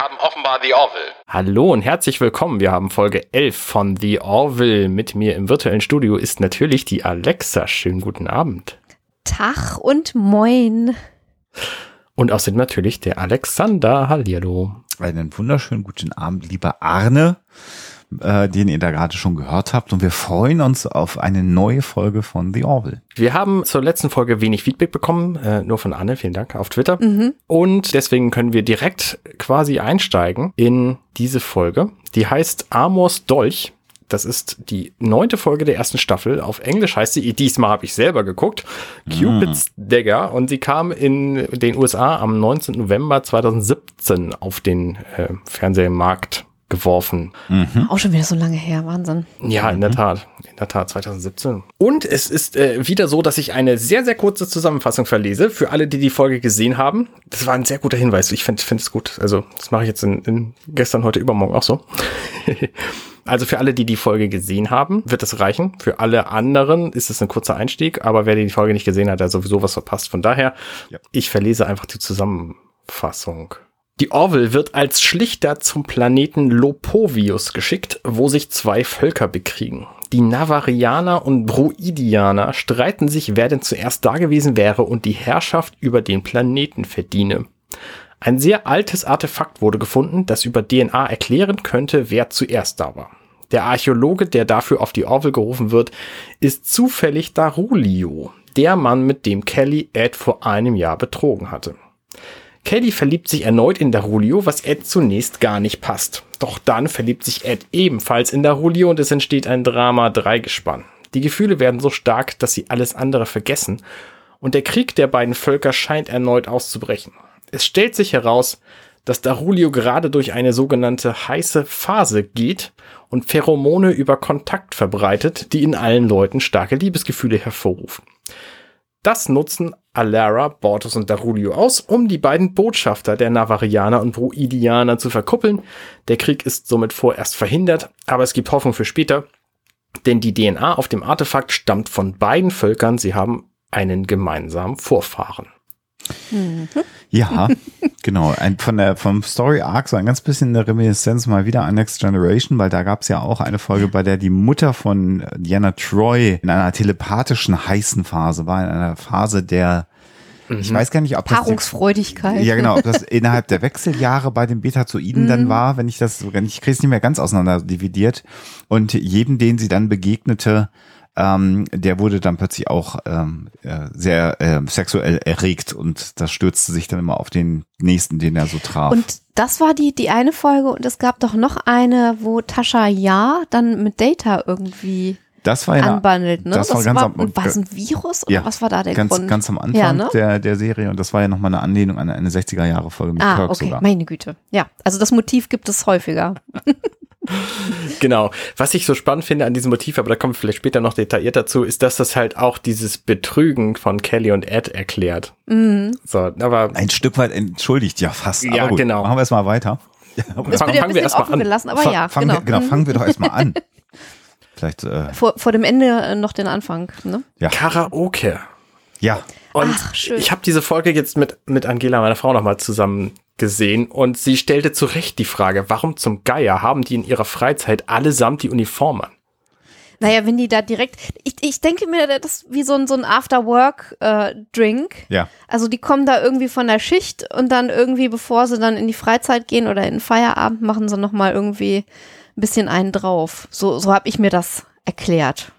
haben offenbar The Orville. Hallo und herzlich willkommen. Wir haben Folge 11 von The Orville. Mit mir im virtuellen Studio ist natürlich die Alexa. Schönen guten Abend. Tag und Moin. Und außerdem natürlich der Alexander. Hallihallo. Einen wunderschönen guten Abend, lieber Arne äh, den ihr da gerade schon gehört habt. Und wir freuen uns auf eine neue Folge von The Orville. Wir haben zur letzten Folge wenig Feedback bekommen, äh, nur von Anne, vielen Dank, auf Twitter. Mhm. Und deswegen können wir direkt quasi einsteigen in diese Folge. Die heißt Amors Dolch. Das ist die neunte Folge der ersten Staffel. Auf Englisch heißt sie, diesmal habe ich selber geguckt, Cupid's mm. Dagger. Und sie kam in den USA am 19. November 2017 auf den äh, Fernsehmarkt geworfen. Mhm. Auch schon wieder so lange her, Wahnsinn. Ja, in der Tat. In der Tat, 2017. Und es ist äh, wieder so, dass ich eine sehr, sehr kurze Zusammenfassung verlese für alle, die die Folge gesehen haben. Das war ein sehr guter Hinweis. Ich finde es gut. Also, das mache ich jetzt in, in gestern, heute, übermorgen auch so. Also für alle, die die Folge gesehen haben, wird es reichen. Für alle anderen ist es ein kurzer Einstieg, aber wer die Folge nicht gesehen hat, der sowieso was verpasst. Von daher, ja. ich verlese einfach die Zusammenfassung. Die Orville wird als Schlichter zum Planeten Lopovius geschickt, wo sich zwei Völker bekriegen. Die Navarianer und Bruidianer streiten sich, wer denn zuerst da gewesen wäre und die Herrschaft über den Planeten verdiene. Ein sehr altes Artefakt wurde gefunden, das über DNA erklären könnte, wer zuerst da war. Der Archäologe, der dafür auf die Orville gerufen wird, ist zufällig Darulio, der Mann, mit dem Kelly Ed vor einem Jahr betrogen hatte. Kelly verliebt sich erneut in Darulio, was Ed zunächst gar nicht passt. Doch dann verliebt sich Ed ebenfalls in Darulio und es entsteht ein Drama-Dreigespann. Die Gefühle werden so stark, dass sie alles andere vergessen und der Krieg der beiden Völker scheint erneut auszubrechen. Es stellt sich heraus, dass Darulio gerade durch eine sogenannte heiße Phase geht und Pheromone über Kontakt verbreitet, die in allen Leuten starke Liebesgefühle hervorrufen. Das nutzen Alara, Bortus und Darulio aus, um die beiden Botschafter der Navarianer und Bruidianer zu verkuppeln. Der Krieg ist somit vorerst verhindert, aber es gibt Hoffnung für später, denn die DNA auf dem Artefakt stammt von beiden Völkern. Sie haben einen gemeinsamen Vorfahren. Mhm. Ja, genau. Ein, von der, vom Story Arc so ein ganz bisschen eine Reminiszenz mal wieder an Next Generation, weil da gab es ja auch eine Folge, bei der die Mutter von Diana Troy in einer telepathischen heißen Phase war, in einer Phase der ich mhm. weiß gar nicht, ob das Paarungsfreudigkeit. ja, genau, ob das innerhalb der Wechseljahre bei den Betazoiden dann mhm. war, wenn ich das, wenn ich kriege es nicht mehr ganz auseinander dividiert. Und jedem, den sie dann begegnete, ähm, der wurde dann plötzlich auch ähm, sehr äh, sexuell erregt und das stürzte sich dann immer auf den nächsten, den er so traf. Und das war die, die eine Folge und es gab doch noch eine, wo Tascha Ja dann mit Data irgendwie das war ja, anbandelt, ne? Das, das war ganz war, am, war es ein Virus oder ja, was war da der ganz, Grund? Ganz am Anfang ja, ne? der, der Serie und das war ja nochmal eine Anlehnung an eine 60er Jahre Folge mit ah, Kirk okay. sogar. Meine Güte. Ja, also das Motiv gibt es häufiger. genau. Was ich so spannend finde an diesem Motiv, aber da kommen wir vielleicht später noch detailliert dazu, ist, dass das halt auch dieses Betrügen von Kelly und Ed erklärt. Mhm. So, aber ein Stück weit entschuldigt ja fast. Ja, gut, genau. Machen wir es mal weiter. Ja, das fangen, fangen wir erstmal an. Gelassen, aber ja, fangen genau. Wir, genau, fangen wir doch erstmal an. Vielleicht äh, vor, vor dem Ende äh, noch den Anfang. Ne? Ja. Karaoke. Ja. Und Ach, ich habe diese Folge jetzt mit, mit Angela, meiner Frau, nochmal zusammen gesehen und sie stellte zu Recht die Frage, warum zum Geier haben die in ihrer Freizeit allesamt die Uniform an? Naja, wenn die da direkt, ich, ich denke mir, das ist wie so ein, so ein After-Work-Drink. Äh, ja. Also die kommen da irgendwie von der Schicht und dann irgendwie, bevor sie dann in die Freizeit gehen oder in den Feierabend, machen sie nochmal irgendwie ein bisschen einen drauf. So, so habe ich mir das erklärt.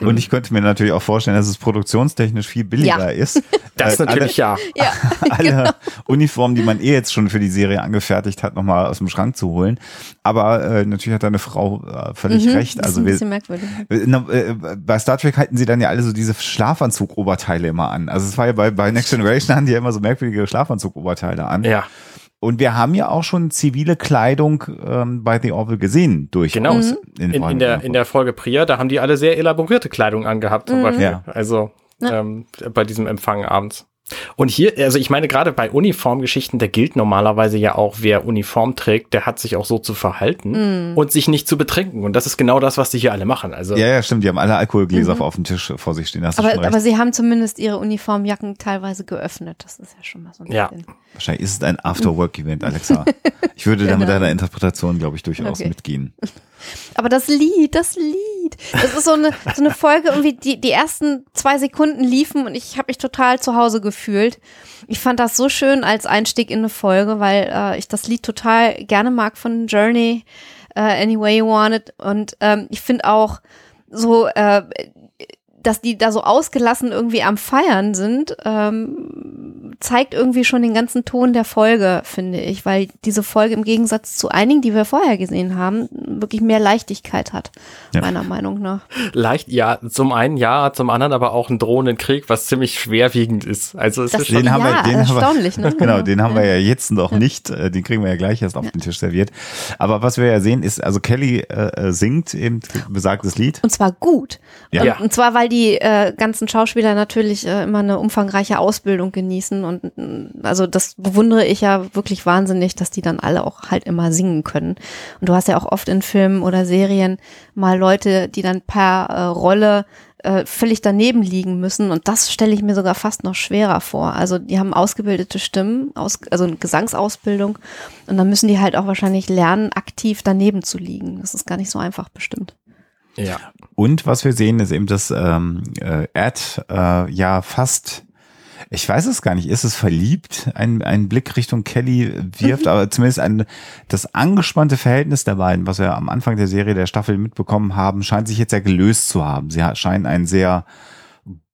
Und ich könnte mir natürlich auch vorstellen, dass es produktionstechnisch viel billiger ja. ist. Das äh, natürlich alle, ja. alle genau. Uniformen, die man eh jetzt schon für die Serie angefertigt hat, nochmal aus dem Schrank zu holen. Aber äh, natürlich hat deine Frau äh, völlig mhm, recht. Also wir, äh, bei Star Trek halten sie dann ja alle so diese Schlafanzug-Oberteile immer an. Also es war ja bei, bei Next Generation haben die ja immer so merkwürdige Schlafanzug-Oberteile an. Ja. Und wir haben ja auch schon zivile Kleidung ähm, bei The Orville gesehen durch. Genau. Mhm. In, in, in, der, in der Folge Priya, da haben die alle sehr elaborierte Kleidung angehabt zum mhm. Beispiel. Ja. Also ja. Ähm, bei diesem Empfang abends. Und hier, also ich meine, gerade bei Uniformgeschichten, da gilt normalerweise ja auch, wer Uniform trägt, der hat sich auch so zu verhalten mm. und sich nicht zu betrinken. Und das ist genau das, was die hier alle machen. Also ja, ja, stimmt. Die haben alle Alkoholgläser mhm. auf dem Tisch vor sich stehen. aber, aber sie haben zumindest ihre Uniformjacken teilweise geöffnet. Das ist ja schon mal so ein ja. bisschen. Wahrscheinlich ist es ein After-Work-Event, Alexa. Ich würde da mit genau. deiner Interpretation, glaube ich, durchaus okay. mitgehen. Aber das Lied, das Lied, das ist so eine, so eine Folge, irgendwie die, die ersten zwei Sekunden liefen und ich habe mich total zu Hause gefühlt. Ich fand das so schön als Einstieg in eine Folge, weil äh, ich das Lied total gerne mag von Journey, uh, Any Way You Want It. Und ähm, ich finde auch so, äh, dass die da so ausgelassen irgendwie am Feiern sind, ähm, zeigt irgendwie schon den ganzen Ton der Folge, finde ich, weil diese Folge im Gegensatz zu einigen, die wir vorher gesehen haben, wirklich mehr Leichtigkeit hat, ja. meiner Meinung nach. Leicht, ja, zum einen ja, zum anderen aber auch einen drohenden Krieg, was ziemlich schwerwiegend ist. Also es das ist schon, den haben ja, wir, den erstaunlich, haben wir, ne? Genau, den haben wir ja jetzt noch nicht, äh, den kriegen wir ja gleich erst auf den Tisch serviert. Aber was wir ja sehen ist, also Kelly äh, äh singt eben besagtes Lied. Und zwar gut. Ja. Und, und zwar, weil die äh, ganzen Schauspieler natürlich äh, immer eine umfangreiche Ausbildung genießen und äh, also das bewundere ich ja wirklich wahnsinnig, dass die dann alle auch halt immer singen können. Und du hast ja auch oft in Filmen oder Serien mal Leute, die dann per äh, Rolle äh, völlig daneben liegen müssen und das stelle ich mir sogar fast noch schwerer vor. Also die haben ausgebildete Stimmen, aus, also eine Gesangsausbildung und dann müssen die halt auch wahrscheinlich lernen, aktiv daneben zu liegen. Das ist gar nicht so einfach bestimmt. Ja. Und was wir sehen, ist eben, dass ähm, äh, Ed äh, ja fast ich weiß es gar nicht, ist es verliebt, ein, ein Blick Richtung Kelly wirft, mhm. aber zumindest ein, das angespannte Verhältnis der beiden, was wir am Anfang der Serie der Staffel mitbekommen haben, scheint sich jetzt ja gelöst zu haben. Sie scheinen einen sehr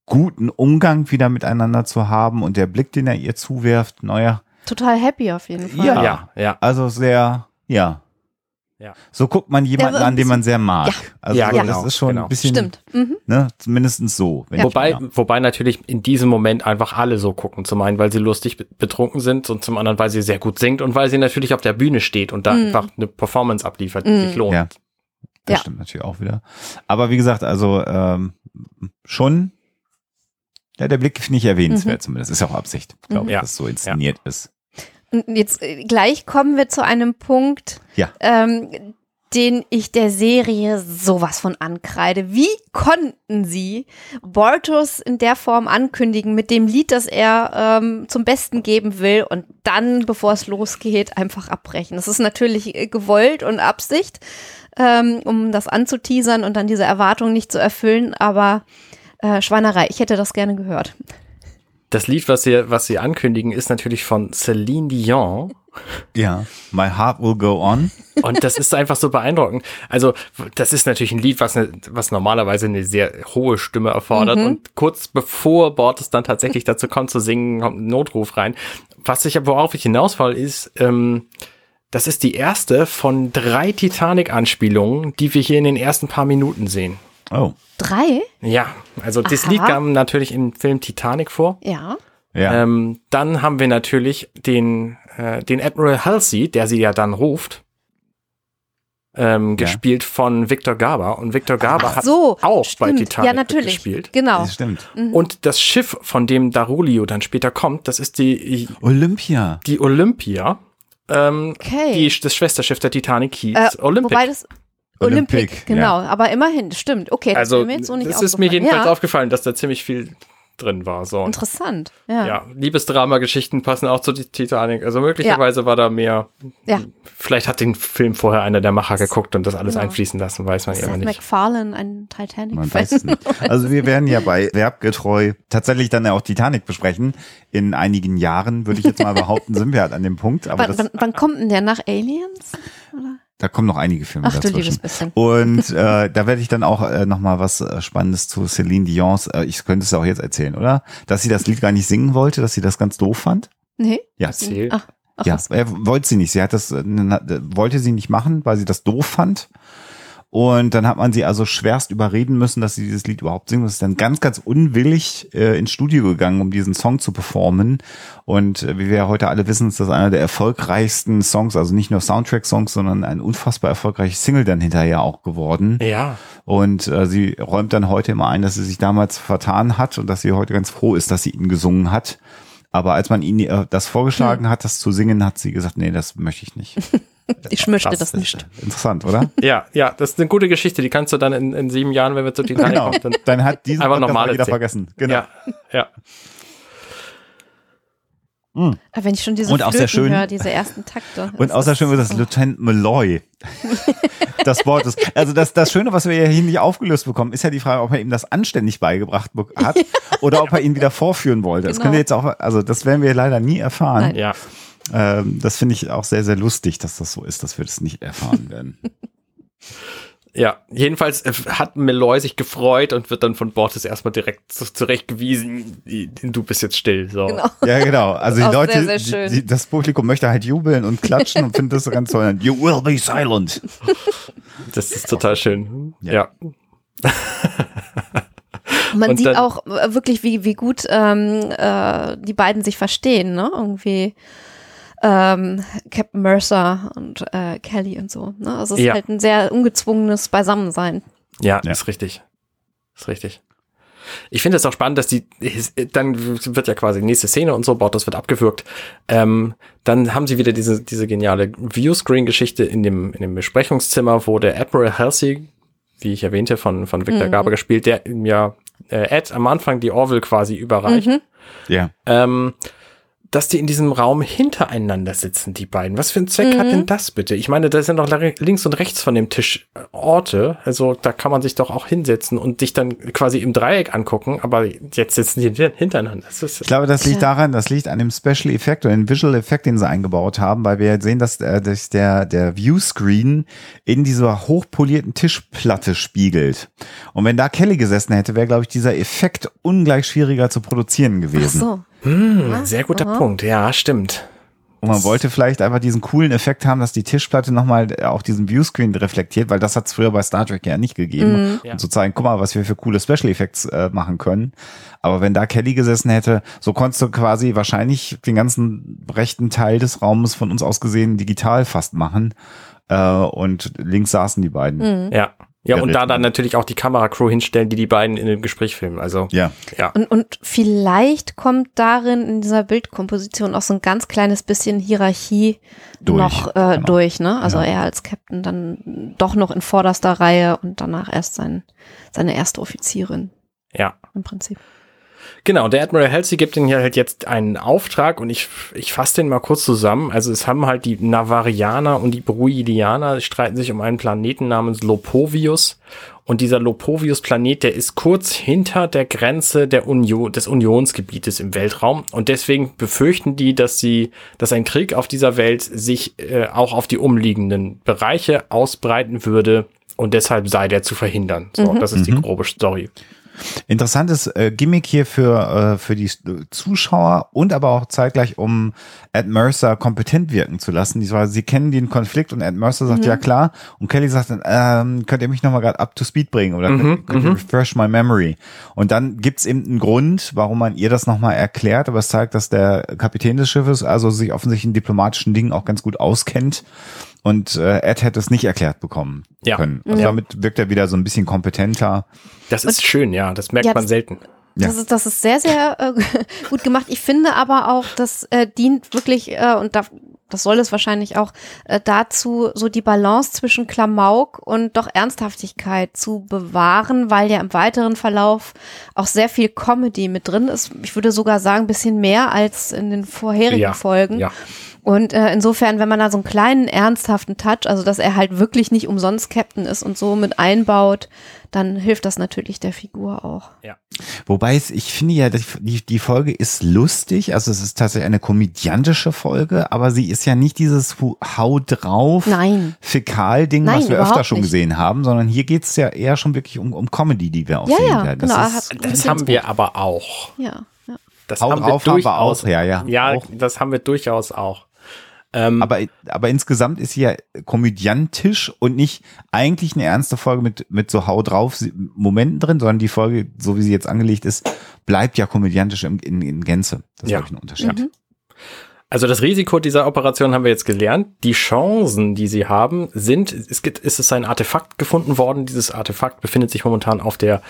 guten Umgang wieder miteinander zu haben und der Blick, den er ihr zuwirft, naja. Total happy auf jeden Fall. Ja, ja, ja. Also sehr, ja, ja. So guckt man jemanden an, den man sehr mag. Ja. Also ja, genau, das ist schon genau. ein bisschen, Stimmt. Mhm. ne, zumindest so. Ja. Wobei, ja. wobei natürlich in diesem Moment einfach alle so gucken. Zum einen, weil sie lustig betrunken sind und zum anderen, weil sie sehr gut singt und weil sie natürlich auf der Bühne steht und da mhm. einfach eine Performance abliefert, die mhm. sich lohnt. Ja. Das ja. stimmt natürlich auch wieder. Aber wie gesagt, also ähm, schon, ja, der Blick finde ich erwähnenswert mhm. zumindest. Ist ja auch Absicht, glaube ich, mhm. dass es so inszeniert ist. Und jetzt äh, gleich kommen wir zu einem Punkt, ja. ähm, den ich der Serie sowas von ankreide. Wie konnten sie Bortus in der Form ankündigen mit dem Lied, das er ähm, zum Besten geben will und dann, bevor es losgeht, einfach abbrechen? Das ist natürlich äh, gewollt und Absicht, ähm, um das anzuteasern und dann diese Erwartung nicht zu erfüllen, aber äh, Schweinerei, ich hätte das gerne gehört. Das Lied, was sie, was sie ankündigen, ist natürlich von Celine Dion. Ja, My Heart Will Go On. Und das ist einfach so beeindruckend. Also, das ist natürlich ein Lied, was, eine, was normalerweise eine sehr hohe Stimme erfordert. Mhm. Und kurz bevor Bortes dann tatsächlich dazu kommt zu singen, kommt ein Notruf rein. Was ich, worauf ich hinausfall, ist, ähm, das ist die erste von drei Titanic-Anspielungen, die wir hier in den ersten paar Minuten sehen. Oh. Drei? Ja, also das Lied kam natürlich im Film Titanic vor. Ja. ja. Ähm, dann haben wir natürlich den, äh, den Admiral Halsey, der sie ja dann ruft. Ähm, ja. gespielt von Victor Garber und Victor Garber hat so, auch stimmt. bei Titanic ja, natürlich. gespielt. Genau. Das stimmt. Mhm. Und das Schiff, von dem Darulio dann später kommt, das ist die Olympia. Die Olympia. Ähm, okay. Die, das Schwesterschiff der Titanic hieß äh, Olympic. Wobei das Olympic, Olympic genau. Ja. Aber immerhin, stimmt. Okay, das also, ist mir jetzt so nicht Das ist mir jedenfalls ja. aufgefallen, dass da ziemlich viel drin war. So. Interessant, ja. Ja, Liebesdrama-Geschichten passen auch zu Titanic. Also möglicherweise ja. war da mehr. Ja. Vielleicht hat den Film vorher einer der Macher geguckt und das alles genau. einfließen lassen, weiß man ja nicht. McFarlane ein Titanic. Man weiß es nicht. Also wir werden ja bei Werbgetreu tatsächlich dann ja auch Titanic besprechen. In einigen Jahren würde ich jetzt mal behaupten, sind wir halt an dem Punkt. Aber wann, wann, wann kommt denn der nach Aliens? Oder? Da kommen noch einige Filme Ach, dazwischen. Du liebes bisschen. Und äh, da werde ich dann auch äh, noch mal was äh, Spannendes zu Celine Dions. Äh, ich könnte es auch jetzt erzählen, oder? Dass sie das Lied gar nicht singen wollte, dass sie das ganz doof fand. Nee. Ja. Erzähl. Ach, ach ja, er wollte sie nicht. Sie hat das äh, wollte sie nicht machen, weil sie das doof fand. Und dann hat man sie also schwerst überreden müssen, dass sie dieses Lied überhaupt singen. Das ist dann ganz, ganz unwillig äh, ins Studio gegangen, um diesen Song zu performen. Und äh, wie wir ja heute alle wissen, ist das einer der erfolgreichsten Songs, also nicht nur Soundtrack-Songs, sondern ein unfassbar erfolgreiches Single dann hinterher auch geworden. Ja. Und äh, sie räumt dann heute immer ein, dass sie sich damals vertan hat und dass sie heute ganz froh ist, dass sie ihn gesungen hat Aber als man ihnen äh, das vorgeschlagen hm. hat, das zu singen, hat sie gesagt, nee, das möchte ich nicht. ich möchte das, das nicht. Interessant, oder? Ja, ja, das ist eine gute Geschichte. Die kannst du dann in, in sieben Jahren, wenn wir zu Titanic genau. kommen, dann, dann hat diese einfach nochmal wieder vergessen. Genau. Ja, ja. Mhm. Wenn ich schon diese und auch sehr schön, höre, diese ersten Takte. Und auch sehr schön wird das oh. Lieutenant Malloy. das Wort ist. Also das, das Schöne, was wir hier nicht aufgelöst bekommen, ist ja die Frage, ob er ihm das anständig beigebracht hat oder ob er ihn wieder vorführen wollte. Genau. Das können wir jetzt auch, also das werden wir leider nie erfahren. Nein. Ja. Ähm, das finde ich auch sehr, sehr lustig, dass das so ist, dass wir das nicht erfahren werden. Ja, jedenfalls äh, hat Meloy sich gefreut und wird dann von Bortes erstmal direkt zurechtgewiesen, du bist jetzt still. So. Genau. Ja, genau. Also die Leute, sehr, sehr die, die, das Publikum möchte halt jubeln und klatschen und findet das so ganz toll. You will be silent. Das ist total schön. Ja. ja. Man und sieht auch äh, wirklich, wie, wie gut ähm, äh, die beiden sich verstehen, ne? Irgendwie ähm, Captain Mercer und äh, Kelly und so. Ne? Also es ja. ist halt ein sehr ungezwungenes Beisammensein. Ja, ja, ist richtig. Ist richtig. Ich finde es auch spannend, dass die, dann wird ja quasi nächste Szene und so, das wird abgewürgt. Ähm, dann haben sie wieder diese, diese geniale Viewscreen-Geschichte in dem, in dem Besprechungszimmer, wo der Admiral Halsey, wie ich erwähnte, von, von Victor mhm. Gaber gespielt, der ja äh, Ed am Anfang die Orville quasi überreicht. Mhm. Ja. Ähm, dass die in diesem Raum hintereinander sitzen, die beiden. Was für einen Zweck mhm. hat denn das bitte? Ich meine, da sind doch links und rechts von dem Tisch äh, Orte. Also da kann man sich doch auch hinsetzen und sich dann quasi im Dreieck angucken. Aber jetzt sitzen die hintereinander. ich glaube, das liegt daran, das liegt an dem Special Effekt oder dem Visual Effekt, den sie eingebaut haben, weil wir sehen, dass, äh, dass der, der Viewscreen in dieser hochpolierten Tischplatte spiegelt. Und wenn da Kelly gesessen hätte, wäre, glaube ich, dieser Effekt ungleich schwieriger zu produzieren gewesen. Ach so. Hm, sehr guter Aha. Punkt, ja, stimmt. Und man wollte vielleicht einfach diesen coolen Effekt haben, dass die Tischplatte nochmal auch diesen Viewscreen reflektiert, weil das hat es früher bei Star Trek ja nicht gegeben. Mhm. Und zu zeigen, guck mal, was wir für coole Special Effects äh, machen können. Aber wenn da Kelly gesessen hätte, so konntest du quasi wahrscheinlich den ganzen rechten Teil des Raumes von uns aus gesehen digital fast machen. Äh, und links saßen die beiden. Mhm. Ja. Ja, und da dann natürlich auch die Kameracrew hinstellen, die die beiden in dem Gespräch filmen. Also, ja. ja. Und, und vielleicht kommt darin in dieser Bildkomposition auch so ein ganz kleines bisschen Hierarchie durch, noch äh, genau. durch, ne? Also ja. er als Captain dann doch noch in vorderster Reihe und danach erst sein, seine erste Offizierin. Ja. Im Prinzip. Genau, der Admiral Halsey gibt ihnen halt jetzt einen Auftrag und ich, ich fasse den mal kurz zusammen. Also es haben halt die Navarianer und die Bruidianer streiten sich um einen Planeten namens Lopovius und dieser Lopovius-Planet, der ist kurz hinter der Grenze der Union, des Unionsgebietes im Weltraum. Und deswegen befürchten die, dass sie, dass ein Krieg auf dieser Welt sich äh, auch auf die umliegenden Bereiche ausbreiten würde. Und deshalb sei der zu verhindern. So, mhm. das ist die mhm. grobe Story. Interessantes äh, Gimmick hier für, äh, für die Zuschauer und aber auch zeitgleich, um Ed Mercer kompetent wirken zu lassen. Die, sie kennen den Konflikt und Ed Mercer sagt, mhm. ja klar. Und Kelly sagt dann, ähm, könnt ihr mich nochmal gerade up to speed bringen oder mhm. könnt, könnt ihr mhm. refresh my memory? Und dann gibt's eben einen Grund, warum man ihr das nochmal erklärt, aber es zeigt, dass der Kapitän des Schiffes also sich offensichtlich in diplomatischen Dingen auch ganz gut auskennt und äh, Ed hätte es nicht erklärt bekommen ja. können. Also ja. damit wirkt er wieder so ein bisschen kompetenter. Das ist und, schön, ja. Das merkt ja, man selten. Das, ja. ist, das ist sehr, sehr äh, gut gemacht. Ich finde aber auch, das äh, dient wirklich, äh, und da, das soll es wahrscheinlich auch, äh, dazu, so die Balance zwischen Klamauk und doch Ernsthaftigkeit zu bewahren, weil ja im weiteren Verlauf auch sehr viel Comedy mit drin ist. Ich würde sogar sagen, ein bisschen mehr als in den vorherigen ja. Folgen. Ja. Und äh, insofern, wenn man da so einen kleinen ernsthaften Touch, also dass er halt wirklich nicht umsonst Captain ist und so mit einbaut, dann hilft das natürlich der Figur auch. Ja. Wobei es, ich finde ja, die, die Folge ist lustig, also es ist tatsächlich eine komödiantische Folge, aber sie ist ja nicht dieses Hau drauf Fäkal-Ding, was wir öfter schon nicht. gesehen haben, sondern hier geht es ja eher schon wirklich um, um Comedy, die wir auch ja, sehen ja, werden. Das, genau, ist, das haben wir aber auch. Ja. Das Hau haben wir durchaus. Auch, ja, ja. Ja, auch. das haben wir durchaus auch. Ähm, aber, aber insgesamt ist sie ja komödiantisch und nicht eigentlich eine ernste Folge mit, mit so Hau drauf Momenten drin, sondern die Folge, so wie sie jetzt angelegt ist, bleibt ja komödiantisch in, in, in Gänze. Das ja. ist ich ein Unterschied. Mhm. Also das Risiko dieser Operation haben wir jetzt gelernt. Die Chancen, die sie haben, sind, es gibt, ist es ein Artefakt gefunden worden. Dieses Artefakt befindet sich momentan auf der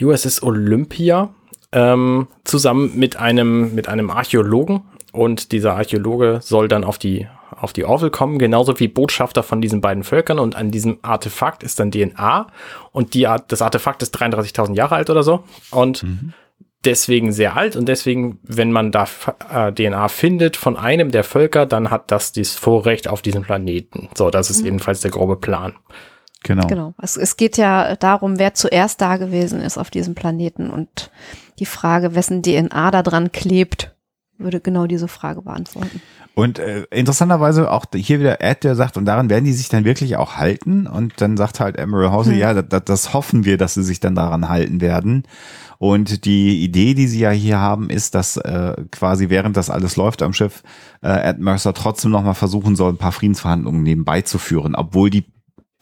USS Olympia ähm, zusammen mit einem, mit einem Archäologen. Und dieser Archäologe soll dann auf die, auf die Orville kommen, genauso wie Botschafter von diesen beiden Völkern. Und an diesem Artefakt ist dann DNA. Und die Art, das Artefakt ist 33.000 Jahre alt oder so. Und mhm. deswegen sehr alt. Und deswegen, wenn man da äh, DNA findet von einem der Völker, dann hat das das Vorrecht auf diesen Planeten. So, das ist mhm. jedenfalls der grobe Plan. Genau. genau. Es, es geht ja darum, wer zuerst da gewesen ist auf diesem Planeten und die Frage, wessen DNA da dran klebt, würde genau diese Frage beantworten. Und äh, interessanterweise auch hier wieder Ed, der sagt, und daran werden die sich dann wirklich auch halten. Und dann sagt halt Emerald House, hm. ja, das, das hoffen wir, dass sie sich dann daran halten werden. Und die Idee, die sie ja hier haben, ist, dass äh, quasi während das alles läuft am Schiff, äh, Ed Mercer trotzdem nochmal versuchen soll, ein paar Friedensverhandlungen nebenbei zu führen, obwohl die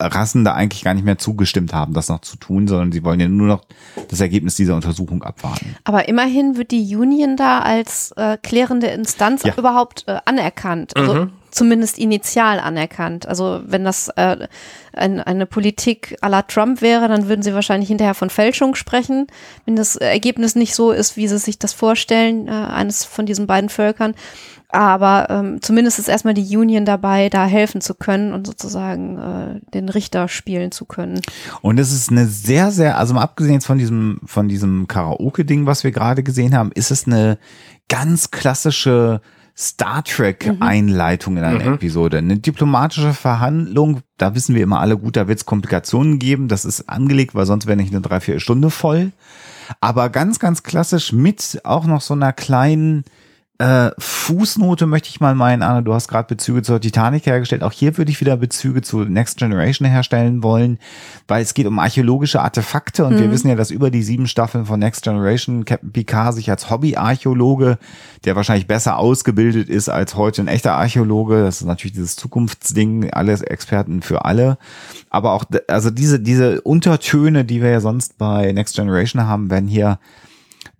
Rassen da eigentlich gar nicht mehr zugestimmt haben, das noch zu tun, sondern sie wollen ja nur noch das Ergebnis dieser Untersuchung abwarten. Aber immerhin wird die Union da als äh, klärende Instanz ja. überhaupt äh, anerkannt. Also mhm. zumindest initial anerkannt. Also wenn das äh, ein, eine Politik à la Trump wäre, dann würden sie wahrscheinlich hinterher von Fälschung sprechen, wenn das Ergebnis nicht so ist, wie sie sich das vorstellen, äh, eines von diesen beiden Völkern. Aber ähm, zumindest ist erstmal die Union dabei, da helfen zu können und sozusagen äh, den Richter spielen zu können. Und es ist eine sehr, sehr, also mal abgesehen jetzt von diesem, von diesem Karaoke-Ding, was wir gerade gesehen haben, ist es eine ganz klassische Star Trek-Einleitung in einer mhm. Episode. Eine diplomatische Verhandlung, da wissen wir immer alle gut, da wird es Komplikationen geben. Das ist angelegt, weil sonst wäre nicht eine drei, vier Stunde voll. Aber ganz, ganz klassisch mit auch noch so einer kleinen äh, Fußnote möchte ich mal meinen, Anna, du hast gerade Bezüge zur Titanic hergestellt. Auch hier würde ich wieder Bezüge zu Next Generation herstellen wollen, weil es geht um archäologische Artefakte und mhm. wir wissen ja, dass über die sieben Staffeln von Next Generation Captain Picard sich als Hobby-Archäologe, der wahrscheinlich besser ausgebildet ist als heute ein echter Archäologe, das ist natürlich dieses Zukunftsding, alle Experten für alle, aber auch, also diese, diese Untertöne, die wir ja sonst bei Next Generation haben, werden hier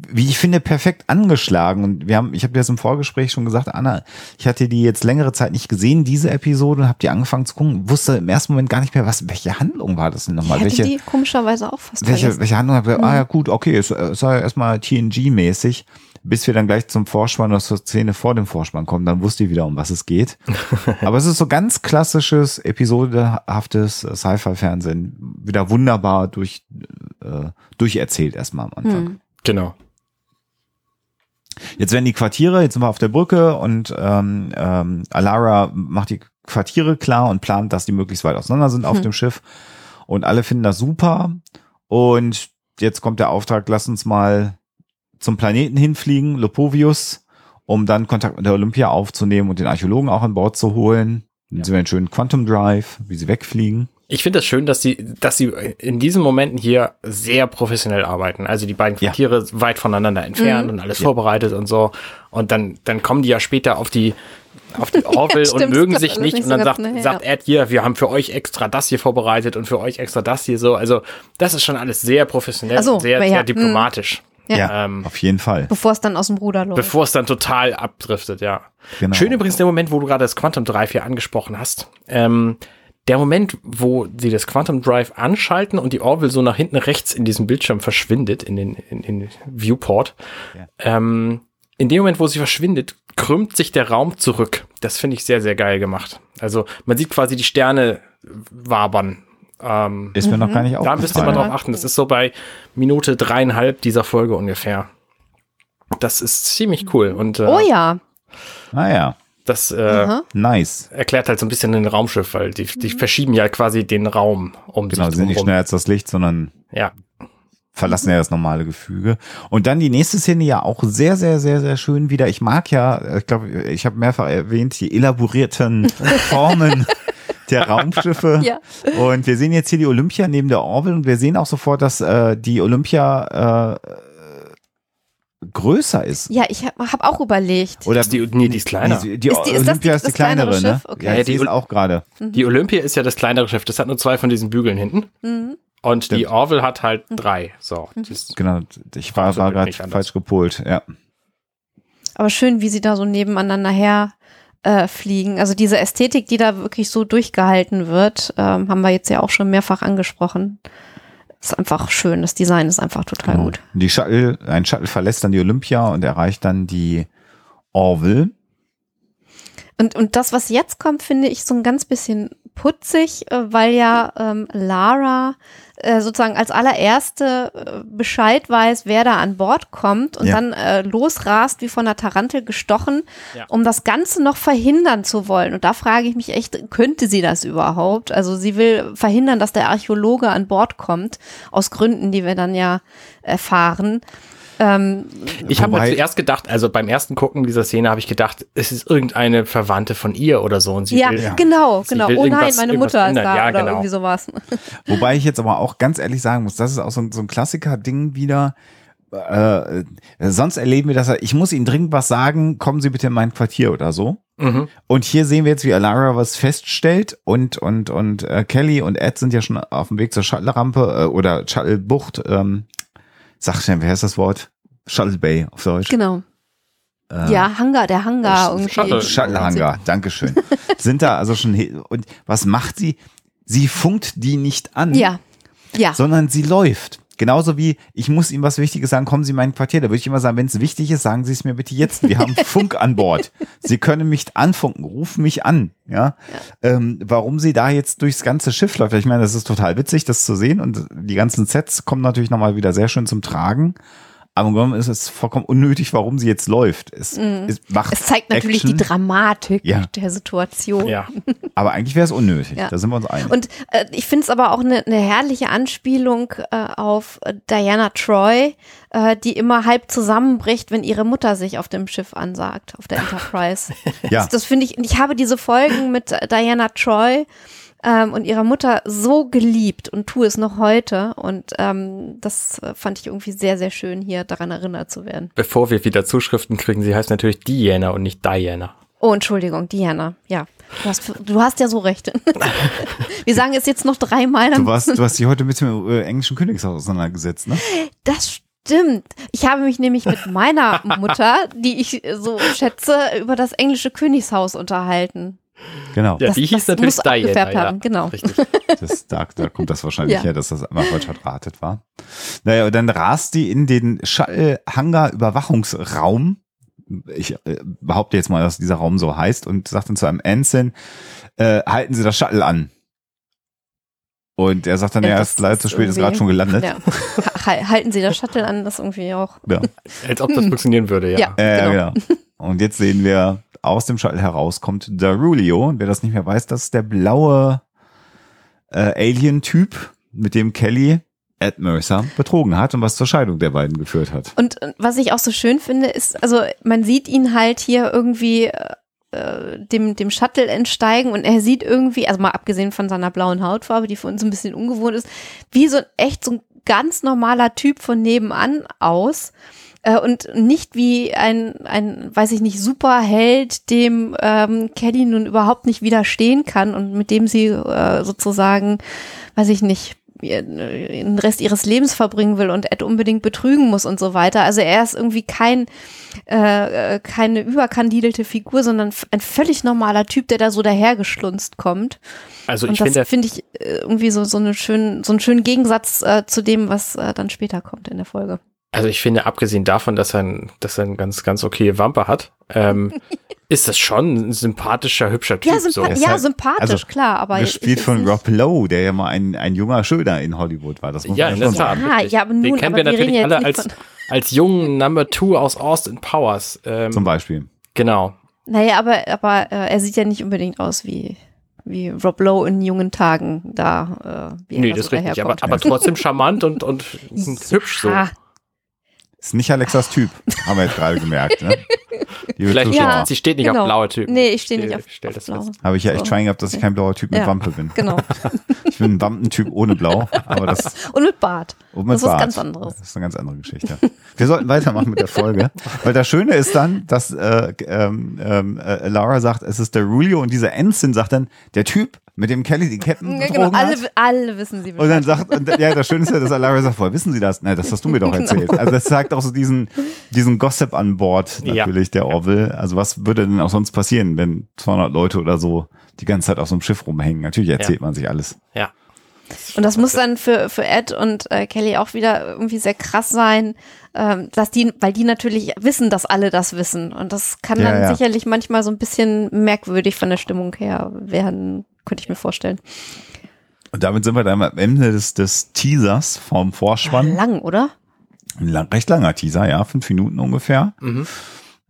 wie ich finde, perfekt angeschlagen. Und wir haben, ich habe dir das im Vorgespräch schon gesagt, Anna, ich hatte die jetzt längere Zeit nicht gesehen, diese Episode, und habe die angefangen zu gucken, wusste im ersten Moment gar nicht mehr, was, welche Handlung war das denn nochmal? Ich welche, die komischerweise auch fast welche, welche Handlung? Mhm. Ah ja, gut, okay, es, es war ja erstmal TNG-mäßig, bis wir dann gleich zum Vorspann oder zur Szene vor dem Vorspann kommen, dann wusste ich wieder, um was es geht. Aber es ist so ganz klassisches, episodehaftes Sci-Fi-Fernsehen, wieder wunderbar durch, äh, durcherzählt erstmal am Anfang. Mhm. Genau. Jetzt werden die Quartiere, jetzt sind wir auf der Brücke und ähm, ähm, Alara macht die Quartiere klar und plant, dass die möglichst weit auseinander sind auf hm. dem Schiff. Und alle finden das super. Und jetzt kommt der Auftrag, lass uns mal zum Planeten hinfliegen, Lopovius, um dann Kontakt mit der Olympia aufzunehmen und den Archäologen auch an Bord zu holen. Dann ja. sehen wir einen schönen Quantum Drive, wie sie wegfliegen. Ich finde es das schön, dass sie, dass sie in diesen Momenten hier sehr professionell arbeiten. Also die beiden Quartiere ja. weit voneinander entfernt mhm. und alles ja. vorbereitet und so. Und dann, dann kommen die ja später auf die, auf die Orville ja, und mögen sich nicht. nicht. Und dann sagt, schnell, sagt Ed hier, wir haben für euch extra das hier vorbereitet und für euch extra das hier so. Also das ist schon alles sehr professionell so, und sehr, sehr diplomatisch. Ja, ja ähm, auf jeden Fall. Bevor es dann aus dem Ruder läuft. Bevor es dann total abdriftet, ja. Genau. Schön übrigens der Moment, wo du gerade das Quantum Drive hier angesprochen hast. Ähm, der Moment, wo sie das Quantum Drive anschalten und die Orville so nach hinten rechts in diesem Bildschirm verschwindet, in den, in, in Viewport, ja. ähm, in dem Moment, wo sie verschwindet, krümmt sich der Raum zurück. Das finde ich sehr, sehr geil gemacht. Also man sieht quasi die Sterne wabern. Ähm, ist mir noch gar nicht aufgefallen. Da müsst ihr mal drauf achten. Das ist so bei Minute dreieinhalb dieser Folge ungefähr. Das ist ziemlich cool. Und, äh, oh ja. Naja. Das äh, nice. erklärt halt so ein bisschen den Raumschiff, weil die, die mhm. verschieben ja quasi den Raum um Genau, sie sind nicht schneller als das Licht, sondern ja. verlassen ja das normale Gefüge. Und dann die nächste Szene ja auch sehr, sehr, sehr, sehr schön wieder. Ich mag ja, ich glaube, ich habe mehrfach erwähnt, die elaborierten Formen der Raumschiffe. ja. Und wir sehen jetzt hier die Olympia neben der Orville und wir sehen auch sofort, dass äh, die Olympia äh, größer ist. Ja, ich habe hab auch überlegt. Oder die, nee, die ist kleiner. Die, die ist die, ist Olympia ist die, kleinere, ne? Okay. Ja, die ist auch gerade. Mhm. Die Olympia ist ja das kleinere Schiff. Das hat nur zwei von diesen Bügeln hinten. Mhm. Und Stimmt. die Orville hat halt mhm. drei. So. Mhm. Genau. Ich war, war gerade falsch gepolt, ja. Aber schön, wie sie da so nebeneinander her äh, fliegen. Also diese Ästhetik, die da wirklich so durchgehalten wird, ähm, haben wir jetzt ja auch schon mehrfach angesprochen ist einfach schön. Das Design ist einfach total Genau. gut. Die Shuttle, ein Shuttle verlässt dann die Olympia und erreicht dann die Orville. Und, und das, was jetzt kommt, finde ich so ein ganz bisschen putzig, äh, weil ja ähm, Lara äh, sozusagen als allererste äh, Bescheid weiß, wer da an Bord kommt und Ja. dann äh, losrast wie von einer Tarantel gestochen, Ja. um das Ganze noch verhindern zu wollen. Und da frage ich mich echt, könnte sie das überhaupt? Also sie will verhindern, dass der Archäologe an Bord kommt, aus Gründen, die wir dann ja erfahren. Ähm, Ich habe zuerst gedacht, also beim ersten Gucken dieser Szene habe ich gedacht, es ist irgendeine Verwandte von ihr oder so. Und sie ja, will, genau, Sie genau. will Oh nein, irgendwas- meine Mutter ist da Ja, oder genau. irgendwie sowas. Wobei ich jetzt aber auch ganz ehrlich sagen muss, das ist auch so, ein- so ein Klassiker-Ding wieder. Äh, sonst erleben wir das, ja, ich muss Ihnen dringend was sagen, kommen Sie bitte in mein Quartier oder so. Mhm. Und hier sehen wir jetzt, wie Alara was feststellt und und und äh, Kelly und Ed sind ja schon auf dem Weg zur Shuttle-Rampe äh, oder Shuttle-Bucht. Ähm, sag schnell, wer heißt das Wort? Shuttle Bay auf Deutsch. Genau. Äh, Ja, Hangar, der Hangar irgendwie. Shuttle. Shuttle-Hangar, Dankeschön. sind da also schon und was macht sie? Sie funkt die nicht an, Ja, ja. sondern sie läuft. Genauso wie, ich muss ihm was Wichtiges sagen, kommen Sie in mein Quartier. Da würde ich immer sagen, wenn es wichtig ist, sagen Sie es mir bitte jetzt. Wir haben Funk an Bord. Sie können mich anfunken, rufen mich an. Ja. Ähm, warum sie da jetzt durchs ganze Schiff läuft. Ich meine, das ist total witzig, das zu sehen. Und die ganzen Sets kommen natürlich nochmal wieder sehr schön zum Tragen. Aber im Grunde ist es vollkommen unnötig, warum sie jetzt läuft. Es, es macht. Es zeigt natürlich Action, die Dramatik Ja. der Situation. Ja. aber eigentlich wäre es unnötig. Ja. Da sind wir uns einig. Und äh, ich finde es aber auch eine ne herrliche Anspielung äh, auf äh, Diana Troy, äh, die immer halb zusammenbricht, wenn ihre Mutter sich auf dem Schiff ansagt, auf der Enterprise. ja. Das, das finde ich, und ich habe diese Folgen mit äh, Diana Troy ähm, und ihrer Mutter so geliebt und tue es noch heute. Und ähm, das fand ich irgendwie sehr, sehr schön, hier daran erinnert zu werden. Bevor wir wieder Zuschriften kriegen, sie heißt natürlich Diana und nicht Diana. Oh, Entschuldigung, Diana. Ja, du hast, du hast ja so recht. Wir sagen es jetzt noch dreimal. Du, warst, du hast dich heute mit dem äh, englischen Königshaus auseinandergesetzt, ne? Das stimmt. Ich habe mich nämlich mit meiner Mutter, die ich so schätze, über das englische Königshaus unterhalten. Genau. Ja, Das- die hieß das natürlich muss Diana. abgefärbt ja. haben, genau. Richtig. Das, da, da kommt das wahrscheinlich Ja. her, dass das einmal falsch verdrahtet war. Naja, und dann rast die in den Shuttle-Hangar-Überwachungsraum. Ich äh, behaupte jetzt mal, dass dieser Raum so heißt und sagt dann zu einem Ensign, äh, halten Sie das Shuttle an. Und er sagt dann, Ja, ja, das ist leider zu spät, ist gerade schon gelandet. Ja. Ha- Halten Sie das Shuttle an, das irgendwie auch. Ja. Als ob das funktionieren würde, ja. Ja. Äh, Genau. genau. Und jetzt sehen wir, aus dem Shuttle heraus kommt Darulio. Und wer das nicht mehr weiß, das ist der blaue äh, Alien-Typ, mit dem Kelly Ed Mercer betrogen hat und was zur Scheidung der beiden geführt hat. Und äh, was ich auch so schön finde, ist, also man sieht ihn halt hier irgendwie äh, dem, dem Shuttle entsteigen und er sieht irgendwie, also mal abgesehen von seiner blauen Hautfarbe, die für uns ein bisschen ungewohnt ist, wie so ein echt so ein ganz normaler Typ von nebenan aus. Äh, und nicht wie ein, ein, weiß ich nicht, Superheld, dem ähm, Kelly nun überhaupt nicht widerstehen kann und mit dem sie äh, sozusagen, weiß ich nicht, den Rest ihres Lebens verbringen will und Ed unbedingt betrügen muss und so weiter. Also er ist irgendwie kein äh, äh, keine überkandidelte Figur, sondern ein völlig normaler Typ, der da so dahergeschlunzt kommt. Also und ich das finde, finde ich äh, irgendwie so so eine schönen so einen schönen Gegensatz äh, zu dem, was äh, dann später kommt in der Folge. Also ich finde, abgesehen davon, dass er, ein, dass er ein ganz, ganz okay Wampe hat, ähm, ist das schon ein sympathischer, hübscher Typ. Ja, so. sympa ist ja halt- sympathisch, also klar, aber Gespielt ist von Rob Lowe, der ja mal ein, ein junger Schöner in Hollywood war. Das muss Ja, man ja schon sagen. Richtig. ja, aber nun, Den kennen wir aber wir reden natürlich alle als, als jungen Number Two aus Austin Powers. Ähm, Zum Beispiel. Genau. Naja, aber, aber äh, er sieht ja nicht unbedingt aus wie, wie Rob Lowe in jungen Tagen da. Äh, wie er Nee, da das so ist richtig. Aber, aber trotzdem charmant und, und hübsch so. Ist nicht Alexas Typ, haben wir jetzt gerade gemerkt. Ne? Vielleicht Ja. sie steht nicht genau. auf blaue Typen. Nee, ich stehe nicht auf, stell auf das Blau. fest. habe ich ja echt. Schwein gehabt, dass ich kein blauer Typ mit Ja. Wampe bin. Genau. Ich bin ein Wampentyp ohne Blau, aber das Und mit Bart. Und mit Das ist was Bart. ganz anderes. Das ist eine ganz andere Geschichte. Wir sollten weitermachen mit der Folge. Weil das Schöne ist dann, dass äh, ähm, ähm, äh, Laura sagt, es ist der Rulio und dieser Ensign sagt dann, der Typ, mit dem Kelly die Captain Ja, betrogen genau, alle, hat. alle wissen sie Und dann sagt, und, ja, das Schöne ist ja, dass Laura sagt, woher wissen Sie das? Na, das hast du mir doch Genau. erzählt. Also das zeigt auch so diesen, diesen Gossip an Bord Ja. natürlich, der Orville. Also was würde denn auch sonst passieren, wenn 200 Leute oder so die ganze Zeit auf so einem Schiff rumhängen? Natürlich erzählt man sich alles. Ja. Und das muss dann für, für Ed und äh, Kelly auch wieder irgendwie sehr krass sein, ähm, dass die, weil die natürlich wissen, dass alle das wissen. Und das kann ja, dann ja. sicherlich manchmal so ein bisschen merkwürdig von der Stimmung her werden, könnte ich mir vorstellen. Und damit sind wir dann am Ende des, des Teasers vom Vorspann. Lang, oder? Ein lang, recht langer Teaser, ja, fünf Minuten ungefähr. Mhm.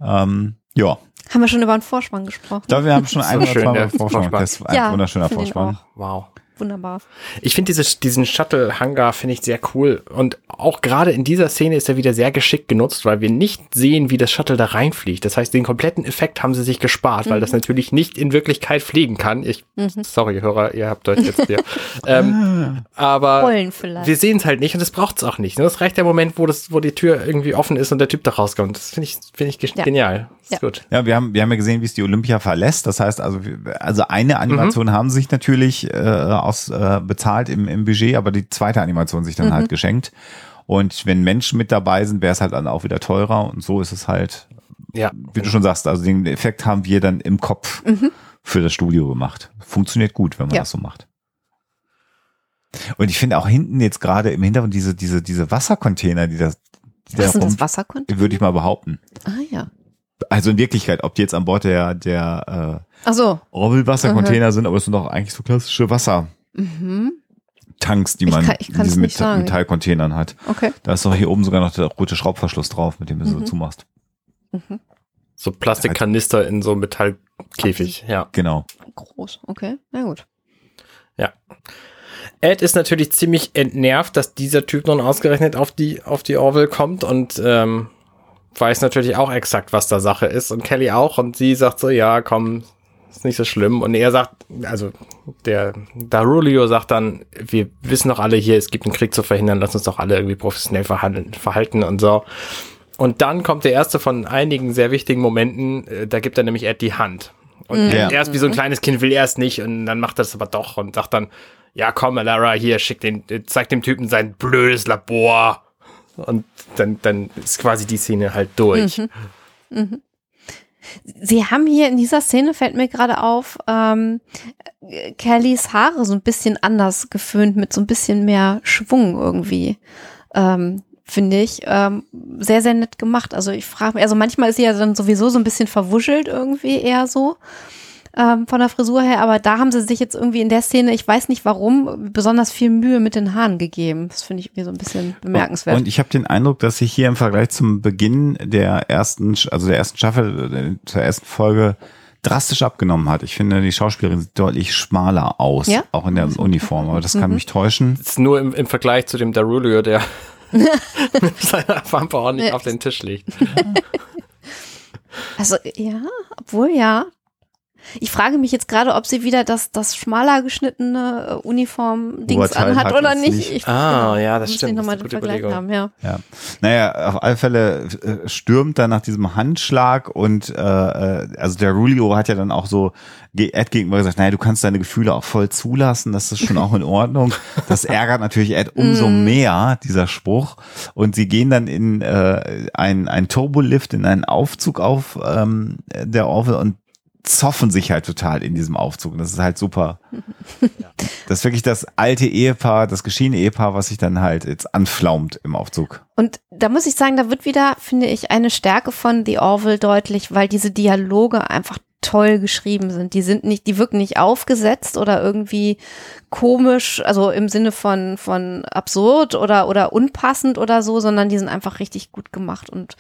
Ähm, ja. Haben wir schon über einen Vorspann gesprochen? Da wir haben schon einen so Vorspann. Vorspann. Das ist ein ja, wunderschöner Vorspann. Wow wunderbar. Ich finde diesen Shuttle-Hangar finde ich sehr cool. Und auch gerade in dieser Szene ist er wieder sehr geschickt genutzt, weil wir nicht sehen, wie das Shuttle da reinfliegt. Das heißt, den kompletten Effekt haben sie sich gespart, mhm. weil das natürlich nicht in Wirklichkeit fliegen kann. Ich, mhm. sorry, Hörer, ihr habt euch jetzt hier. ähm, aber wir sehen es halt nicht und das braucht es auch nicht. Das reicht der Moment, wo das, wo die Tür irgendwie offen ist und der Typ da rauskommt. Das finde ich, finde ich ja. genial. Ja. gut. Ja, wir haben, wir haben ja gesehen, wie es die Olympia verlässt. Das heißt, also, also eine Animation mhm. haben sich natürlich äh, aus äh, bezahlt im, im Budget, aber die zweite Animation sich dann mhm. halt geschenkt. Und wenn Menschen mit dabei sind, wäre es halt dann auch wieder teurer. Und so ist es halt, ja. wie du schon sagst, also den Effekt haben wir dann im Kopf mhm. für das Studio gemacht. Funktioniert gut, wenn man ja. das so macht. Und ich finde auch hinten jetzt gerade im Hintergrund diese, diese, diese Wassercontainer, die das, die Was sind das Wassercontainer? Würde ich mal behaupten. Ah, ja. Also in Wirklichkeit, ob die jetzt an Bord der, der äh, Ach so. Orwell-Wassercontainer mhm. sind, aber es sind doch eigentlich so klassische Wasser. Mhm. Tanks, die man ich kann, in diesen Met Metallcontainern hat. Okay. Da ist doch hier oben sogar noch der rote Schraubverschluss drauf, mit dem du mhm. so zumachst. Mhm. So Plastikkanister in so Metallkäfig, ja. Genau. Groß, okay, na gut. Ja. Ed ist natürlich ziemlich entnervt, dass dieser Typ nun ausgerechnet auf die, auf die Orville kommt und ähm, weiß natürlich auch exakt, was da Sache ist und Kelly auch und sie sagt so, ja, komm, ist nicht so schlimm. Und er sagt, also der Darulio sagt dann, wir wissen doch alle hier, es gibt einen Krieg zu verhindern, lass uns doch alle irgendwie professionell verhandeln, verhalten und so. Und dann kommt der erste von einigen sehr wichtigen Momenten, äh, da gibt er nämlich Ed die Hand. Und mhm. erst wie so ein kleines Kind will er es nicht und dann macht er es aber doch und sagt dann, ja komm, Lara, hier, schick den, zeig dem Typen sein blödes Labor. Und dann, dann ist quasi die Szene halt durch. Mhm. Mhm. Sie haben hier in dieser Szene, fällt mir gerade auf, ähm, Kellys Haare so ein bisschen anders geföhnt, mit so ein bisschen mehr Schwung irgendwie. Ähm, Finde ich. Ähm, sehr, sehr nett gemacht. Also ich frage mich, also manchmal ist sie ja dann sowieso so ein bisschen verwuschelt irgendwie eher so ähm, von der Frisur her, aber da haben sie sich jetzt irgendwie in der Szene, ich weiß nicht warum, besonders viel Mühe mit den Haaren gegeben. Das finde ich irgendwie so ein bisschen bemerkenswert. Und ich habe den Eindruck, dass sich hier im Vergleich zum Beginn der ersten, also der ersten Staffel, äh, zur ersten Folge, drastisch abgenommen hat. Ich finde, die Schauspielerin sieht deutlich schmaler aus, ja? auch in der Uniform, aber das kann mhm. mich täuschen. Das ist nur im, im Vergleich zu dem Darulio, der mit seiner Wampe ordentlich auf den Tisch liegt. Also ja, obwohl ja, ich frage mich jetzt gerade, ob sie wieder das, das schmaler geschnittene äh, Uniform-Dings anhat hat oder nicht. nicht. Ich, ah, genau, ja, das stimmt. Noch mal das Vergleich haben, ja. ja. Naja, auf alle Fälle äh, stürmt dann nach diesem Handschlag und äh, äh also der Rulio hat ja dann auch so Ed gegenüber gesagt, naja, du kannst deine Gefühle auch voll zulassen, das ist schon auch in Ordnung. Das ärgert natürlich Ed umso mm. mehr, dieser Spruch. Und sie gehen dann in äh, ein, ein Turbolift, in einen Aufzug auf ähm, der Orville und zoffen sich halt total in diesem Aufzug. Und das ist halt super. Das ist wirklich das alte Ehepaar, das geschiedene Ehepaar, was sich dann halt jetzt anflaumt im Aufzug. Und da muss ich sagen, da wird wieder, finde ich, eine Stärke von The Orville deutlich, weil diese Dialoge einfach toll geschrieben sind. Die sind nicht, die wirken nicht aufgesetzt oder irgendwie komisch, also im Sinne von, von absurd oder, oder unpassend oder so, sondern die sind einfach richtig gut gemacht und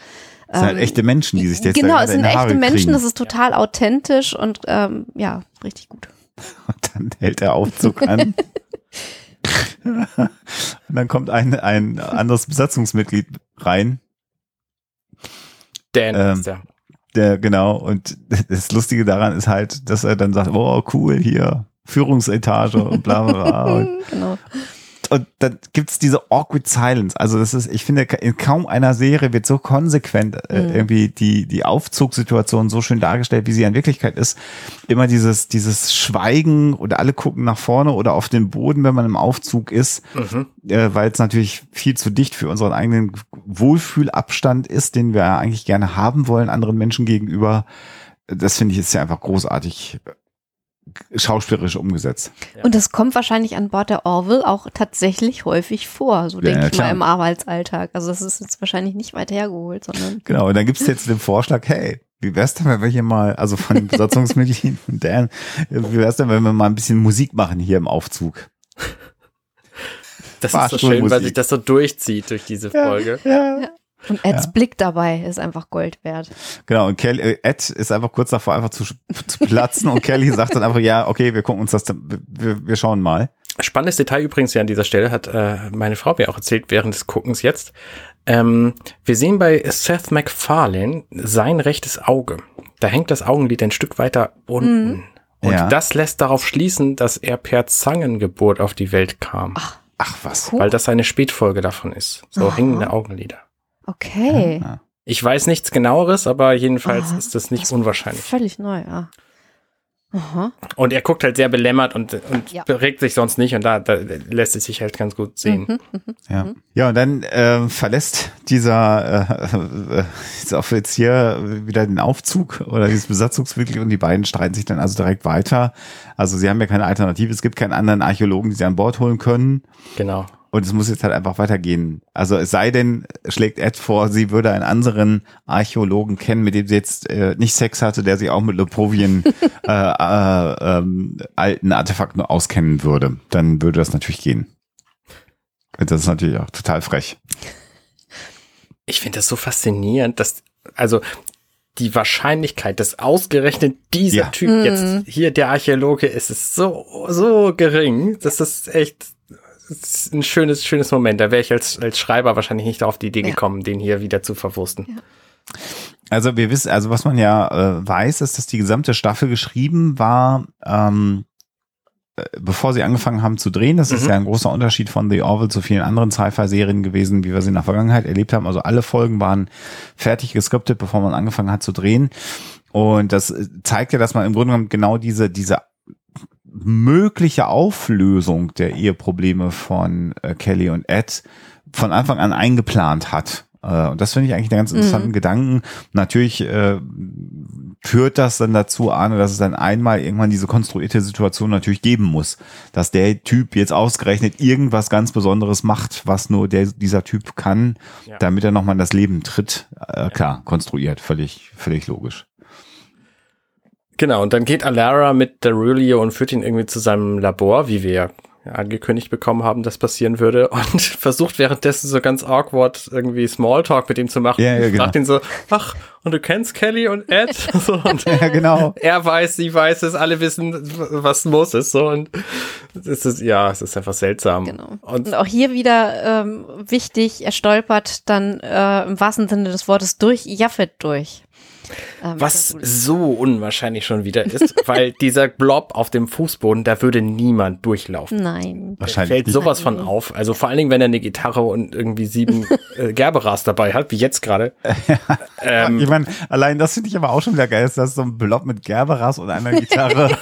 das sind halt ähm, echte Menschen, die sich das Genau, es sind echte Menschen, kriegen. das ist total authentisch und ähm, ja, richtig gut. Und dann hält der Aufzug an. und dann kommt ein, ein anderes Besatzungsmitglied rein. Dan ähm, ist der. Der, genau. Und das Lustige daran ist halt, dass er dann sagt, oh, cool, hier, Führungsetage und bla bla bla. genau und dann gibt's diese awkward silence. Also das ist, ich finde, in kaum einer Serie wird so konsequent äh, mhm. irgendwie die, die Aufzugssituation so schön dargestellt, wie sie in Wirklichkeit ist. Immer dieses, dieses Schweigen oder alle gucken nach vorne oder auf den Boden, wenn man im Aufzug ist, mhm. äh, weil es natürlich viel zu dicht für unseren eigenen Wohlfühlabstand ist, den wir eigentlich gerne haben wollen, anderen Menschen gegenüber. Das finde ich ist ja einfach großartig schauspielerisch umgesetzt. Ja. Und das kommt wahrscheinlich an Bord der Orville auch tatsächlich häufig vor, so denke ja, ich mal im Arbeitsalltag. Also das ist jetzt wahrscheinlich nicht weit hergeholt, sondern. Genau, und dann gibt es jetzt den Vorschlag, hey, wie wär's denn, wenn wir hier mal, also von den Besatzungsmitgliedern, Dan, wie wär's denn, wenn wir mal ein bisschen Musik machen hier im Aufzug? Das ist so schön, weil sich das so durchzieht durch diese Folge. Ja, ja. Und Eds ja. Blick dabei ist einfach Gold wert. Genau, und Kelly, äh, Ed ist einfach kurz davor, einfach zu, zu platzen und Kelly sagt dann einfach, ja, okay, wir gucken uns das, wir, wir schauen mal. Spannendes Detail übrigens ja an dieser Stelle hat äh, meine Frau mir auch erzählt während des Guckens jetzt. Ähm, wir sehen bei Seth MacFarlane sein rechtes Auge. Da hängt das Augenlid ein Stück weiter unten. Mhm. Und ja. das lässt darauf schließen, dass er per Zangengeburt auf die Welt kam. Ach, Ach was. Cool. Weil das eine Spätfolge davon ist. So Aha. hängende Augenlider. Okay. Ja. Ich weiß nichts genaueres, aber jedenfalls Aha. ist das nicht das unwahrscheinlich. Völlig neu, ja. Aha. Und er guckt halt sehr belämmert und, und ja. bewegt sich sonst nicht und da, da lässt es sich halt ganz gut sehen. Mhm, mhm, mhm. ja. ja, und dann äh, verlässt dieser, äh, äh, dieser Offizier wieder den Aufzug oder dieses Besatzungsmitglied und die beiden streiten sich dann also direkt weiter. Also sie haben ja keine Alternative, es gibt keinen anderen Archäologen, die sie an Bord holen können. Genau. Und es muss jetzt halt einfach weitergehen. Also es sei denn, schlägt Ed vor, sie würde einen anderen Archäologen kennen, mit dem sie jetzt äh, nicht Sex hatte, der sich auch mit Leprovien äh, äh, ähm, alten Artefakten auskennen würde. Dann würde das natürlich gehen. Das ist natürlich auch total frech. Ich finde das so faszinierend, dass, also die Wahrscheinlichkeit, dass ausgerechnet dieser ja. Typ mhm. jetzt hier der Archäologe ist, ist so, so gering. Das ist echt ist ein schönes, schönes Moment. Da wäre ich als, als Schreiber wahrscheinlich nicht auf die Idee ja. gekommen, den hier wieder zu verwursten. Ja. Also wir wissen, also was man ja äh, weiß, ist, dass die gesamte Staffel geschrieben war, ähm, äh, bevor sie angefangen haben zu drehen. Das mhm. ist ja ein großer Unterschied von The Orville zu vielen anderen Sci-Fi-Serien gewesen, wie wir sie in der Vergangenheit erlebt haben. Also alle Folgen waren fertig geskriptet, bevor man angefangen hat zu drehen. Und das äh, zeigt ja, dass man im Grunde genommen genau diese, diese mögliche Auflösung der Eheprobleme von äh, Kelly und Ed von Anfang an eingeplant hat. Äh, und das finde ich eigentlich einen ganz interessanten mhm. Gedanken. Natürlich äh, führt das dann dazu an, dass es dann einmal irgendwann diese konstruierte Situation natürlich geben muss, dass der Typ jetzt ausgerechnet irgendwas ganz Besonderes macht, was nur der, dieser Typ kann, ja. damit er nochmal in das Leben tritt. Äh, klar, konstruiert, völlig, völlig logisch. Genau, und dann geht Alara mit Darulio und führt ihn irgendwie zu seinem Labor, wie wir ja angekündigt bekommen haben, dass passieren würde und versucht währenddessen so ganz awkward irgendwie Smalltalk mit ihm zu machen. Ja, ja, genau. Fragt ihn so, ach, und du kennst Kelly und Ed? So, und ja, genau. Er weiß, sie weiß es, alle wissen, was los ist. So, und es ist, ja, es ist einfach seltsam. Genau. Und, und auch hier wieder ähm, wichtig, er stolpert dann äh, im wahrsten Sinne des Wortes durch Jaffet durch. Ähm, Was so unwahrscheinlich schon wieder ist, weil dieser Blob auf dem Fußboden, da würde niemand durchlaufen. Nein. Wahrscheinlich. fällt sowas von auf. Also vor allen Dingen, wenn er eine Gitarre und irgendwie sieben äh, Gerberas dabei hat, wie jetzt gerade. ähm, ich meine, allein das finde ich aber auch schon wieder geil, dass so ein Blob mit Gerberas und einer Gitarre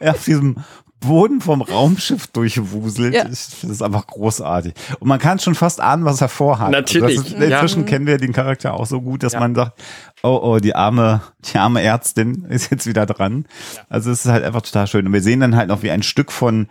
auf diesem Boden vom Raumschiff durchwuselt. Ja. Das ist einfach großartig. Und man kann schon fast ahnen, was er vorhat. Natürlich. Also ist, inzwischen ja. kennen wir den Charakter auch so gut, dass ja. man sagt, oh, oh, die arme, die arme Ärztin ist jetzt wieder dran. Also es ist halt einfach total schön. Und wir sehen dann halt noch, wie ein Stück von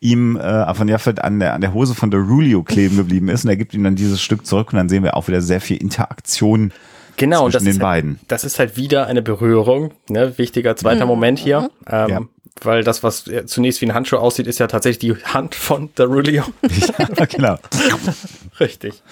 ihm, äh, von Jaffet an der, an der Hose von der Rulio kleben geblieben ist. Und er gibt ihm dann dieses Stück zurück und dann sehen wir auch wieder sehr viel Interaktion Genau, zwischen das den beiden. Halt, das ist halt wieder eine Berührung, ne? Wichtiger zweiter mhm. Moment hier. Mhm. Ähm, ja weil das, was zunächst wie ein Handschuh aussieht, ist ja tatsächlich die Hand von Darulio. ja, genau. Richtig.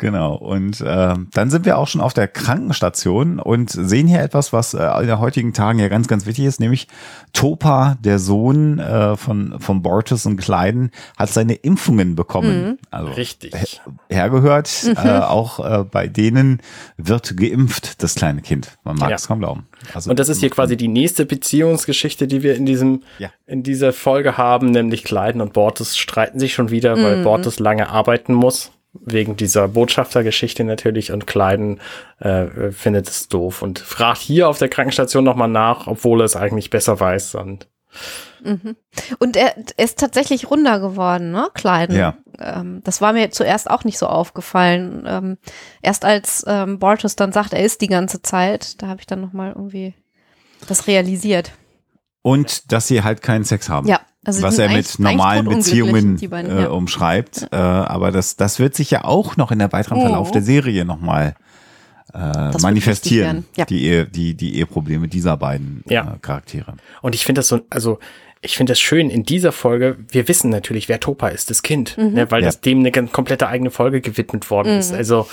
Genau. Und äh, dann sind wir auch schon auf der Krankenstation und sehen hier etwas, was äh, in der heutigen Tagen ja ganz, ganz wichtig ist, nämlich Topa, der Sohn äh, von, von Bortus und Kleiden, hat seine Impfungen bekommen. Mhm. Also Richtig. Her hergehört. Mhm. Äh, auch äh, bei denen wird geimpft, das kleine Kind. Man mag ja. es kaum glauben. Also, und das ist hier quasi die nächste Beziehungsgeschichte, die wir in diesem, ja. in dieser Folge haben, nämlich Kleiden und Bortus streiten sich schon wieder, mhm. weil Bortus lange arbeiten muss wegen dieser Botschaftergeschichte natürlich und Kleiden äh, findet es doof und fragt hier auf der Krankenstation nochmal nach, obwohl er es eigentlich besser weiß. Und, mhm. und er ist tatsächlich runder geworden, ne, Kleiden. Ja. Ähm, das war mir zuerst auch nicht so aufgefallen. Ähm, erst als ähm, Bortus dann sagt, er ist die ganze Zeit, da habe ich dann nochmal irgendwie das realisiert. Und dass sie halt keinen Sex haben. Ja. Also was er mit normalen Beziehungen beiden, ja. äh, umschreibt. Ja. Äh, aber das, das wird sich ja auch noch in der weiteren oh. Verlauf der Serie nochmal äh, manifestieren. Ja. Die, Ehe, die, die Eheprobleme dieser beiden ja. äh, Charaktere. Und ich finde das so, also ich finde das schön in dieser Folge. Wir wissen natürlich, wer Topa ist, das Kind, mhm. ne, weil das dem eine komplette eigene Folge gewidmet worden mhm. ist. Also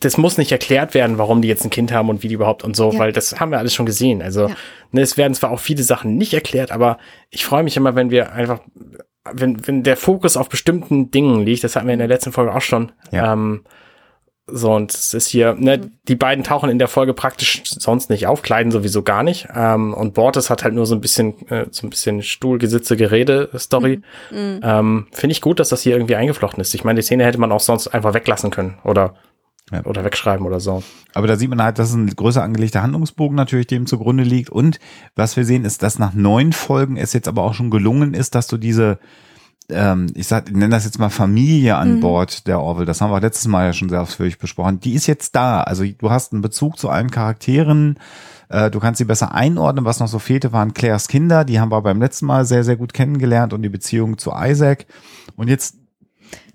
das muss nicht erklärt werden, warum die jetzt ein Kind haben und wie die überhaupt und so, ja. weil das haben wir alles schon gesehen. Also ja. ne, es werden zwar auch viele Sachen nicht erklärt, aber ich freue mich immer, wenn wir einfach, wenn, wenn der Fokus auf bestimmten Dingen liegt, das hatten wir in der letzten Folge auch schon. Ja. Ähm, so, und es ist hier, ne, mhm. die beiden tauchen in der Folge praktisch sonst nicht auf, kleiden sowieso gar nicht. Ähm, und Bortes hat halt nur so ein bisschen, äh, so ein bisschen Stuhlgesitze, Gerede-Story. Mhm. mhm. Ähm, Finde ich gut, dass das hier irgendwie eingeflochten ist. Ich meine, die Szene hätte man auch sonst einfach weglassen können oder ja. Oder wegschreiben oder so. Aber da sieht man halt, dass ein größer angelegter Handlungsbogen natürlich dem zugrunde liegt. Und was wir sehen, ist, dass nach neun Folgen es jetzt aber auch schon gelungen ist, dass du diese, ähm, ich sag, ich nenne das jetzt mal Familie an mhm. Bord der Orville. Das haben wir letztes Mal ja schon sehr ausführlich besprochen. Die ist jetzt da. Also du hast einen Bezug zu allen Charakteren. Äh, du kannst sie besser einordnen. Was noch so fehlte, waren Claires Kinder. Die haben wir beim letzten Mal sehr, sehr gut kennengelernt und die Beziehung zu Isaac. Und jetzt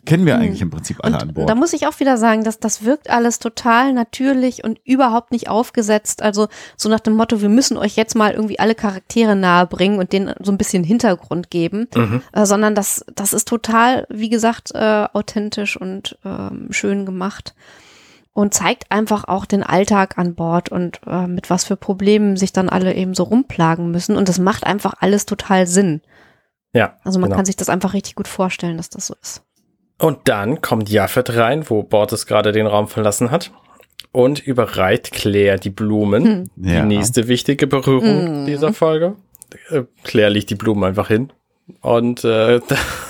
kennen wir hm. eigentlich im Prinzip alle und an Bord. Da muss ich auch wieder sagen, dass das wirkt alles total natürlich und überhaupt nicht aufgesetzt. Also so nach dem Motto, wir müssen euch jetzt mal irgendwie alle Charaktere nahebringen und denen so ein bisschen Hintergrund geben, mhm. äh, sondern das, das ist total, wie gesagt, äh, authentisch und ähm, schön gemacht und zeigt einfach auch den Alltag an Bord und äh, mit was für Problemen sich dann alle eben so rumplagen müssen. Und das macht einfach alles total Sinn. Ja. Also man genau. kann sich das einfach richtig gut vorstellen, dass das so ist. Und dann kommt Jaffet rein, wo Bortes gerade den Raum verlassen hat und überreicht Claire die Blumen. Hm. Die ja. nächste wichtige Berührung hm. dieser Folge. Äh, Claire legt die Blumen einfach hin. Und äh,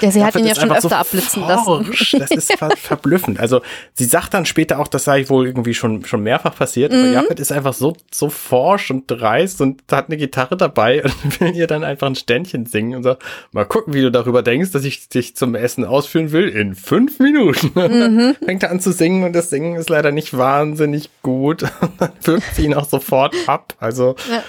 Ja, sie hat ihn ja schon öfter so abblitzen forsch. lassen. Das ist ver verblüffend. Also sie sagt dann später auch, das sei wohl irgendwie schon schon mehrfach passiert, mhm. aber Jaffet ist einfach so so forsch und dreist und hat eine Gitarre dabei und will ihr dann einfach ein Ständchen singen und sagt, mal gucken, wie du darüber denkst, dass ich dich zum Essen ausführen will in fünf Minuten. Mhm. fängt er an zu singen und das Singen ist leider nicht wahnsinnig gut. Und dann wirkt sie ihn auch sofort ab. Also ja.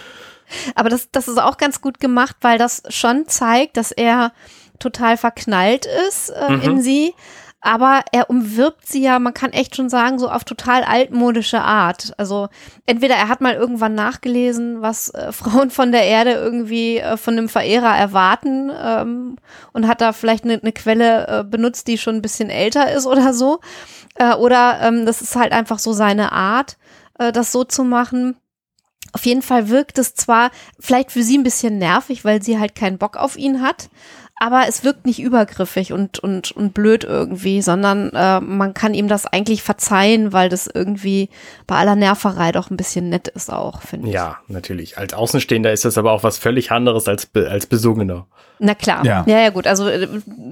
Aber das, das ist auch ganz gut gemacht, weil das schon zeigt, dass er total verknallt ist äh, mhm. in sie. Aber er umwirbt sie ja, man kann echt schon sagen, so auf total altmodische Art. Also entweder er hat mal irgendwann nachgelesen, was äh, Frauen von der Erde irgendwie äh, von einem Verehrer erwarten ähm, und hat da vielleicht eine ne Quelle äh, benutzt, die schon ein bisschen älter ist oder so. Äh, oder ähm, das ist halt einfach so seine Art, äh, das so zu machen. Auf jeden Fall wirkt es zwar vielleicht für sie ein bisschen nervig, weil sie halt keinen Bock auf ihn hat, aber es wirkt nicht übergriffig und, und, und blöd irgendwie, sondern äh, man kann ihm das eigentlich verzeihen, weil das irgendwie bei aller Nerverei doch ein bisschen nett ist auch, finde ich. Ja, natürlich. Als Außenstehender ist das aber auch was völlig anderes als, als Besungener. Na klar. Ja, ja, ja gut. Also äh,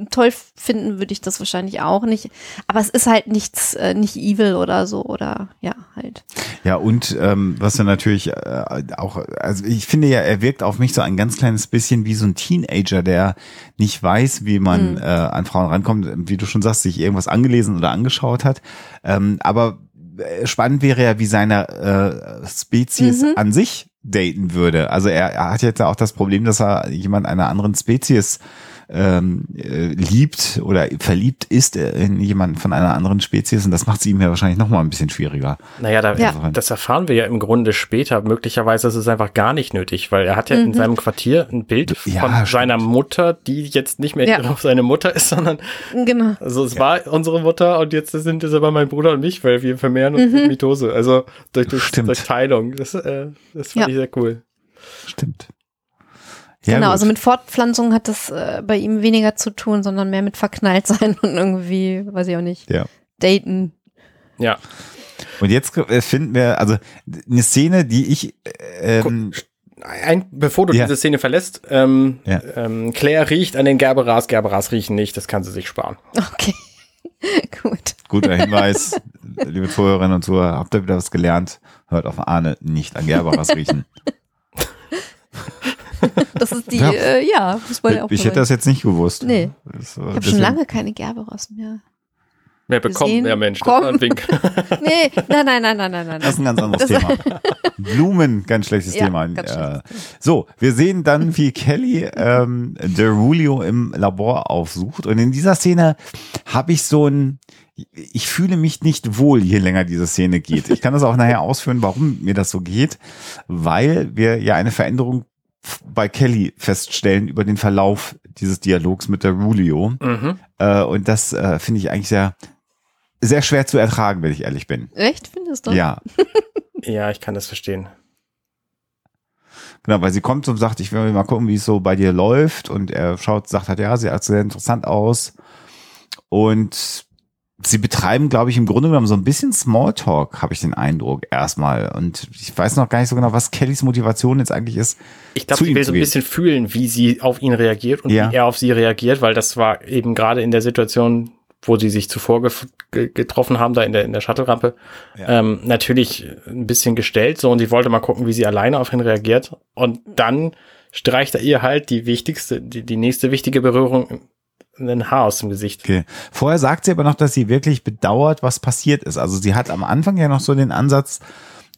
toll finden würde ich das wahrscheinlich auch nicht. Aber es ist halt nichts, äh, nicht evil oder so oder ja, halt. Ja, und ähm, was er natürlich äh, auch, also ich finde ja, er wirkt auf mich so ein ganz kleines bisschen wie so ein Teenager, der nicht weiß, wie man mhm. äh, an Frauen rankommt, wie du schon sagst, sich irgendwas angelesen oder angeschaut hat. Ähm, aber äh, spannend wäre ja, wie seine äh, Spezies mhm. an sich daten würde. Also er, er hat jetzt auch das Problem, dass er jemand einer anderen Spezies ähm, äh, liebt oder verliebt ist in jemanden von einer anderen Spezies und das macht es ihm ja wahrscheinlich noch mal ein bisschen schwieriger. Naja, da, ja. das erfahren wir ja im Grunde später. Möglicherweise ist es einfach gar nicht nötig, weil er hat ja mhm. in seinem Quartier ein Bild ja, von stimmt. seiner Mutter, die jetzt nicht mehr ja. seine Mutter ist, sondern genau. also es war unsere Mutter und jetzt sind es aber mein Bruder und mich, weil wir vermehren uns mhm. Mitose, also durch, durch, durch Teilung. Das, äh, das fand ich sehr cool. Stimmt. Ja, genau, gut. also mit Fortpflanzung hat das äh, bei ihm weniger zu tun, sondern mehr mit verknallt sein und irgendwie, weiß ich auch nicht, ja. daten. Ja. Und jetzt äh, finden wir, also eine Szene, die ich äh, ähm, ein, bevor du ja. diese Szene verlässt, ähm, ja. ähm, Claire riecht an den Gerberas, Gerberas riechen nicht, das kann sie sich sparen. Okay, gut. Guter Hinweis, liebe Zuhörerinnen und Zuhörer, habt ihr wieder was gelernt? Hört auf Arne nicht an Gerberas riechen. Das ist die, ja, äh, ja ja auch Ich hätte das jetzt nicht gewusst. Nee. ich habe schon lange keine Gerberos mehr. Mehr bekommen, mehr Mensch. Komm. nee, nein, nein, nein, nein, nein, nein. Das ist ein ganz anderes das Thema. Blumen, ganz schlechtes ja, Thema. Ganz äh, so, wir sehen dann, wie Kelly ähm, Derulio im Labor aufsucht. Und in dieser Szene habe ich so ein, ich fühle mich nicht wohl, je länger diese Szene geht. Ich kann das auch nachher ausführen, warum mir das so geht, weil wir ja eine Veränderung bei Kelly feststellen über den Verlauf dieses Dialogs mit der Rulio. Mhm. Äh, und das äh, finde ich eigentlich sehr, sehr schwer zu ertragen, wenn ich ehrlich bin. Echt, findest du? Ja. ja, ich kann das verstehen. Genau, weil sie kommt und sagt, ich will mal gucken, wie es so bei dir läuft. Und er schaut, sagt halt, ja, sie hat sehr interessant aus. Und sie betreiben, glaube ich, im Grunde genommen so ein bisschen Smalltalk, habe ich den Eindruck, erstmal. Und ich weiß noch gar nicht so genau, was Kellys Motivation jetzt eigentlich ist. Ich glaube, sie will so ein bisschen fühlen, wie sie auf ihn reagiert und ja. wie er auf sie reagiert, weil das war eben gerade in der Situation, wo sie sich zuvor ge getroffen haben, da in der, in der Shuttle-Rampe, ja. ähm, natürlich ein bisschen gestellt, so, und sie wollte mal gucken, wie sie alleine auf ihn reagiert. Und dann streicht er ihr halt die wichtigste, die, die nächste wichtige Berührung ein Haar aus dem Gesicht. Okay. Vorher sagt sie aber noch, dass sie wirklich bedauert, was passiert ist. Also sie hat am Anfang ja noch so den Ansatz,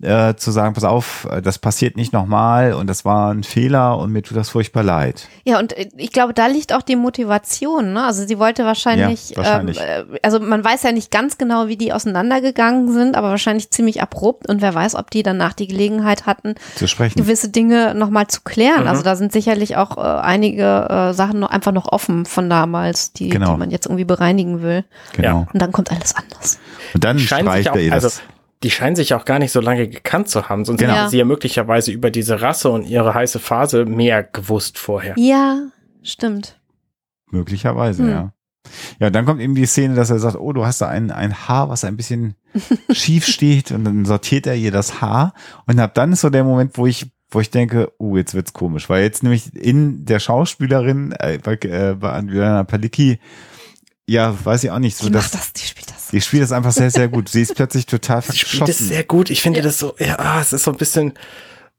äh, zu sagen, pass auf, äh, das passiert nicht nochmal und das war ein Fehler und mir tut das furchtbar leid. Ja, und äh, ich glaube, da liegt auch die Motivation. Ne? Also sie wollte wahrscheinlich, ja, wahrscheinlich. Ähm, äh, also man weiß ja nicht ganz genau, wie die auseinandergegangen sind, aber wahrscheinlich ziemlich abrupt und wer weiß, ob die danach die Gelegenheit hatten, zu sprechen. gewisse Dinge nochmal zu klären. Mhm. Also da sind sicherlich auch äh, einige äh, Sachen noch einfach noch offen von damals, die, genau. die man jetzt irgendwie bereinigen will. Genau. Und dann kommt alles anders. Und dann streicht er ihr das. Also die scheinen sich auch gar nicht so lange gekannt zu haben, sonst genau. hätten sie ja möglicherweise über diese Rasse und ihre heiße Phase mehr gewusst vorher. Ja, stimmt. Möglicherweise, hm. ja. Ja, dann kommt eben die Szene, dass er sagt, oh, du hast da ein, ein Haar, was ein bisschen schief steht und dann sortiert er ihr das Haar und ab dann ist so der Moment, wo ich wo ich denke, oh, jetzt wird's komisch, weil jetzt nämlich in der Schauspielerin äh, bei, äh, bei Adriana Palicki ja, weiß ich auch nicht. So, die macht das, die spielt das. Die spielt das einfach sehr, sehr gut. Sie ist plötzlich total verschossen. Sie spielt das sehr gut. Ich finde ja. das so, ja, ah, es ist so ein bisschen,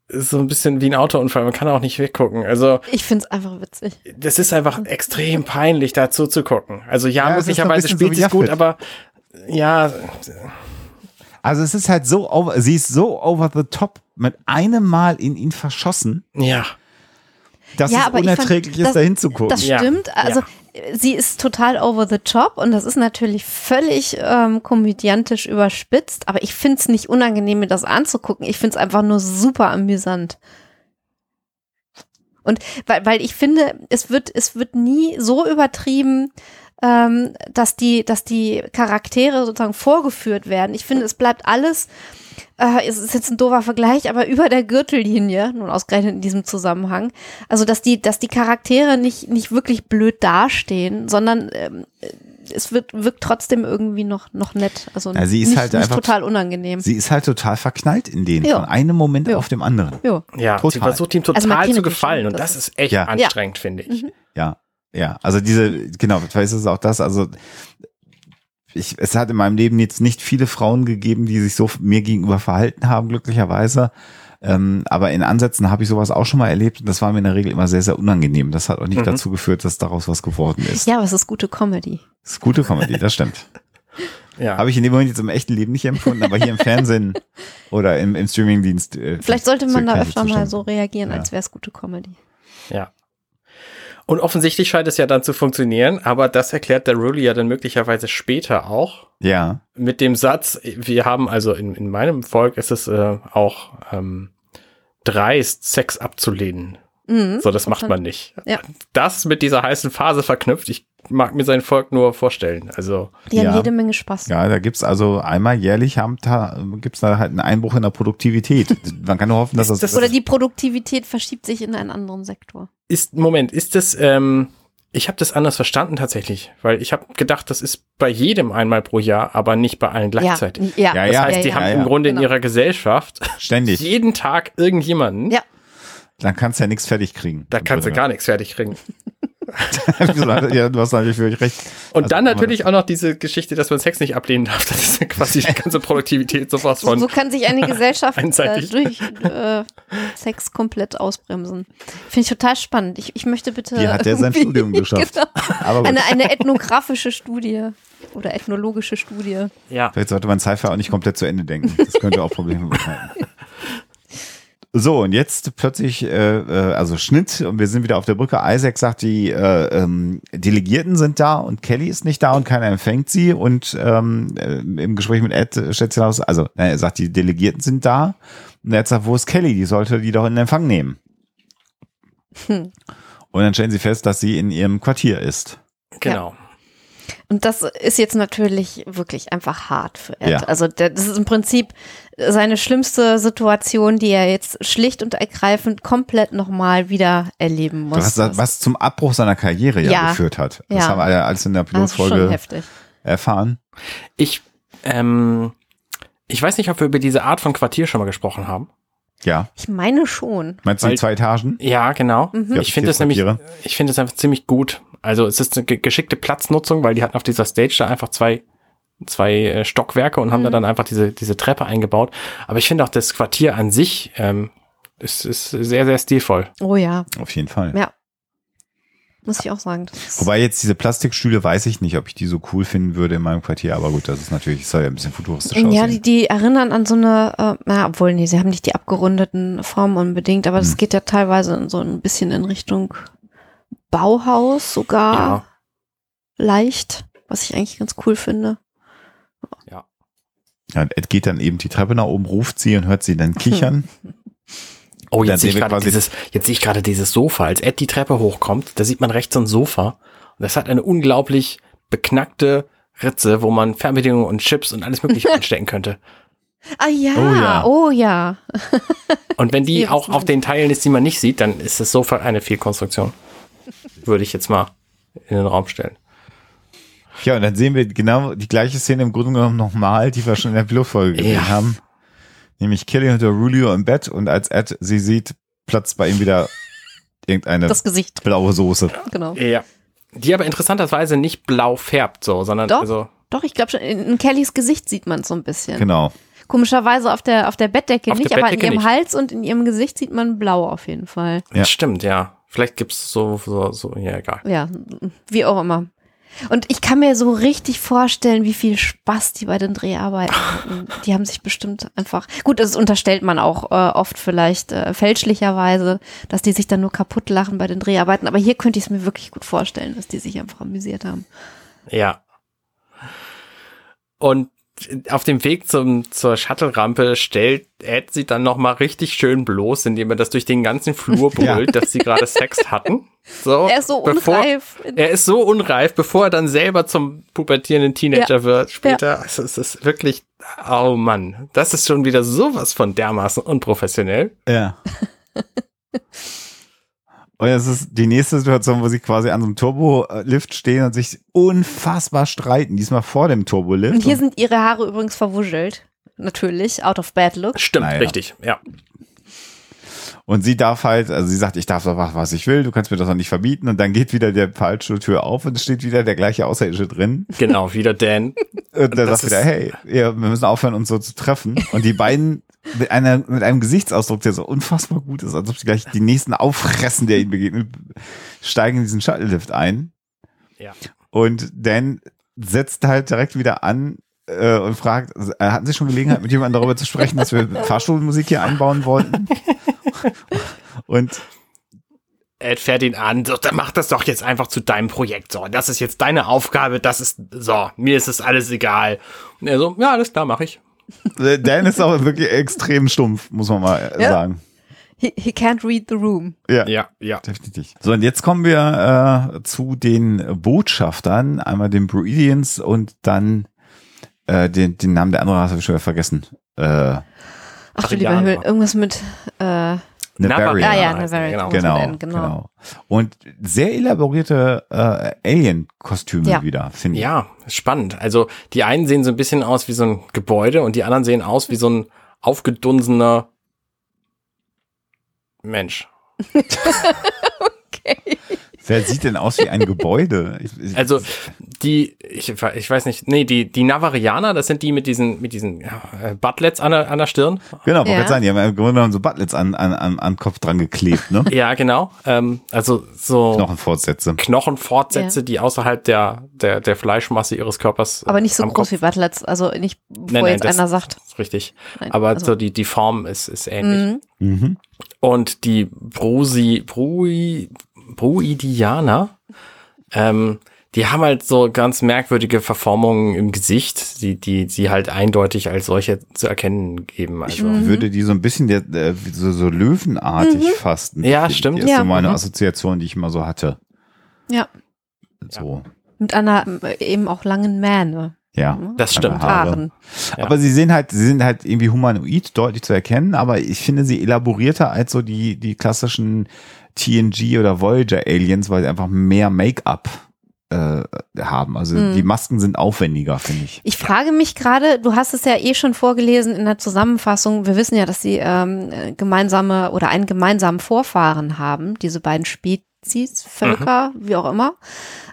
so ein bisschen wie ein Autounfall. Man kann auch nicht weggucken. Also. Ich finde es einfach witzig. Das ist einfach extrem peinlich, dazu zu gucken. Also ja, ja möglicherweise spielt sie so gut, aber ja. Also es ist halt so over, sie ist so over the top mit einem Mal in ihn verschossen. Ja. Das ja, ist unerträglich, fand, ist, da hinzugucken. Das stimmt. Ja. Also sie ist total over the top und das ist natürlich völlig ähm, komödiantisch überspitzt, aber ich finde es nicht unangenehm, mir das anzugucken. Ich finde es einfach nur super amüsant. Und weil, weil ich finde, es wird, es wird nie so übertrieben, ähm, dass die, dass die Charaktere sozusagen vorgeführt werden. Ich finde, es bleibt alles äh, es ist jetzt ein doofer Vergleich, aber über der Gürtellinie, nun ausgerechnet in diesem Zusammenhang, also dass die, dass die Charaktere nicht, nicht wirklich blöd dastehen, sondern ähm, es wird, wirkt trotzdem irgendwie noch, noch nett. Also ja, sie ist nicht, halt nicht einfach total unangenehm. Sie ist halt total verknallt in denen, jo. von einem Moment jo. auf dem anderen. Jo. Ja, total. sie versucht ihm total also zu gefallen und das ist echt ja. anstrengend, finde ich. Mhm. Ja, ja, also diese, genau, vielleicht ist es auch das, also ich, es hat in meinem Leben jetzt nicht viele Frauen gegeben, die sich so mir gegenüber verhalten haben, glücklicherweise. Ähm, aber in Ansätzen habe ich sowas auch schon mal erlebt und das war mir in der Regel immer sehr, sehr unangenehm. Das hat auch nicht mhm. dazu geführt, dass daraus was geworden ist. Ja, aber es ist gute Comedy. Es ist gute Comedy, das stimmt. ja. Habe ich in dem Moment jetzt im echten Leben nicht empfunden, aber hier im Fernsehen oder im, im Streamingdienst. Äh, Vielleicht sollte man da öfter mal so reagieren, ja. als wäre es gute Comedy. Ja. Und offensichtlich scheint es ja dann zu funktionieren, aber das erklärt der Rulli ja dann möglicherweise später auch. Ja. Mit dem Satz, wir haben also in, in meinem Volk ist es äh, auch ähm, dreist, Sex abzulehnen. Mhm, so, das macht man nicht. Ja. Das mit dieser heißen Phase verknüpft, ich mag mir sein Volk nur vorstellen. Also, Die ja. haben jede Menge Spaß. Ja, da gibt's also einmal jährlich haben, da, gibt's da halt einen Einbruch in der Produktivität. Man kann nur hoffen, dass das, das. Oder die Produktivität verschiebt sich in einen anderen Sektor ist, Moment, ist das, ähm, ich habe das anders verstanden tatsächlich, weil ich habe gedacht, das ist bei jedem einmal pro Jahr, aber nicht bei allen gleichzeitig. Ja, ja, das ja, heißt, die ja, haben im Grunde genau. in ihrer Gesellschaft ständig jeden Tag irgendjemanden. Ja. Dann kannst du ja nichts fertig kriegen. Da kannst du gar nichts fertig kriegen. ja, du hast natürlich völlig recht. Und also, dann natürlich auch noch diese Geschichte, dass man Sex nicht ablehnen darf. Das ist quasi die ganze Produktivität sowas von. So, so kann sich eine Gesellschaft äh, durch äh, Sex komplett ausbremsen. Finde ich total spannend. Ich, ich möchte bitte. Hier hat er sein Studium geschafft. genau, eine, eine ethnografische Studie. oder ethnologische Studie. Ja. Vielleicht sollte man Sci-Fi auch nicht komplett zu Ende denken. Das könnte auch Probleme bereiten. So, und jetzt plötzlich, äh, äh, also Schnitt und wir sind wieder auf der Brücke. Isaac sagt, die äh, ähm, Delegierten sind da und Kelly ist nicht da und keiner empfängt sie. Und ähm, äh, im Gespräch mit Ed stellt sie aus, also er sagt, die Delegierten sind da. Und er sagt, wo ist Kelly? Die sollte die doch in Empfang nehmen. Hm. Und dann stellen sie fest, dass sie in ihrem Quartier ist. Genau. Ja. Und das ist jetzt natürlich wirklich einfach hart für Ed. Ja. Also das ist im Prinzip seine schlimmste Situation, die er jetzt schlicht und ergreifend komplett nochmal wieder erleben muss. Was, was zum Abbruch seiner Karriere ja, ja geführt hat. Das ja. haben wir ja alles in der Pilotfolge erfahren. Ich, ähm, ich weiß nicht, ob wir über diese Art von Quartier schon mal gesprochen haben. Ja. Ich meine schon. Meinst du die zwei Etagen? Ja, genau. Mhm. Ich finde es nämlich, ich finde es einfach ziemlich gut. Also es ist eine geschickte Platznutzung, weil die hatten auf dieser Stage da einfach zwei zwei äh, Stockwerke und mhm. haben da mhm. dann einfach diese diese Treppe eingebaut. Aber ich finde auch das Quartier an sich ähm, ist, ist sehr sehr stilvoll. Oh ja. Auf jeden Fall. Ja. Muss ich auch sagen. Wobei jetzt diese Plastikstühle weiß ich nicht, ob ich die so cool finden würde in meinem Quartier, aber gut, das ist natürlich, soll ja ein bisschen futuristisch aussehen. Ja, die, die erinnern an so eine, äh, na, obwohl, nee, sie haben nicht die abgerundeten Formen unbedingt, aber das hm. geht ja teilweise so ein bisschen in Richtung Bauhaus sogar ja. leicht, was ich eigentlich ganz cool finde. Ja. ja. Ed geht dann eben die Treppe nach oben, ruft sie und hört sie dann kichern. Oh, jetzt sehe ich gerade dieses, jetzt sehe ich gerade dieses Sofa. Als Ed die Treppe hochkommt, da sieht man rechts so ein Sofa. Und das hat eine unglaublich beknackte Ritze, wo man Fernbedienungen und Chips und alles mögliche einstecken könnte. Ah ja, oh ja. Oh, ja. und wenn die auch auf den Teilen ist, die man nicht sieht, dann ist das Sofa eine Fehlkonstruktion. Würde ich jetzt mal in den Raum stellen. Ja, und dann sehen wir genau die gleiche Szene im Grunde genommen nochmal, die wir schon in der Pilotfolge gesehen ja. haben nämlich Kelly und Aurelio im Bett und als Ed sie sieht, platzt bei ihm wieder irgendeine das Gesicht. blaue Soße. Genau. Ja. Die aber interessanterweise nicht blau färbt, so, sondern doch, also. Doch, ich glaube schon, in Kellys Gesicht sieht man es so ein bisschen. Genau. Komischerweise auf der, auf der Bettdecke auf nicht, aber Bettdecke in ihrem nicht. Hals und in ihrem Gesicht sieht man blau auf jeden Fall. Ja. Stimmt, ja. Vielleicht gibt's so, so, so, ja, egal. Ja, wie auch immer. Und ich kann mir so richtig vorstellen, wie viel Spaß die bei den Dreharbeiten hatten. Die haben sich bestimmt einfach, gut, das unterstellt man auch äh, oft vielleicht äh, fälschlicherweise, dass die sich dann nur kaputt lachen bei den Dreharbeiten. Aber hier könnte ich es mir wirklich gut vorstellen, dass die sich einfach amüsiert haben. Ja. Und auf dem Weg zum, zur Shuttle-Rampe stellt Ed sie dann nochmal richtig schön bloß, indem er das durch den ganzen Flur brüllt, ja. dass sie gerade Sex hatten. So, er ist so bevor, unreif. Er ist so unreif, bevor er dann selber zum pubertierenden Teenager ja. wird später. Ja. Also es ist wirklich, oh Mann, das ist schon wieder sowas von dermaßen unprofessionell. Ja. Und es ist die nächste Situation, wo sie quasi an so einem Turbolift stehen und sich unfassbar streiten. Diesmal vor dem Turbolift. Und hier sind ihre Haare übrigens verwuschelt. Natürlich, out of bad look. Stimmt, naja. richtig, ja. Und sie darf halt, also sie sagt, ich darf doch machen, was ich will, du kannst mir das auch nicht verbieten. Und dann geht wieder der falsche Tür auf und es steht wieder der gleiche Außerirdische drin. Genau, wieder Dan. Und der sagt wieder, hey, ja, wir müssen aufhören, uns so zu treffen. Und die beiden mit einer, mit einem Gesichtsausdruck, der so unfassbar gut ist, als ob sie gleich die nächsten auffressen, der ihnen begegnet, steigen in diesen Shuttle-Lift ein. Ja. Und Dan setzt halt direkt wieder an, äh, und fragt, äh, hatten Sie schon Gelegenheit, mit jemandem darüber zu sprechen, dass wir Fahrstuhlmusik hier einbauen wollten? und Ed fährt ihn an, so, dann mach das doch jetzt einfach zu deinem Projekt. So, das ist jetzt deine Aufgabe, das ist, so, mir ist es alles egal. Und er so, ja, alles klar, mach ich. Dan ist auch wirklich extrem stumpf, muss man mal ja. sagen. He, he can't read the room. Ja, ja, ja. Definitiv. So, und jetzt kommen wir äh, zu den Botschaftern, einmal den Bruidians und dann äh, den, den Namen der anderen habe ich schon wieder vergessen. Äh, Ach, Ach du lieber Himmel, irgendwas mit äh, Navarian. Ah ja, Navarian. Genau, genau, genau, genau. Und sehr elaborierte äh, Alien-Kostüme ja. wieder, finde ich. Ja, spannend. Also die einen sehen so ein bisschen aus wie so ein Gebäude und die anderen sehen aus wie so ein aufgedunsener Mensch. okay. Wer sieht denn aus wie ein Gebäude? Ich, ich, also die, ich, ich weiß nicht, nee, die, die Navarianer, das sind die mit diesen, mit diesen ja, äh, Butlets an der, an der Stirn. Genau, ja. sagen, die haben im Grunde genommen so Butlets an, an, an, an Kopf dran geklebt, ne? ja, genau. Ähm, also so Knochenfortsätze. Knochenfortsätze, ja. die außerhalb der, der, der Fleischmasse ihres Körpers. Aber nicht so groß Kopf. wie Butlets, also nicht, bevor nein, nein, jetzt das, einer sagt. richtig. Nein, Aber also. so die, die Form ist, ist ähnlich. Mhm. Mhm. Und die Brusi, Brui, Bruidianer, ähm, die haben halt so ganz merkwürdige Verformungen im Gesicht, die, die sie halt eindeutig als solche zu erkennen geben. Also. Ich mhm. würde die so ein bisschen der, der so, so löwenartig mhm. fasten. Ja, stimmt. Das ist ja. so meine mhm. Assoziation, die ich immer so hatte. Ja. So. Mit einer eben auch langen Mähne. Ja, mhm. das stimmt. Haaren. Ja. Aber sie sehen halt, sie sind halt irgendwie humanoid, deutlich zu erkennen, aber ich finde sie elaborierter als so die, die klassischen TNG oder Voyager Aliens, weil sie einfach mehr Make-up äh, haben. Also mhm. die Masken sind aufwendiger, finde ich. Ich frage mich gerade, du hast es ja eh schon vorgelesen in der Zusammenfassung. Wir wissen ja, dass sie ähm, gemeinsame oder einen gemeinsamen Vorfahren haben, diese beiden Spezies, Völker, mhm. wie auch immer.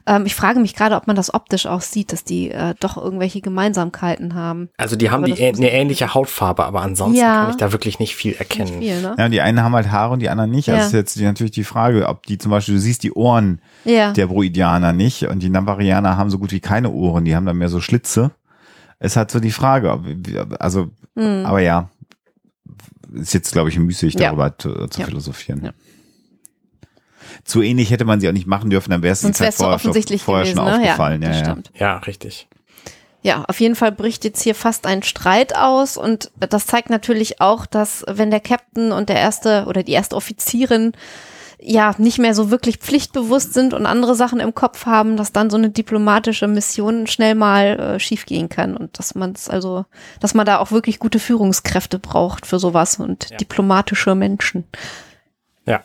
Ähm, ich frage mich gerade, ob man das optisch auch sieht, dass die äh, doch irgendwelche Gemeinsamkeiten haben. Also die haben die ä eine ähnliche Hautfarbe, aber ansonsten ja. kann ich da wirklich nicht viel erkennen. Nicht viel, ne? Ja, die einen haben halt Haare und die anderen nicht. Also ja. Also ist jetzt natürlich die Frage, ob die zum Beispiel, du siehst die Ohren ja. der Bruidianer nicht und die Navarianer haben so gut wie keine Ohren, die haben dann mehr so Schlitze. Es hat so die Frage, also, mhm. aber ja, ist jetzt, glaube ich, müßig, darüber zu, zu philosophieren. Ja zu ähnlich hätte man sie auch nicht machen dürfen, dann wäre es uns vorher, offensichtlich vorher gewesen, schon ne? aufgefallen. Ja, ja, ja. ja, richtig. Ja, auf jeden Fall bricht jetzt hier fast ein Streit aus und das zeigt natürlich auch, dass wenn der Captain und der erste oder die erste Offizierin ja nicht mehr so wirklich pflichtbewusst sind und andere Sachen im Kopf haben, dass dann so eine diplomatische Mission schnell mal äh, schiefgehen kann und dass man es also, dass man da auch wirklich gute Führungskräfte braucht für sowas und ja. diplomatische Menschen. Ja.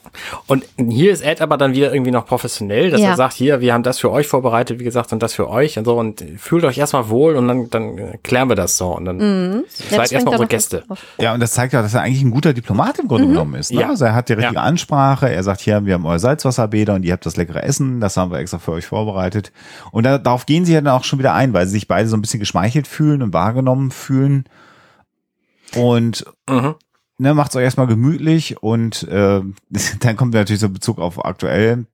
Und hier ist Ed aber dann wieder irgendwie noch professionell, dass ja. er sagt, hier, wir haben das für euch vorbereitet, wie gesagt, und das für euch und so und fühlt euch erstmal wohl und dann, dann klären wir das so und dann mhm. seid erstmal unsere Gäste. Ja, und das zeigt ja, dass er eigentlich ein guter Diplomat im Grunde mhm. genommen ist. Ne? Ja. Also er hat die richtige ja. Ansprache, er sagt, hier, wir haben euer Salzwasserbäder und ihr habt das leckere Essen, das haben wir extra für euch vorbereitet. Und da, darauf gehen sie ja dann auch schon wieder ein, weil sie sich beide so ein bisschen geschmeichelt fühlen und wahrgenommen fühlen. Und mhm ne, macht es euch erstmal gemütlich und äh, dann kommt natürlich so Bezug auf aktuell.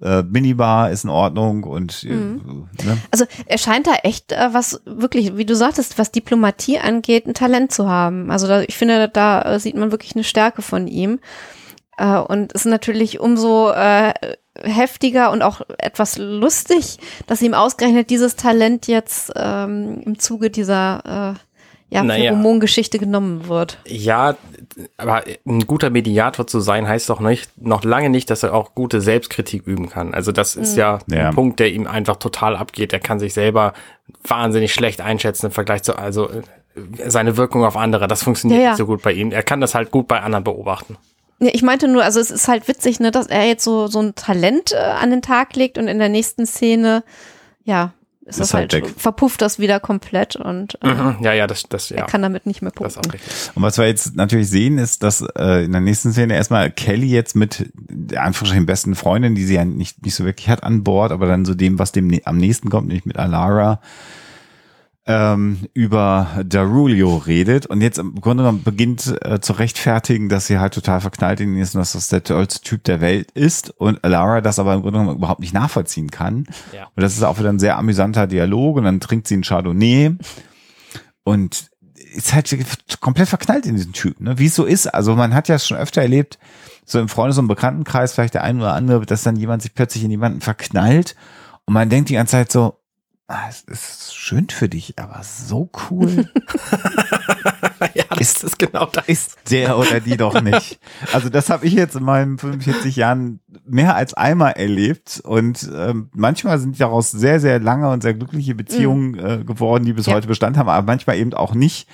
Äh, Minibar ist in Ordnung und äh, mhm. ne? also er scheint da echt äh, was wirklich, wie du sagtest, was Diplomatie angeht, ein Talent zu haben. Also da, ich finde, da äh, sieht man wirklich eine Stärke von ihm. Äh, und es ist natürlich umso äh, heftiger und auch etwas lustig, dass ihm ausgerechnet dieses Talent jetzt ähm, im Zuge dieser äh, ja, naja. Pheromongeschichte genommen wird. Ja, aber ein guter Mediator zu sein heißt doch nicht, noch lange nicht, dass er auch gute Selbstkritik üben kann. Also das ist mhm. ja, ja, ein Punkt, der ihm einfach total abgeht. Er kann sich selber wahnsinnig schlecht einschätzen im Vergleich zu, also äh, seine Wirkung auf andere. Das funktioniert ja, ja. nicht so gut bei ihm. Er kann das halt gut bei anderen beobachten. Ja, ich meinte nur, also es ist halt witzig, ne, dass er jetzt so, so ein Talent äh, an den Tag legt und in der nächsten Szene, ja, ist, das halt, halt verpufft das wieder komplett und äh, mhm, ja, ja, das, das, ja. er kann damit nicht mehr punkten. Und was wir jetzt natürlich sehen, ist, dass äh, in der nächsten Szene erstmal Kelly jetzt mit der Anführungsstrichen besten Freundin, die sie ja nicht, nicht so wirklich hat an Bord, aber dann so dem, was dem am nächsten kommt, nämlich mit Alara, ähm, über Darulio redet und jetzt im Grunde genommen beginnt äh, zu rechtfertigen, dass sie halt total verknallt in ihn ist und dass das der tollste Typ der Welt ist und Lara das aber im Grunde genommen überhaupt nicht nachvollziehen kann. Ja. Und das ist auch wieder ein sehr amüsanter Dialog und dann trinkt sie ein Chardonnay und ist halt komplett verknallt in diesen Typen, ne? wie es so ist. Also man hat ja schon öfter erlebt, so im Freundes- und Bekanntenkreis vielleicht der ein oder andere, dass dann jemand sich plötzlich in jemanden verknallt und man denkt die ganze Zeit so, ah, es ist schön für dich, aber so cool. ja, das ist, ist genau das. Ist der oder die doch nicht. Also das habe ich jetzt in meinen 45 Jahren mehr als einmal erlebt und ähm, manchmal sind daraus sehr, sehr lange und sehr glückliche Beziehungen mhm. äh, geworden, die bis ja. heute Bestand haben, aber manchmal eben auch nicht.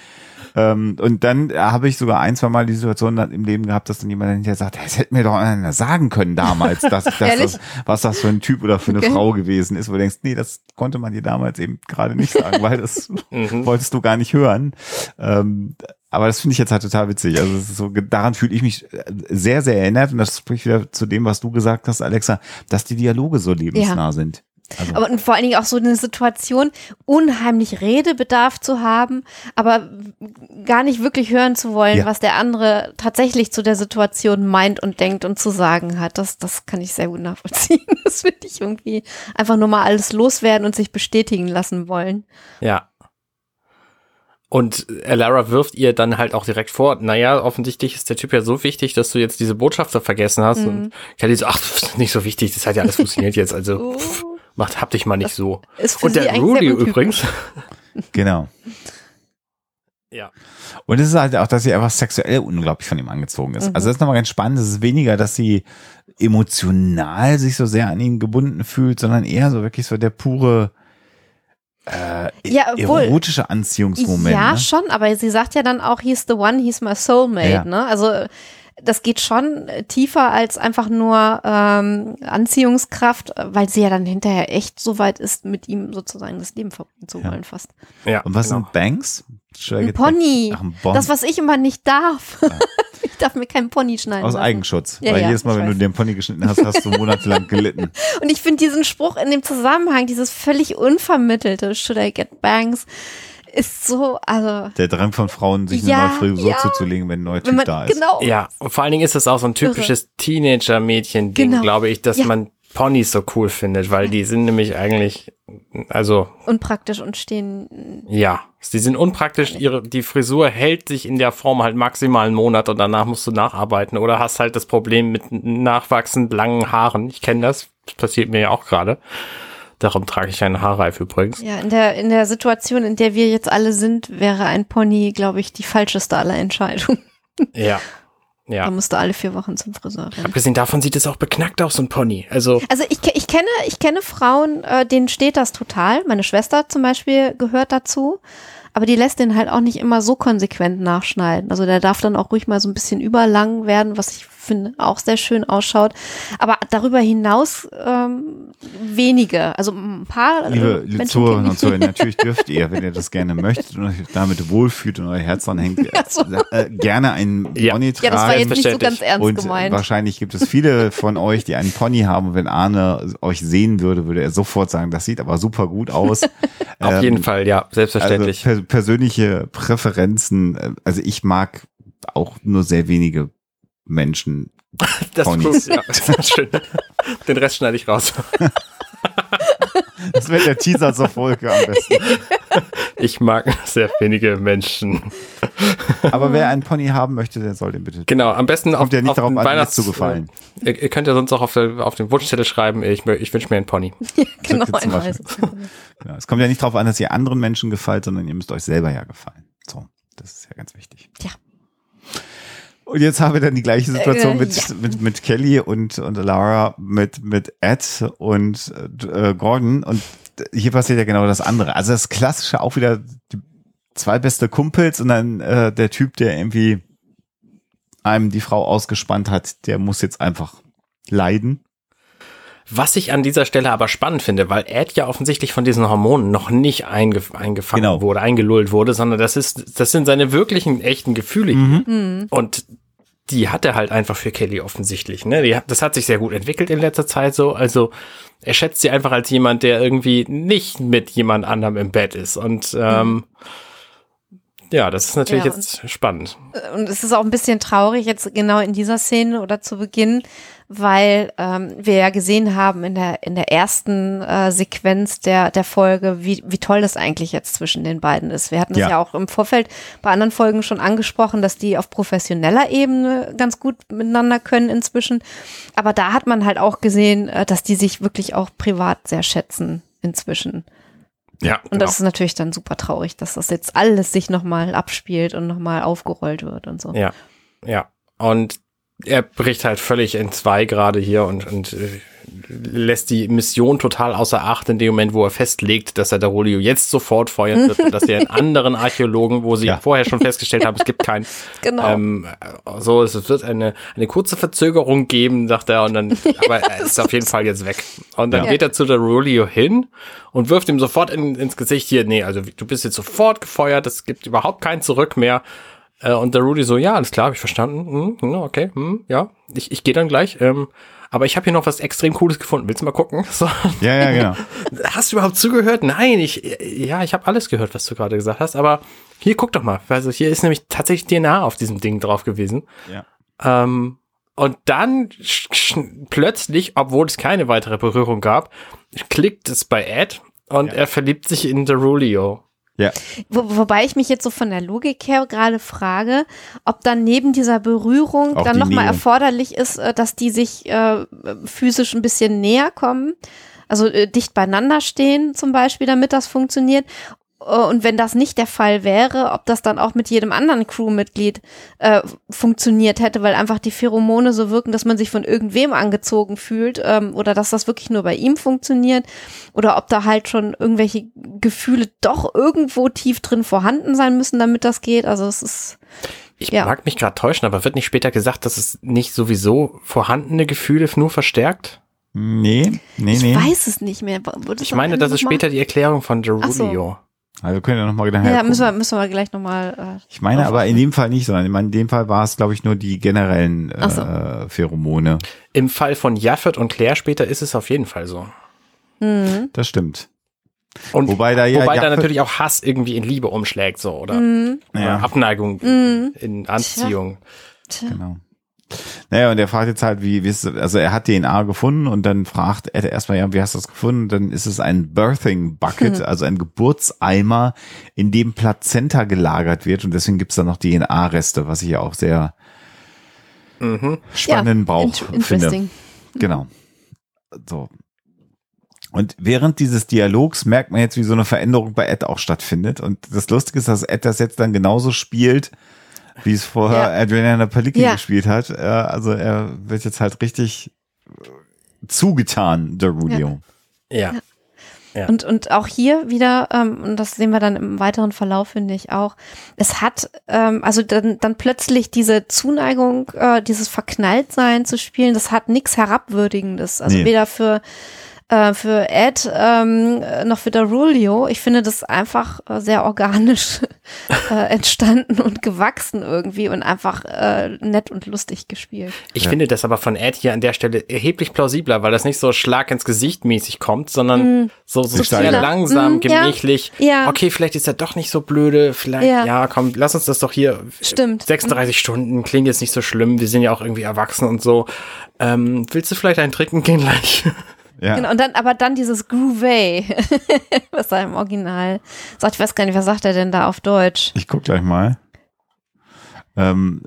Ähm, und dann habe ich sogar ein, zwei Mal die Situation im Leben gehabt, dass dann jemand hinterher sagt, das hätte mir doch einer sagen können damals, dass, dass das, was das für ein Typ oder für eine okay. Frau gewesen ist, wo du denkst, nee, das konnte man dir damals eben gerade nicht sagen, weil das mhm. wolltest du gar nicht hören. Ähm, Aber das finde ich jetzt halt total witzig. Also so, daran fühle ich mich äh, sehr, sehr erinnert. Und das spricht wieder zu dem, was du gesagt hast, Alexa, dass die Dialoge so lebensnah ja. sind. Also. Aber und vor allen Dingen auch so eine Situation, unheimlich Redebedarf zu haben, aber gar nicht wirklich hören zu wollen, ja. was der andere tatsächlich zu der Situation meint und denkt und zu sagen hat. Das, das kann ich sehr gut nachvollziehen. Das finde ich irgendwie einfach nur mal alles loswerden und sich bestätigen lassen wollen. Ja. Und Alara wirft ihr dann halt auch direkt vor, naja, offensichtlich ist der Typ ja so wichtig, dass du jetzt diese Botschafter vergessen hast. Mhm. Und Kelly so, ach, das ist nicht so wichtig, das hat ja alles funktioniert jetzt. Also, pff, macht, hab dich mal nicht das so. Und der Rudy übrigens. Genau. Ja. Und es ist halt auch, dass sie einfach sexuell unglaublich von ihm angezogen ist. Mhm. Also das ist nochmal ganz spannend. Es ist weniger, dass sie emotional sich so sehr an ihn gebunden fühlt, sondern eher so wirklich so der pure äh, ja, erotische Anziehungsmoment. Ja, ne? schon, aber sie sagt ja dann auch, he's the one, he's my soulmate, ja. ne? Also das geht schon tiefer als einfach nur ähm, Anziehungskraft, weil sie ja dann hinterher echt so weit ist, mit ihm sozusagen das Leben verbringen zu wollen, ja. fast. Ja, Und was genau. sind Banks? Ein Pony. Ach, ein das, was ich immer nicht darf. Ja. ich darf mir keinen Pony schneiden. Aus lassen. Eigenschutz. Ja, weil ja, jedes Mal, wenn weiß. du den Pony geschnitten hast, hast du monatelang gelitten. Und ich finde diesen Spruch in dem Zusammenhang, dieses völlig unvermittelte, should I get bangs? Ist so, also. Der Drang von Frauen, sich ja, eine neue Frisur ja. zuzulegen, wenn ein neuer Typ man, da ist. Genau. Ja, und vor allen Dingen ist das auch so ein typisches Teenager-Mädchen-Ding, genau. glaube ich, dass ja. man Ponys so cool findet, weil die sind nämlich eigentlich, also. Unpraktisch und stehen. Ja, die sind unpraktisch. Ihre, die Frisur hält sich in der Form halt maximal einen Monat und danach musst du nacharbeiten oder hast halt das Problem mit nachwachsend langen Haaren. Ich kenne das. Das passiert mir ja auch gerade. Darum trage ich einen Haarreif übrigens. Ja, in der, in der Situation, in der wir jetzt alle sind, wäre ein Pony, glaube ich, die falscheste aller Entscheidungen. Ja. Ja. Da musste alle vier Wochen zum Friseur rennen. Abgesehen davon sieht es auch beknackt aus, so ein Pony. Also, also ich, ich, kenne, ich kenne Frauen, äh, denen steht das total. Meine Schwester zum Beispiel gehört dazu. Aber die lässt den halt auch nicht immer so konsequent nachschneiden. Also der darf dann auch ruhig mal so ein bisschen überlang werden, was ich finde auch sehr schön ausschaut. Aber darüber hinaus ähm, wenige. Also ein paar. Äh, liebe, Zuhörerinnen und Zuhörer, natürlich dürft ihr, wenn ihr das gerne möchtet und euch damit wohlfühlt und euer Herz dran hängt, so. äh, gerne einen ja. Pony tragen. Ja, das war jetzt nicht so ganz ernst und gemeint. Wahrscheinlich gibt es viele von euch, die einen Pony haben. Und wenn Arne euch sehen würde, würde er sofort sagen, das sieht aber super gut aus. Auf ähm, jeden Fall, ja, selbstverständlich. Also per persönliche Präferenzen, äh, also ich mag auch nur sehr wenige Menschen. Das Ponys. ja, das ist schön. Den Rest schneide ich raus. Das wäre der Teaser zur Folge am besten. Ich mag sehr wenige Menschen. Aber wer einen Pony haben möchte, der soll den bitte. Genau, am besten Kommt auf, ja nicht auf darauf an, Weihnachts zu gefallen. Ihr, ihr, könnt ja sonst auch auf, der, auf den Wunschzettel schreiben, ich, ich wünsche mir einen Pony. genau, ein genau, Es kommt ja nicht darauf an, dass ihr anderen Menschen gefällt, sondern ihr müsst euch selber ja gefallen. So, das ist ja ganz wichtig. Ja. Und jetzt haben wir dann die gleiche Situation äh, mit, ja. mit, mit Kelly und, und Lara, mit, mit Ed und äh, Gordon. Und hier passiert ja genau das andere. Also das Klassische auch wieder die zwei beste Kumpels und dann äh, der Typ, der irgendwie einem die Frau ausgespannt hat, der muss jetzt einfach leiden. Was ich an dieser Stelle aber spannend finde, weil Ed ja offensichtlich von diesen Hormonen noch nicht eingef eingefangen genau. wurde, eingelullt wurde, sondern das ist, das sind seine wirklichen, echten Gefühle. Mhm. mhm. Und die hat er halt einfach für Kelly offensichtlich. Ne? Die, das hat sich sehr gut entwickelt in letzter Zeit so. Also er schätzt sie einfach als jemand, der irgendwie nicht mit jemand anderem im Bett ist. Und ähm, mhm. ja, das ist natürlich ja, jetzt spannend. Und es ist auch ein bisschen traurig, jetzt genau in dieser Szene oder zu Beginn, weil ähm, wir ja gesehen haben in der in der ersten äh, Sequenz der der Folge, wie wie toll das eigentlich jetzt zwischen den beiden ist. Wir hatten es ja. ja auch im Vorfeld bei anderen Folgen schon angesprochen, dass die auf professioneller Ebene ganz gut miteinander können inzwischen. Aber da hat man halt auch gesehen, äh, dass die sich wirklich auch privat sehr schätzen inzwischen. Ja. Und genau. das ist natürlich dann super traurig, dass das jetzt alles sich nochmal abspielt und nochmal aufgerollt wird und so. Ja, ja. Und er bricht halt völlig in zwei gerade hier und, und äh, lässt die Mission total außer Acht in dem Moment, wo er festlegt, dass er der Rolio jetzt sofort feuern wird und dass er einen anderen Archäologen, wo sie ja. vorher schon festgestellt haben, es gibt keinen. Genau. Ähm, so, es wird eine, eine kurze Verzögerung geben, sagt er, und dann, aber er ist auf jeden Fall jetzt weg. Und dann ja. geht er zu der Rolio hin und wirft ihm sofort in, ins Gesicht hier, nee, also du bist jetzt sofort gefeuert, es gibt überhaupt kein Zurück mehr Äh, und der Rudy so, ja, alles klar, habe ich verstanden. Hm, okay, hm, ja, ich, ich gehe dann gleich. Ähm, aber ich habe hier noch was extrem Cooles gefunden. Willst du mal gucken? So. Ja, ja, genau. Hast du überhaupt zugehört? Nein, ich, ja, ich habe alles gehört, was du gerade gesagt hast. Aber hier, guck doch mal. Also hier ist nämlich tatsächlich DNA auf diesem Ding drauf gewesen. Ja. Ähm, und dann plötzlich, obwohl es keine weitere Berührung gab, klickt es bei Ed und ja. er verliebt sich in Derulio. Ja. Wo, wobei ich mich jetzt so von der Logik her gerade frage, ob dann neben dieser Berührung Auch dann nochmal erforderlich ist, äh, dass die sich äh, physisch ein bisschen näher kommen. Also äh, dicht beieinander stehen zum Beispiel, damit das funktioniert. Äh, und wenn das nicht der Fall wäre, ob das dann auch mit jedem anderen Crewmitglied äh, funktioniert hätte, weil einfach die Pheromone so wirken, dass man sich von irgendwem angezogen fühlt ähm, oder dass das wirklich nur bei ihm funktioniert oder ob da halt schon irgendwelche Gefühle doch irgendwo tief drin vorhanden sein müssen, damit das geht. Also es ist ich ja. mag mich gerade täuschen, aber wird nicht später gesagt, dass es nicht sowieso vorhandene Gefühle nur verstärkt? Nee, nee, ich nee. Ich weiß es nicht mehr. Ich meine, das ist später die Erklärung von Derulio. So. Also können wir nochmal. Ja, müssen wir, müssen wir gleich nochmal. Äh, ich meine aber in dem Fall nicht, sondern in dem Fall war es, glaube ich, nur die generellen äh, so. Pheromone. Im Fall von Jaffet und Claire später ist es auf jeden Fall so. Mhm. Das stimmt. Und wobei da ja wobei da natürlich auch Hass irgendwie in Liebe umschlägt, so oder, mhm. oder Abneigung mhm. in Anziehung. Tja. Tja. Genau. Naja, und er fragt jetzt halt, wie, wie ist, also er hat DNA gefunden und dann fragt er erstmal, ja, wie hast du das gefunden? Dann ist es ein Birthing Bucket, hm. also ein Geburtseimer, in dem Plazenta gelagert wird und deswegen gibt's da noch DNA-Reste, was ich ja auch sehr mhm. spannenden ja, Bauch finde. Genau. So. Und während dieses Dialogs merkt man jetzt, wie so eine Veränderung bei Ed auch stattfindet. Und das Lustige ist, dass Ed das jetzt dann genauso spielt, wie es vorher ja. Adriana Palicki ja. gespielt hat. also er wird jetzt halt richtig zugetan, der Rulio. Ja. ja. Ja. Und, und auch hier wieder, ähm, und das sehen wir dann im weiteren Verlauf, finde ich auch, es hat, ähm, also dann, dann plötzlich diese Zuneigung, äh, dieses Verknalltsein zu spielen, das hat nichts Herabwürdigendes. Also nee. weder für äh, für Ed ähm, noch für Darulio. Ich finde das einfach äh, sehr organisch äh, entstanden und gewachsen irgendwie und einfach äh, nett und lustig gespielt. Ich ja. finde das aber von Ed hier an der Stelle erheblich plausibler, weil das nicht so Schlag ins Gesicht mäßig kommt, sondern mm. so, so sehr langsam, mm, gemächlich. Ja. ja. Okay, vielleicht ist er doch nicht so blöde, vielleicht, ja. ja, komm, lass uns das doch hier. Stimmt. 36 Stunden klingt jetzt nicht so schlimm, wir sind ja auch irgendwie erwachsen und so. Ähm, willst du vielleicht einen trinken gehen gleich? Ja. Genau, und dann, aber dann dieses Groovy, was er im Original sagt. Ich weiß gar nicht, was sagt er denn da auf Deutsch? Ich guck gleich mal. Ähm,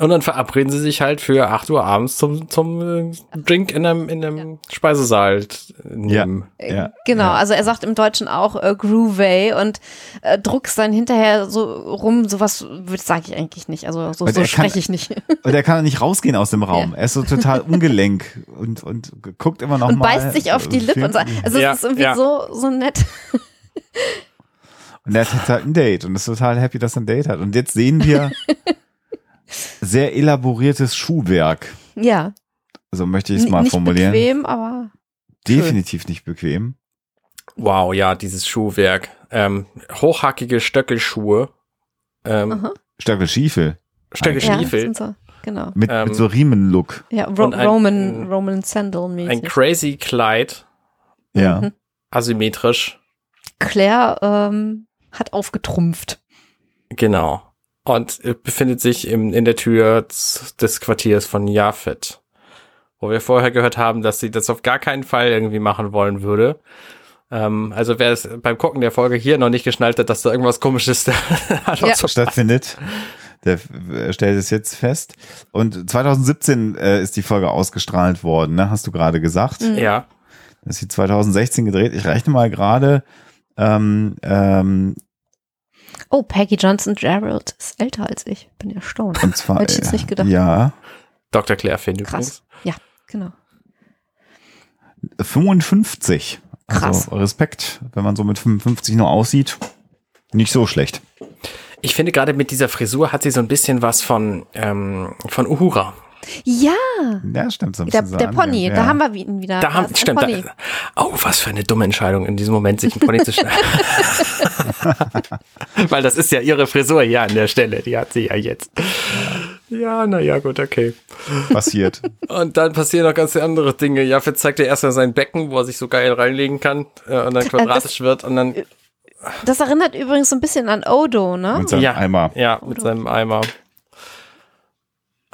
und dann verabreden sie sich halt für 8 Uhr abends zum, zum äh, Drink in einem, in einem ja. Speisesaal. Nehmen. Ja, ja, genau, ja. also er sagt im Deutschen auch äh, Groovy und äh, druckst dann hinterher so rum, sowas sage ich eigentlich nicht. Also so, so spreche ich nicht. Und er kann nicht rausgehen aus dem Raum. Er ist so total ungelenk und, und guckt immer noch und mal. Und beißt sich auf die Lippe und sagt, also es ist irgendwie so, so nett. Und er hat jetzt halt ein Date und ist total happy, dass er ein Date hat. Und jetzt sehen wir sehr elaboriertes Schuhwerk. Ja. So möchte ich es mal nicht formulieren. Nicht bequem, aber. Definitiv schön. nicht bequem. Wow, ja, dieses Schuhwerk. Ähm, hochhackige Stöckelschuhe. Ähm, Stöckelstiefel. Stöckelstiefel. Ja, so, genau. Mit, ähm, mit so Riemenlook. Ja, Ro ein, Roman, Roman Sandal mäßig. Ein crazy Kleid. Ja. Mhm. Asymmetrisch. Claire ähm, hat aufgetrumpft. Genau und befindet sich im, in der Tür des Quartiers von Jafet. Wo wir vorher gehört haben, dass sie das auf gar keinen Fall irgendwie machen wollen würde. Ähm, also wer es beim Gucken der Folge hier noch nicht geschnallt hat, dass da irgendwas komisches ja. stattfindet, der stellt es jetzt fest. Und 2017 äh, ist die Folge ausgestrahlt worden, ne? hast du gerade gesagt. Mhm. Ja. Das ist die 2016 gedreht. Ich rechne mal gerade. Ähm, ähm, Oh, Peggy Johnson Gerald ist älter als ich. Bin erstaunt. Und zwar, Hätte ich jetzt nicht gedacht. Ja. Dr. Claire Finn Krass. Ja, genau. 55. Also Krass. Also Respekt, wenn man so mit 55 nur aussieht. Nicht so schlecht. Ich finde gerade mit dieser Frisur hat sie so ein bisschen was von, ähm, von Uhura. Ja. Ja, stimmt so Der, der Pony, angehört, da ja. haben wir ihn wieder. Da haben, Das stimmt. Pony. Da, oh, was für eine dumme Entscheidung in diesem Moment, sich ein Pony zu schneiden. Weil das ist ja ihre Frisur hier an der Stelle. Die hat sie ja jetzt. Ja, naja, gut, okay. passiert. Und dann passieren noch ganz andere Dinge. Jafet zeigt dir erstmal sein Becken, wo er sich so geil reinlegen kann äh, und dann quadratisch wird und dann Das erinnert übrigens so ein bisschen an Odo, ne? Mit seinem ja, Eimer. Ja, mit seinem Eimer.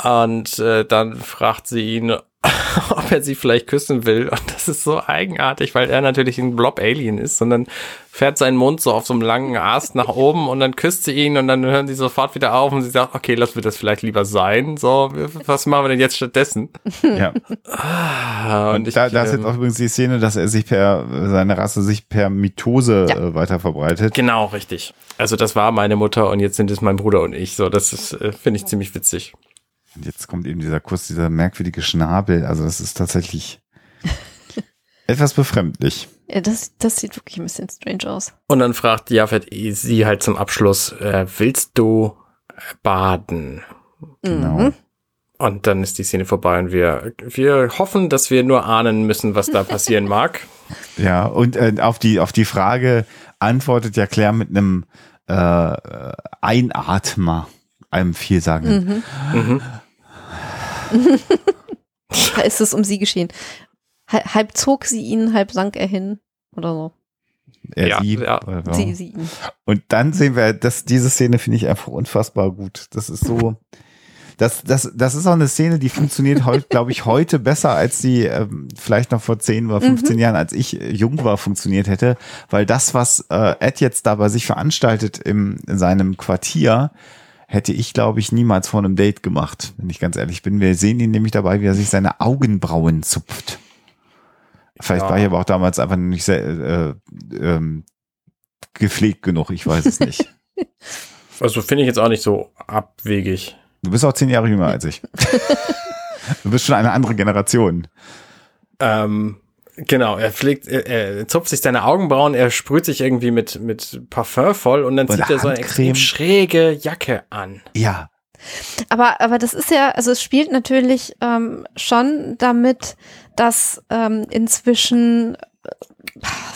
Und äh, dann fragt sie ihn, ob er sie vielleicht küssen will. Und das ist so eigenartig, weil er natürlich ein Blob-Alien ist. Und dann fährt sein Mund so auf so einem langen Ast nach oben und dann küsst sie ihn und dann hören sie sofort wieder auf und sie sagt, okay, lass mir das vielleicht lieber sein. So, was machen wir denn jetzt stattdessen? Ja. Ah, Und da, da ist jetzt ähm, auch übrigens die Szene, dass er sich per, seine Rasse sich per Mitose Ja. äh, weiter verbreitet. Genau, richtig. Also das war meine Mutter und jetzt sind es mein Bruder und ich. So, das ist, äh, finde ich ziemlich witzig. Und jetzt kommt eben dieser Kuss, dieser merkwürdige Schnabel. Also das ist tatsächlich etwas befremdlich. Ja, das, das sieht wirklich ein bisschen strange aus. Und dann fragt Jafet sie halt zum Abschluss, äh, willst du baden? Genau. Mhm. Und dann ist die Szene vorbei und wir, wir hoffen, dass wir nur ahnen müssen, was da passieren mag. Ja, und äh, auf, die, auf die Frage antwortet ja Claire mit einem äh, Einatmer, einem vielsagenden. Mhm. Da ist es um sie geschehen. Halb, zog sie ihn, halb sank er hin. Oder so. Er, Ja, sie, ja. Sie, sie ihn. Und dann sehen wir, dass diese Szene finde ich einfach unfassbar gut. Das ist so. Das, das, das ist auch eine Szene, die funktioniert heute, glaube ich, heute besser, als die ähm, vielleicht noch vor 10 oder 15 Jahren, als ich äh, jung war, funktioniert hätte. Weil das, was äh, Ed jetzt da bei sich veranstaltet im, in seinem Quartier, hätte ich, glaube ich, niemals vor einem Date gemacht, wenn ich ganz ehrlich bin. Wir sehen ihn nämlich dabei, wie er sich seine Augenbrauen zupft. Vielleicht Ja. war ich aber auch damals einfach nicht sehr äh, ähm, gepflegt genug, ich weiß es nicht. Also finde ich jetzt auch nicht so abwegig. Du bist auch zehn Jahre jünger als ich. Du bist schon eine andere Generation. Ähm, genau, er pflegt, er, er zupft sich seine Augenbrauen, er sprüht sich irgendwie mit, mit Parfum voll und dann Und zieht er so eine extrem schräge Jacke an. Ja, Aber, aber das ist ja, also es spielt natürlich ähm, schon damit, dass ähm, inzwischen, äh,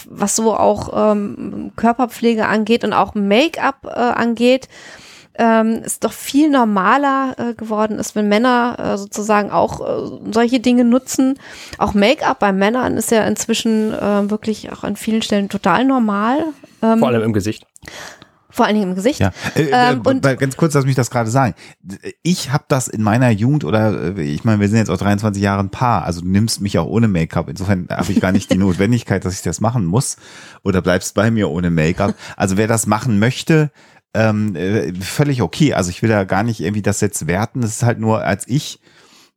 was so auch ähm, Körperpflege angeht und auch Make-up äh, angeht, ähm, es doch viel normaler äh, geworden ist, wenn Männer äh, sozusagen auch äh, solche Dinge nutzen. Auch Make-up bei Männern ist ja inzwischen äh, wirklich auch an vielen Stellen total normal. Ähm, Vor allem im Gesicht. vor allen Dingen im Gesicht. ja. Äh, Ähm, äh, und- weil- ganz kurz, lass mich das gerade sagen. Ich habe das in meiner Jugend oder äh, ich meine, wir sind jetzt auch 23 Jahre ein Paar, also du nimmst mich auch ohne Make-up. Insofern habe ich gar nicht die Notwendigkeit, dass ich das machen muss oder bleibst bei mir ohne Make-up. Also wer das machen möchte, ähm, äh, völlig okay. Also ich will da gar nicht irgendwie das jetzt werten. Es ist halt nur, als ich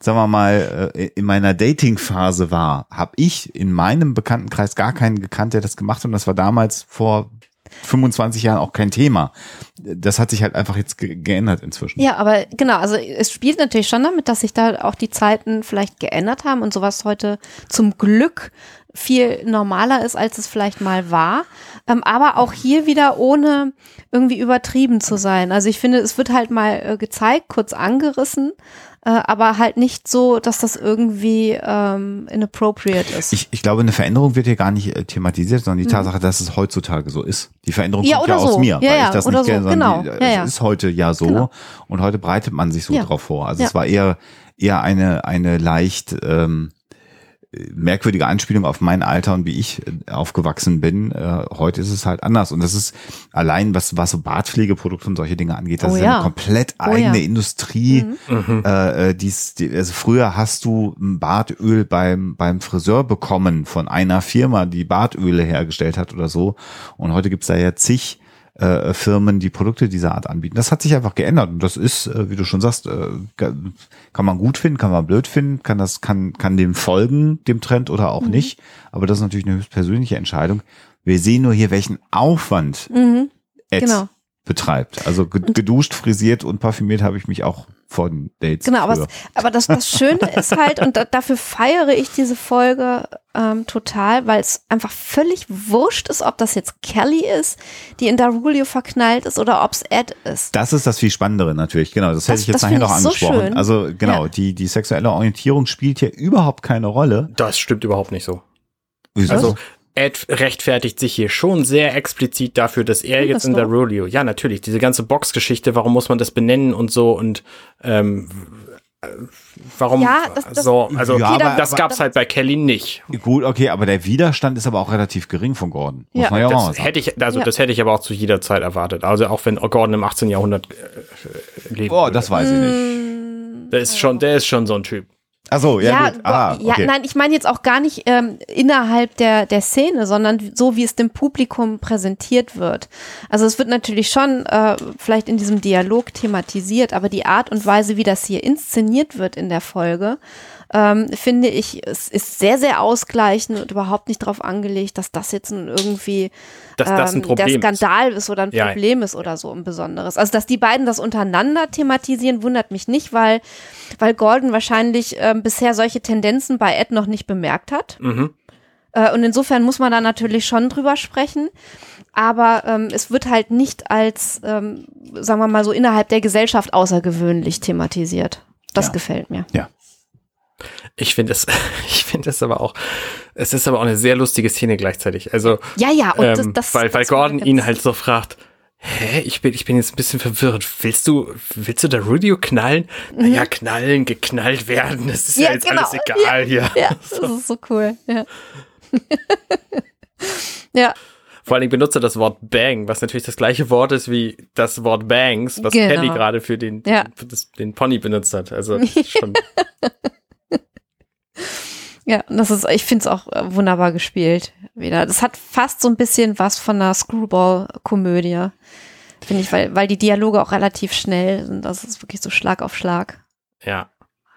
sagen wir mal, äh, in meiner Dating-Phase war, habe ich in meinem Bekanntenkreis gar keinen gekannt, der das gemacht hat. Und das war damals vor 25 Jahren auch kein Thema. Das hat sich halt einfach jetzt ge geändert inzwischen. Ja, aber genau, also es spielt natürlich schon damit, dass sich da auch die Zeiten vielleicht geändert haben und sowas heute zum Glück viel normaler ist, als es vielleicht mal war. Ähm, aber auch hier wieder ohne irgendwie übertrieben zu sein. Also ich finde, es wird halt mal äh, gezeigt, kurz angerissen, äh, aber halt nicht so, dass das irgendwie ähm, inappropriate ist. Ich, ich glaube, eine Veränderung wird hier gar nicht äh, thematisiert, sondern die Tatsache, dass es heutzutage so ist. Die Veränderung Mhm. Ja, kommt ja oder aus so. mir, Ja, weil ja, ich das nicht so. kenne, sondern Genau. die, Ja, es ist heute ja so Genau. und heute breitet man sich so drauf vor. Also es war eher eher eine eine leicht ähm, merkwürdige Anspielung auf mein Alter und wie ich äh, aufgewachsen bin. Äh, heute ist es halt anders. Und das ist allein, was, was so Bartpflegeprodukte und solche Dinge angeht, das Oh ist ja. eine komplett Oh eigene ja. Industrie. Mhm. Äh, äh, dies, die, also früher hast du ein Bartöl beim, beim Friseur bekommen von einer Firma, die Bartöle hergestellt hat oder so. Und heute gibt's da ja zig äh, Firmen, die Produkte dieser Art anbieten. Das hat sich einfach geändert und das ist, äh, wie du schon sagst, äh, kann man gut finden, kann man blöd finden, kann das, kann, kann dem folgen, dem Trend oder auch nicht. Aber das ist natürlich eine höchst persönliche Entscheidung. Wir sehen nur hier, welchen Aufwand Mhm, Ed genau. betreibt. Also ge- geduscht, frisiert und parfümiert habe ich mich auch von Dates. Genau, aber, aber das, das Schöne ist halt, und da, dafür feiere ich diese Folge ähm, total, weil es einfach völlig wurscht ist, ob das jetzt Kelly ist, die in Darulio verknallt ist, oder ob es Ed ist. Das ist das viel Spannendere natürlich, genau. Das, das hätte ich jetzt nachher noch angesprochen. So also genau, ja. die, die sexuelle Orientierung spielt hier überhaupt keine Rolle. Das stimmt überhaupt nicht so. Wieso? Also Ed rechtfertigt sich hier schon sehr explizit dafür, dass er jetzt in der Rodeo, ja natürlich, diese ganze Boxgeschichte, warum muss man das benennen und so und ähm, warum ja, das, das, so, also ja, aber, das gab's aber, halt bei Kelly nicht. Gut, okay, aber der Widerstand ist aber auch relativ gering von Gordon. Muss ja. man ja das auch hätte ich, also ja. das hätte ich aber auch zu jeder Zeit erwartet. Also auch wenn Gordon im 18. Jahrhundert äh, lebt. Oh, das weiß ich nicht. Der ist schon, der ist schon so ein Typ. Achso, ja, ja, gut. Ah, okay. ja, nein, ich meine jetzt auch gar nicht ähm, innerhalb der, der Szene, sondern so, wie es dem Publikum präsentiert wird. Also es wird natürlich schon äh, vielleicht in diesem Dialog thematisiert, aber die Art und Weise, wie das hier inszeniert wird in der Folge, ähm, finde ich, es ist sehr, sehr ausgleichend und überhaupt nicht darauf angelegt, dass das jetzt nun irgendwie dass das ein ähm, der Skandal ist. ist oder ein ja. Problem ist oder so ein besonderes. Also, dass die beiden das untereinander thematisieren, wundert mich nicht, weil, weil Gordon wahrscheinlich ähm, bisher solche Tendenzen bei Ed noch nicht bemerkt hat. Mhm. Äh, und insofern muss man da natürlich schon drüber sprechen. Aber ähm, es wird halt nicht als, ähm, sagen wir mal so, innerhalb der Gesellschaft außergewöhnlich thematisiert. Das ja. gefällt mir. Ja. Ich finde es, ich finde es aber auch, es ist aber auch eine sehr lustige Szene gleichzeitig. Also, ja, ja, und ähm, das, das, weil, weil Gordon ihn halt so fragt, hä, ich bin, ich bin jetzt ein bisschen verwirrt. Willst du, willst du da Rudio knallen? Mhm. Naja, knallen, geknallt werden, das ist ja, ja jetzt genau. alles egal ja, hier. Ja, das ist so cool, ja. ja. Vor allen Dingen benutzt er das Wort Bang, was natürlich das gleiche Wort ist wie das Wort Bangs, was genau. Kelly gerade für den, ja. für das, den Pony benutzt hat. Also schon. Ja, das ist, ich finde es auch äh, wunderbar gespielt. Wieder. Das hat fast so ein bisschen was von einer Screwball-Komödie. Finde ich, weil, weil die Dialoge auch relativ schnell sind. Das ist wirklich so Schlag auf Schlag. Ja.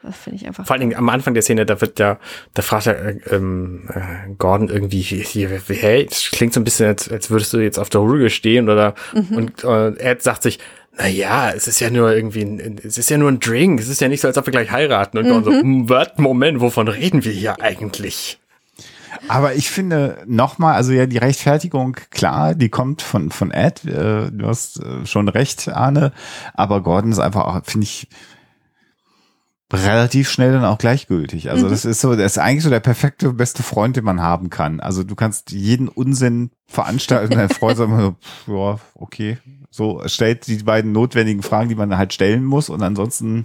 Das finde ich einfach. Vor allen Dingen am Anfang der Szene, da wird ja, da fragt er äh, ähm, äh, Gordon irgendwie, hey, das klingt so ein bisschen, als, als würdest du jetzt auf der Rüge stehen oder mhm. und äh, Ed sagt sich, naja, es ist ja nur irgendwie, ein, es ist ja nur ein Drink, es ist ja nicht so, als ob wir gleich heiraten. Und mhm. so, hm, was, Moment, wovon reden wir hier eigentlich? Aber ich finde nochmal, also ja, die Rechtfertigung, klar, die kommt von, von Ed, äh, du hast äh, schon recht, Arne, aber Gordon ist einfach auch, finde ich, relativ schnell dann auch gleichgültig. Also mhm. das ist so, das ist eigentlich so der perfekte beste Freund, den man haben kann. Also du kannst jeden Unsinn veranstalten, dein Freund sagt immer so, ja, okay, so stellt die beiden notwendigen Fragen, die man halt stellen muss und ansonsten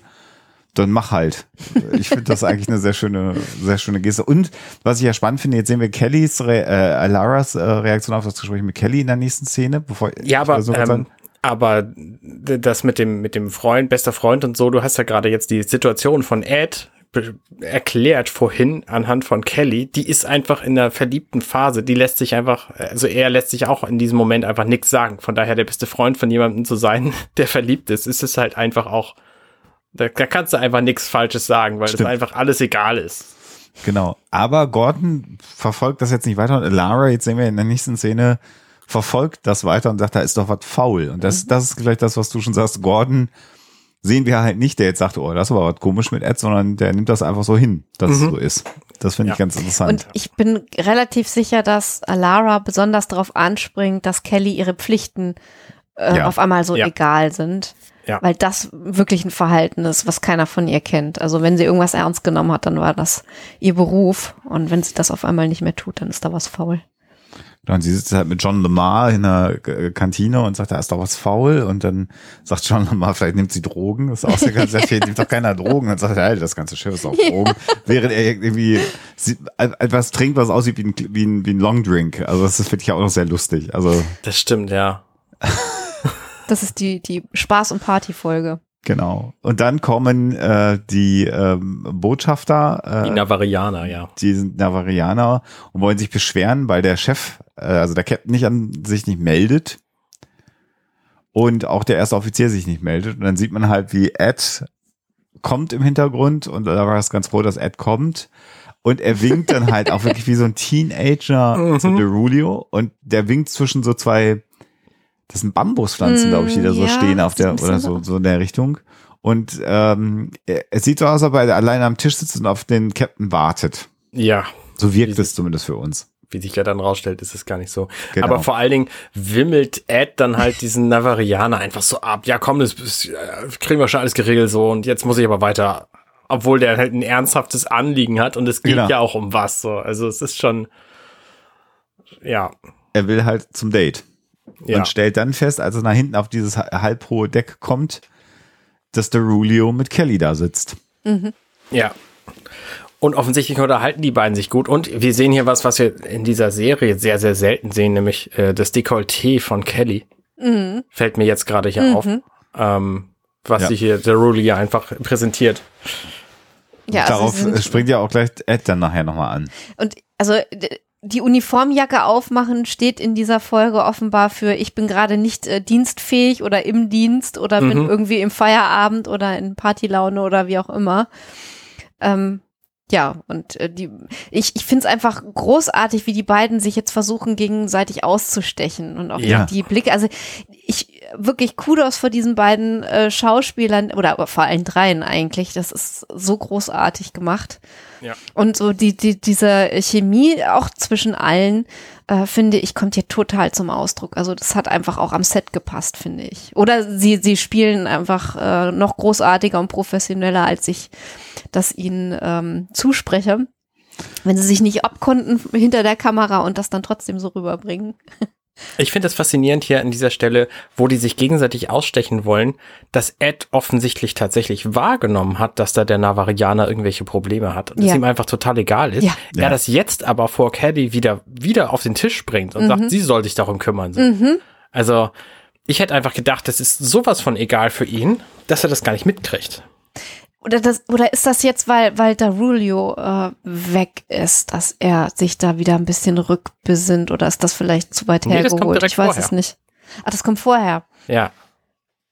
dann mach halt. Ich finde das eigentlich eine sehr schöne, sehr schöne Geste. Und was ich ja spannend finde, jetzt sehen wir Kellys, Re äh, Laras äh, Reaktion auf das Gespräch mit Kelly in der nächsten Szene, bevor ja, aber so ähm, aber das mit dem mit dem Freund, bester Freund und so, du hast ja gerade jetzt die Situation von Ed erklärt vorhin anhand von Kelly, die ist einfach in der verliebten Phase, die lässt sich einfach, also er lässt sich auch in diesem Moment einfach nichts sagen. Von daher der beste Freund von jemandem zu sein, der verliebt ist, ist es halt einfach auch, da, da kannst du einfach nichts Falsches sagen, weil es einfach alles egal ist. Genau. Aber Gordon verfolgt das jetzt nicht weiter und Lara, jetzt sehen wir in der nächsten Szene, verfolgt das weiter und sagt, da ist doch was faul. Und das, mhm. das ist vielleicht das, was du schon sagst. Gordon sehen wir halt nicht, der jetzt sagt, oh, das war was komisch mit Ed, sondern der nimmt das einfach so hin, dass mhm. es so ist. Das finde ich ganz interessant. Und ich bin relativ sicher, dass Alara besonders darauf anspringt, dass Kelly ihre Pflichten äh, ja. auf einmal so ja. egal sind. Ja. Weil das wirklich ein Verhalten ist, was keiner von ihr kennt. Also wenn sie irgendwas ernst genommen hat, dann war das ihr Beruf. Und wenn sie das auf einmal nicht mehr tut, dann ist da was faul. Und sie sitzt halt mit John Lamar in der Kantine und sagt, da ist doch was faul. Und dann sagt John Lamar, vielleicht nimmt sie Drogen. Das ist auch sehr, sehr viel, nimmt doch keiner Drogen. Dann sagt er, hey, das ganze Schiff ist auch Drogen. Während er irgendwie etwas trinkt, was aussieht wie ein, wie ein, wie ein Longdrink. Also das finde ich auch noch sehr lustig. Also. Das stimmt, ja. Das ist die, die Spaß- und Party-Folge. Genau. Und dann kommen äh, die ähm, Botschafter. Äh, die Navarianer, ja. Die sind Navarianer und wollen sich beschweren, weil der Chef, äh, also der Captain nicht an sich nicht meldet und auch der erste Offizier sich nicht meldet. Und dann sieht man halt, wie Ed kommt im Hintergrund und da war es ganz froh, dass Ed kommt. Und er winkt dann halt auch wirklich wie so ein Teenager mhm. zu Derulio und der winkt zwischen so zwei das sind Bambuspflanzen, mm, glaube ich, die da so ja, stehen auf der, oder so, so in der Richtung. Und ähm, es sieht so aus, als ob er alleine am Tisch sitzt und auf den Captain wartet. Ja. So wirkt es zumindest für uns. Wie sich ja dann rausstellt, ist es gar nicht so. Genau. Aber vor allen Dingen wimmelt Ed dann halt diesen Navarianer einfach so ab. Ja, komm, das, das äh, kriegen wir schon alles geregelt so und jetzt muss ich aber weiter. Obwohl der halt ein ernsthaftes Anliegen hat und es geht genau. ja auch um was so. Also es ist schon, ja. Er will halt zum Date. Ja. Und stellt dann fest, als er nach hinten auf dieses halbhohe Deck kommt, dass der Rulio mit Kelly da sitzt. Mhm. Ja. Und offensichtlich unterhalten die beiden sich gut. Und wir sehen hier was, was wir in dieser Serie sehr, sehr selten sehen, nämlich äh, das Dekolleté von Kelly. Mhm. Fällt mir jetzt gerade hier mhm. auf. Ähm, was ja. sich hier der Rulia einfach präsentiert. Ja, also Darauf springt ja auch gleich Ed dann nachher nochmal an. Und also die Uniformjacke aufmachen steht in dieser Folge offenbar für ich bin gerade nicht äh, dienstfähig oder im Dienst oder mhm. bin irgendwie im Feierabend oder in Partylaune oder wie auch immer. Ähm, ja, und äh, die, ich, ich finde es einfach großartig, wie die beiden sich jetzt versuchen, gegenseitig auszustechen und auch ja. die, die Blicke. Also ich wirklich Kudos vor diesen beiden äh, Schauspielern oder vor allen dreien eigentlich. Das ist so großartig gemacht. Ja. Und so die, die, diese Chemie auch zwischen allen, äh, finde ich, kommt hier total zum Ausdruck. Also das hat einfach auch am Set gepasst, finde ich. Oder sie, sie spielen einfach äh, noch großartiger und professioneller, als ich das ihnen ähm, zuspreche. Wenn sie sich nicht abkonnten hinter der Kamera und das dann trotzdem so rüberbringen. Ich finde es faszinierend hier an dieser Stelle, wo die sich gegenseitig ausstechen wollen, dass Ed offensichtlich tatsächlich wahrgenommen hat, dass da der Navarianer irgendwelche Probleme hat und ja. es ihm einfach total egal ist. Ja. Er ja. das jetzt aber vor Caddy wieder, wieder auf den Tisch bringt und mhm. sagt, sie soll sich darum kümmern. So. Mhm. Also, ich hätte einfach gedacht, das ist sowas von egal für ihn, dass er das gar nicht mitkriegt. Oder, das, oder ist das jetzt, weil, weil Darulio äh, weg ist, dass er sich da wieder ein bisschen rückbesinnt oder ist das vielleicht zu weit nee, hergeholt? Ich weiß vorher. es nicht. Ach, das kommt vorher. Ja.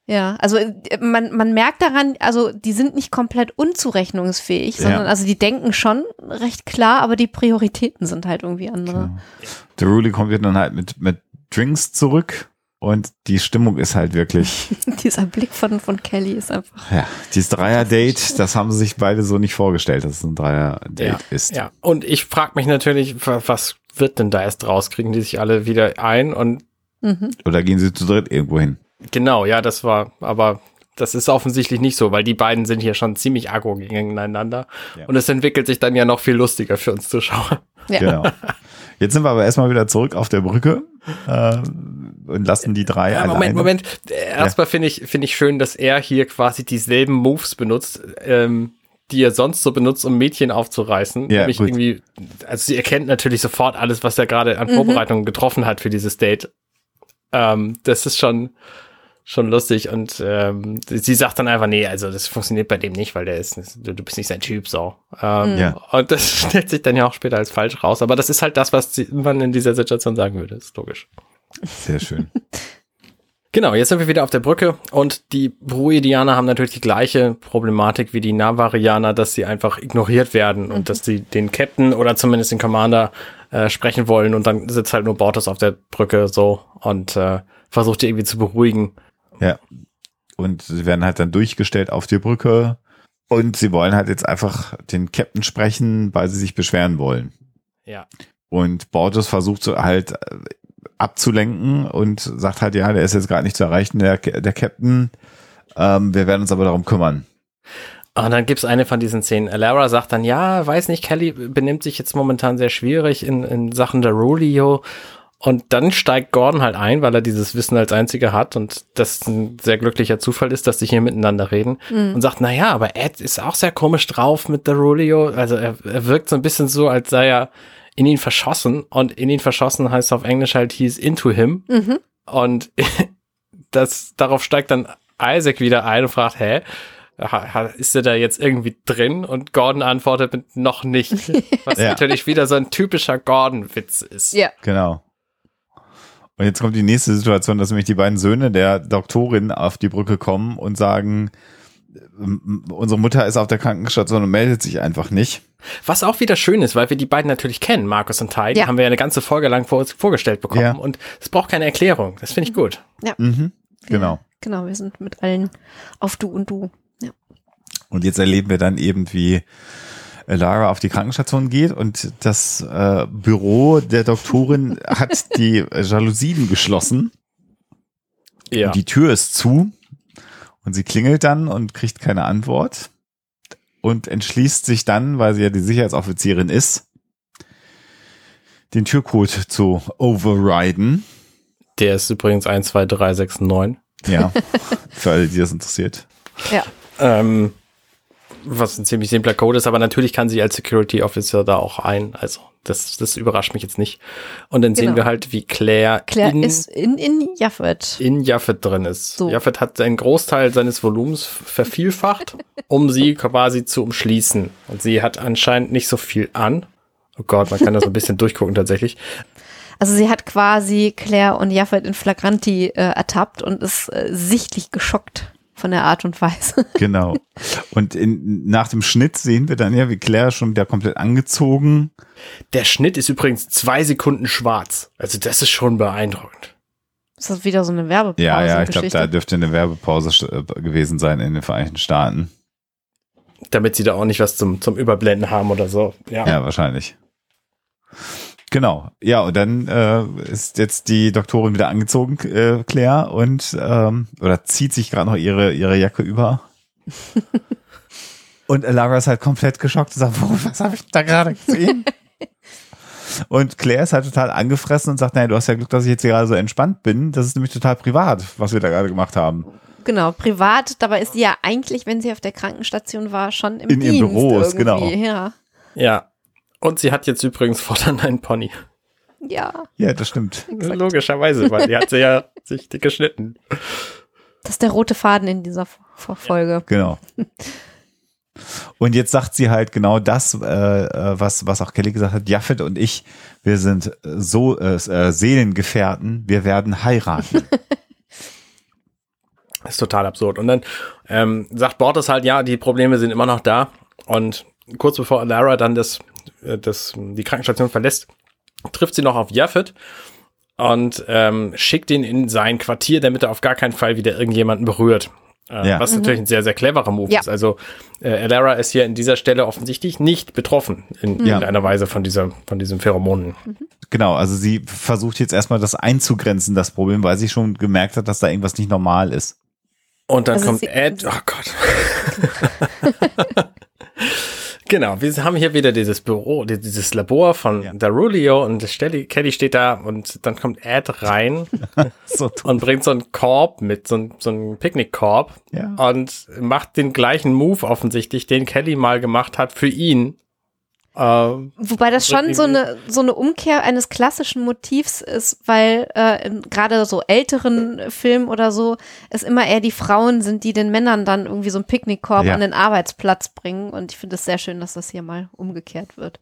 Ja, also äh, man, man merkt daran, also die sind nicht komplett unzurechnungsfähig, sondern ja. also die denken schon recht klar, aber die Prioritäten sind halt irgendwie andere. Genau. Der Ruli kommt dann halt mit, mit Drinks zurück und die Stimmung ist halt wirklich. Dieser Blick von, von Kelly ist einfach. Ja, dieses Dreier-Date, das haben sie sich beide so nicht vorgestellt, dass es ein Dreier-Date ja, ist. Ja, und ich frage mich natürlich, was wird denn da erst raus? Kriegen die sich alle wieder ein und. Mhm. Oder gehen sie zu dritt irgendwo hin? Genau, ja, das war, aber das ist offensichtlich nicht so, weil die beiden sind hier schon ziemlich aggro gegeneinander. Ja. Und es entwickelt sich dann ja noch viel lustiger für uns Zuschauer. Ja. Genau. Jetzt sind wir aber erstmal wieder zurück auf der Brücke äh, und lassen die drei ja, Moment, Moment. Erstmal ja. finde ich, finde ich schön, dass er hier quasi dieselben Moves benutzt, ähm, die er sonst so benutzt, um Mädchen aufzureißen. Ja, Nämlich irgendwie, also sie erkennt natürlich sofort alles, was er gerade an mhm. Vorbereitungen getroffen hat für dieses Date. Ähm, das ist schon, schon lustig und ähm, sie sagt dann einfach, nee, also das funktioniert bei dem nicht, weil der ist, du, du bist nicht sein Typ, so. Ähm, ja. Und das stellt sich dann ja auch später als falsch raus, aber das ist halt das, was man in dieser Situation sagen würde, ist logisch. Sehr schön. Genau, jetzt sind wir wieder auf der Brücke und die Bruidianer haben natürlich die gleiche Problematik wie die Navarianer, dass sie einfach ignoriert werden mhm. und dass sie den Captain oder zumindest den Commander äh, sprechen wollen und dann sitzt halt nur Bortos auf der Brücke so und äh, versucht die irgendwie zu beruhigen. Ja. Und sie werden halt dann durchgestellt auf die Brücke und sie wollen halt jetzt einfach den Captain sprechen, weil sie sich beschweren wollen. Ja. Und Borges versucht so halt äh, abzulenken und sagt halt, ja, der ist jetzt gerade nicht zu erreichen, der, der Captain. Ähm, wir werden uns aber darum kümmern. Und dann gibt's eine von diesen Szenen. Lara sagt dann, ja, weiß nicht, Kelly benimmt sich jetzt momentan sehr schwierig in, in Sachen der Rulio und dann steigt Gordon halt ein, weil er dieses Wissen als einziger hat und das ein sehr glücklicher Zufall ist, dass sie hier miteinander reden mhm. und sagt, na ja, aber Ed ist auch sehr komisch drauf mit Derulio. Also er, er wirkt so ein bisschen so, als sei er in ihn verschossen und in ihn verschossen heißt auf Englisch halt, he's into him. Mhm. Und das, darauf steigt dann Isaac wieder ein und fragt, hä? ist er da jetzt irgendwie drin? Und Gordon antwortet mit noch nicht. Was ja. natürlich wieder so ein typischer Gordon-Witz ist. Ja. Genau. Und jetzt kommt die nächste Situation, dass nämlich die beiden Söhne der Doktorin auf die Brücke kommen und sagen, unsere Mutter ist auf der Krankenstation und meldet sich einfach nicht. Was auch wieder schön ist, weil wir die beiden natürlich kennen, Markus und Ty, die ja. haben wir ja eine ganze Folge lang vor, vorgestellt bekommen ja. und es braucht keine Erklärung. Das finde ich gut. Ja. Mhm, genau. Ja, genau, wir sind mit allen auf Du und Du. Und jetzt erleben wir dann eben, wie Lara auf die Krankenstation geht und das äh, Büro der Doktorin hat die Jalousien geschlossen. Ja. Und die Tür ist zu und sie klingelt dann und kriegt keine Antwort und entschließt sich dann, weil sie ja die Sicherheitsoffizierin ist, den Türcode zu overriden. Der ist übrigens 12369. Ja, für alle, die das interessiert. Ja. Ähm, was ein ziemlich simpler Code ist, aber natürlich kann sie als Security Officer da auch ein. Also das, das überrascht mich jetzt nicht. Und dann genau. sehen wir halt, wie Claire, Claire in, ist in, in Jaffet. In Jaffet drin ist. So. Jaffet hat einen Großteil seines Volumens vervielfacht, um sie quasi zu umschließen. Und sie hat anscheinend nicht so viel an. Oh Gott, man kann da so ein bisschen durchgucken tatsächlich. Also sie hat quasi Claire und Jaffet in Flagranti äh, ertappt und ist äh, sichtlich geschockt von der Art und Weise. Genau. Und in, nach dem Schnitt sehen wir dann ja, wie Claire schon wieder komplett angezogen. Der Schnitt ist übrigens zwei Sekunden schwarz. Also das ist schon beeindruckend. Ist das wieder so eine Werbepause? Ja, ja, ich glaube, da dürfte eine Werbepause äh, gewesen sein in den Vereinigten Staaten. Damit sie da auch nicht was zum, zum Überblenden haben oder so. Ja, ja wahrscheinlich. Genau, ja, und dann äh, ist jetzt die Doktorin wieder angezogen, äh, Claire, und ähm, oder zieht sich gerade noch ihre, ihre Jacke über. und Lara ist halt komplett geschockt und sagt, was habe ich da gerade gesehen? und Claire ist halt total angefressen und sagt, naja, du hast ja Glück, dass ich jetzt hier gerade so entspannt bin. Das ist nämlich total privat, was wir da gerade gemacht haben. Genau, privat. Dabei ist sie ja eigentlich, wenn sie auf der Krankenstation war, schon im In Dienst ihren Büros, genau. Ja. ja, und sie hat jetzt übrigens fortan einen Pony. Ja. Ja, das stimmt. Exakt. Logischerweise, weil die hat sie ja sich geschnitten. Das ist der rote Faden in dieser Folge. Genau. Und jetzt sagt sie halt genau das, äh, äh, was, was auch Kelly gesagt hat. Jaffet und ich, wir sind so äh, äh Seelengefährten, wir werden heiraten. das ist total absurd. Und dann ähm, sagt Bortes halt, ja, die Probleme sind immer noch da. Und kurz bevor Lara dann das äh, das, die Krankenstation verlässt, trifft sie noch auf Jaffet und ähm, schickt ihn in sein Quartier, damit er auf gar keinen Fall wieder irgendjemanden berührt. Äh, ja. Was mhm. natürlich ein sehr, sehr cleverer Move ja. ist. Also äh, Elara ist hier in dieser Stelle offensichtlich nicht betroffen in ja. irgendeiner Weise von dieser, von diesen Pheromonen. Mhm. Genau, also sie versucht jetzt erstmal das einzugrenzen, das Problem, weil sie schon gemerkt hat, dass da irgendwas nicht normal ist. Und dann also kommt Ed, oh Gott. Genau, wir haben hier wieder dieses Büro, dieses Labor von ja. Darulio und Kelly steht da und dann kommt Ed rein so und bringt so einen Korb mit, so, ein, so einen Picknickkorb ja. und macht den gleichen Move offensichtlich, den Kelly mal gemacht hat für ihn. Ähm, Wobei das schon so eine, so eine Umkehr eines klassischen Motivs ist, weil äh, gerade so älteren Filmen oder so es immer eher die Frauen sind, die den Männern dann irgendwie so einen Picknickkorb ja. an den Arbeitsplatz bringen. Und ich finde es sehr schön, dass das hier mal umgekehrt wird.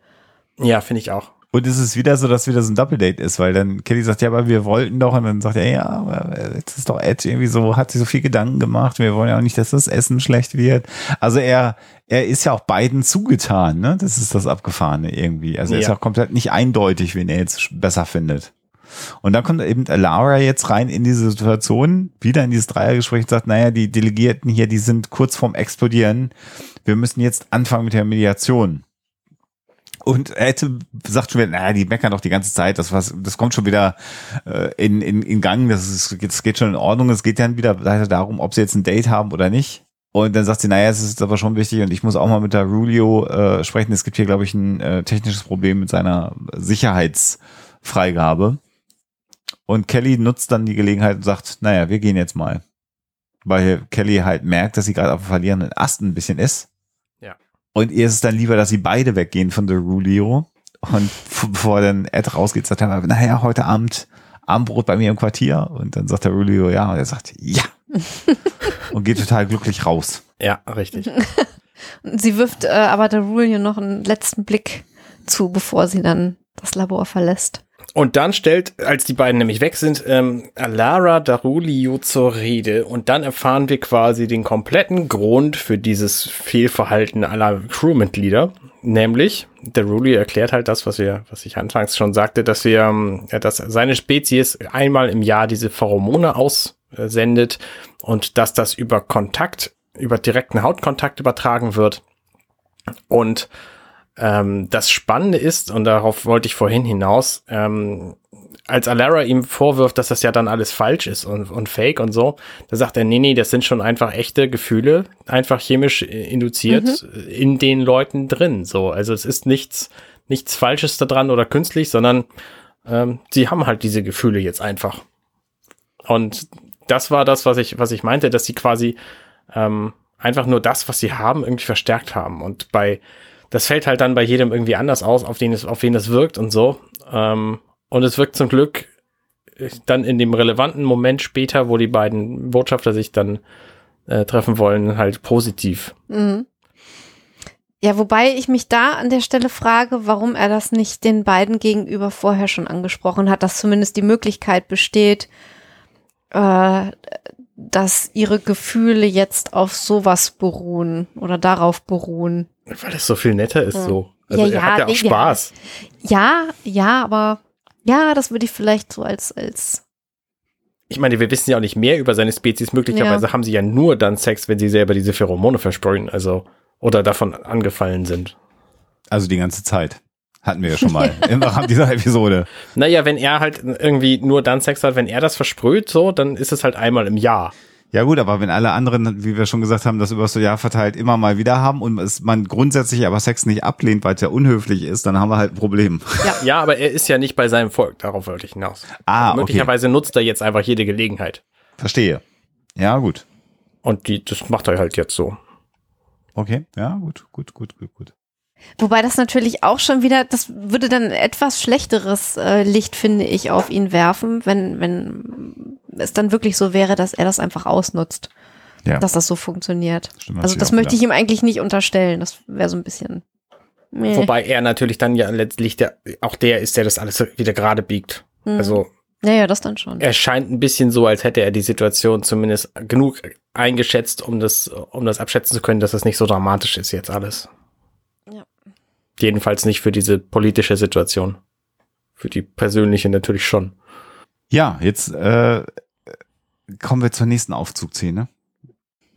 Ja, finde ich auch. Und es ist wieder so, dass wieder so ein Doppeldate ist, weil dann Kelly sagt, ja, aber wir wollten doch, und dann sagt er, ja, aber jetzt ist doch Ed irgendwie so, hat sich so viel Gedanken gemacht, wir wollen ja auch nicht, dass das Essen schlecht wird. Also er, er ist ja auch beiden zugetan, ne? Das ist das Abgefahrene irgendwie. Also er ja. ist auch komplett nicht eindeutig, wen er jetzt besser findet. Und dann kommt eben Laura jetzt rein in diese Situation, wieder in dieses Dreiergespräch und sagt, naja, die Delegierten hier, die sind kurz vorm Explodieren. Wir müssen jetzt anfangen mit der Mediation. Und er hätte sagt schon wieder, naja, die meckern doch die ganze Zeit, das was, das kommt schon wieder äh, in, in, in Gang, das, ist, das geht schon in Ordnung. Es geht dann wieder darum, ob sie jetzt ein Date haben oder nicht. Und dann sagt sie, naja, es ist aber schon wichtig und ich muss auch mal mit der Rulio äh, sprechen. Es gibt hier, glaube ich, ein äh, technisches Problem mit seiner Sicherheitsfreigabe. Und Kelly nutzt dann die Gelegenheit und sagt, naja, wir gehen jetzt mal. Weil Kelly halt merkt, dass sie gerade auf dem verlierenden Ast ein bisschen ist und ihr ist es dann lieber, dass sie beide weggehen von der Rulio. Und bevor dann Ed rausgeht, sagt er, naja, heute Abend Abendbrot bei mir im Quartier. Und dann sagt der Rulio ja. Und er sagt, ja. und geht total glücklich raus. Ja, richtig. sie wirft äh, aber der Rulio noch einen letzten Blick zu, bevor sie dann das Labor verlässt. Und dann stellt, als die beiden nämlich weg sind, ähm, Lara Darulio zur Rede und dann erfahren wir quasi den kompletten Grund für dieses Fehlverhalten aller Crewmitglieder. Nämlich, Darulio erklärt halt das, was wir, was ich anfangs schon sagte, dass wir, ähm, dass seine Spezies einmal im Jahr diese Pheromone aussendet und dass das über Kontakt über direkten Hautkontakt übertragen wird. Und ähm, das Spannende ist, und darauf wollte ich vorhin hinaus, ähm, als Alara ihm vorwirft, dass das ja dann alles falsch ist und, und fake und so, da sagt er, nee, nee, das sind schon einfach echte Gefühle, einfach chemisch induziert mhm. in den Leuten drin. So, also es ist nichts, nichts Falsches daran oder künstlich, sondern ähm, sie haben halt diese Gefühle jetzt einfach. Und das war das, was ich, was ich meinte, dass sie quasi ähm, einfach nur das, was sie haben, irgendwie verstärkt haben. Und bei, das fällt halt dann bei jedem irgendwie anders aus, auf den es, auf wen es wirkt und so. Ähm, und es wirkt zum Glück dann in dem relevanten Moment später, wo die beiden Botschafter sich dann äh, treffen wollen, halt positiv. Mhm. Ja, wobei ich mich da an der Stelle frage, warum er das nicht den beiden gegenüber vorher schon angesprochen hat, dass zumindest die Möglichkeit besteht, äh, dass ihre Gefühle jetzt auf sowas beruhen oder darauf beruhen. Weil es so viel netter ist ja. so. Also ja, er ja, hat ja auch Spaß. Ja, ja, aber ja, das würde ich vielleicht so als, als ich meine, wir wissen ja auch nicht mehr über seine Spezies. Möglicherweise ja. haben sie ja nur dann Sex, wenn sie selber diese Pheromone versprühen, also oder davon angefallen sind. Also die ganze Zeit. Hatten wir ja schon mal im Rahmen dieser Episode. Naja, wenn er halt irgendwie nur dann Sex hat, wenn er das versprüht, so, dann ist es halt einmal im Jahr. Ja gut, aber wenn alle anderen, wie wir schon gesagt haben, das über so Jahr verteilt immer mal wieder haben und es, man grundsätzlich aber Sex nicht ablehnt, weil es ja unhöflich ist, dann haben wir halt ein Problem. Ja, ja aber er ist ja nicht bei seinem Volk, darauf wollte ich hinaus. Ah, also möglicherweise okay. nutzt er jetzt einfach jede Gelegenheit. Verstehe. Ja, gut. Und die, das macht er halt jetzt so. Okay, ja, gut, gut, gut, gut, gut. Wobei das natürlich auch schon wieder, das würde dann etwas schlechteres äh, Licht, finde ich, auf ihn werfen, wenn, wenn es dann wirklich so wäre, dass er das einfach ausnutzt. Ja. Dass das so funktioniert. Stimmt, also das möchte ich ihm eigentlich nicht unterstellen. Das wäre so ein bisschen. Meh. Wobei er natürlich dann ja letztlich der, auch der ist, der das alles wieder gerade biegt. Mhm. Also. Naja, das dann schon. Er scheint ein bisschen so, als hätte er die Situation zumindest genug eingeschätzt, um das, um das abschätzen zu können, dass das nicht so dramatisch ist jetzt alles. Jedenfalls nicht für diese politische Situation. Für die persönliche natürlich schon. Ja, jetzt äh, kommen wir zur nächsten Aufzugszene.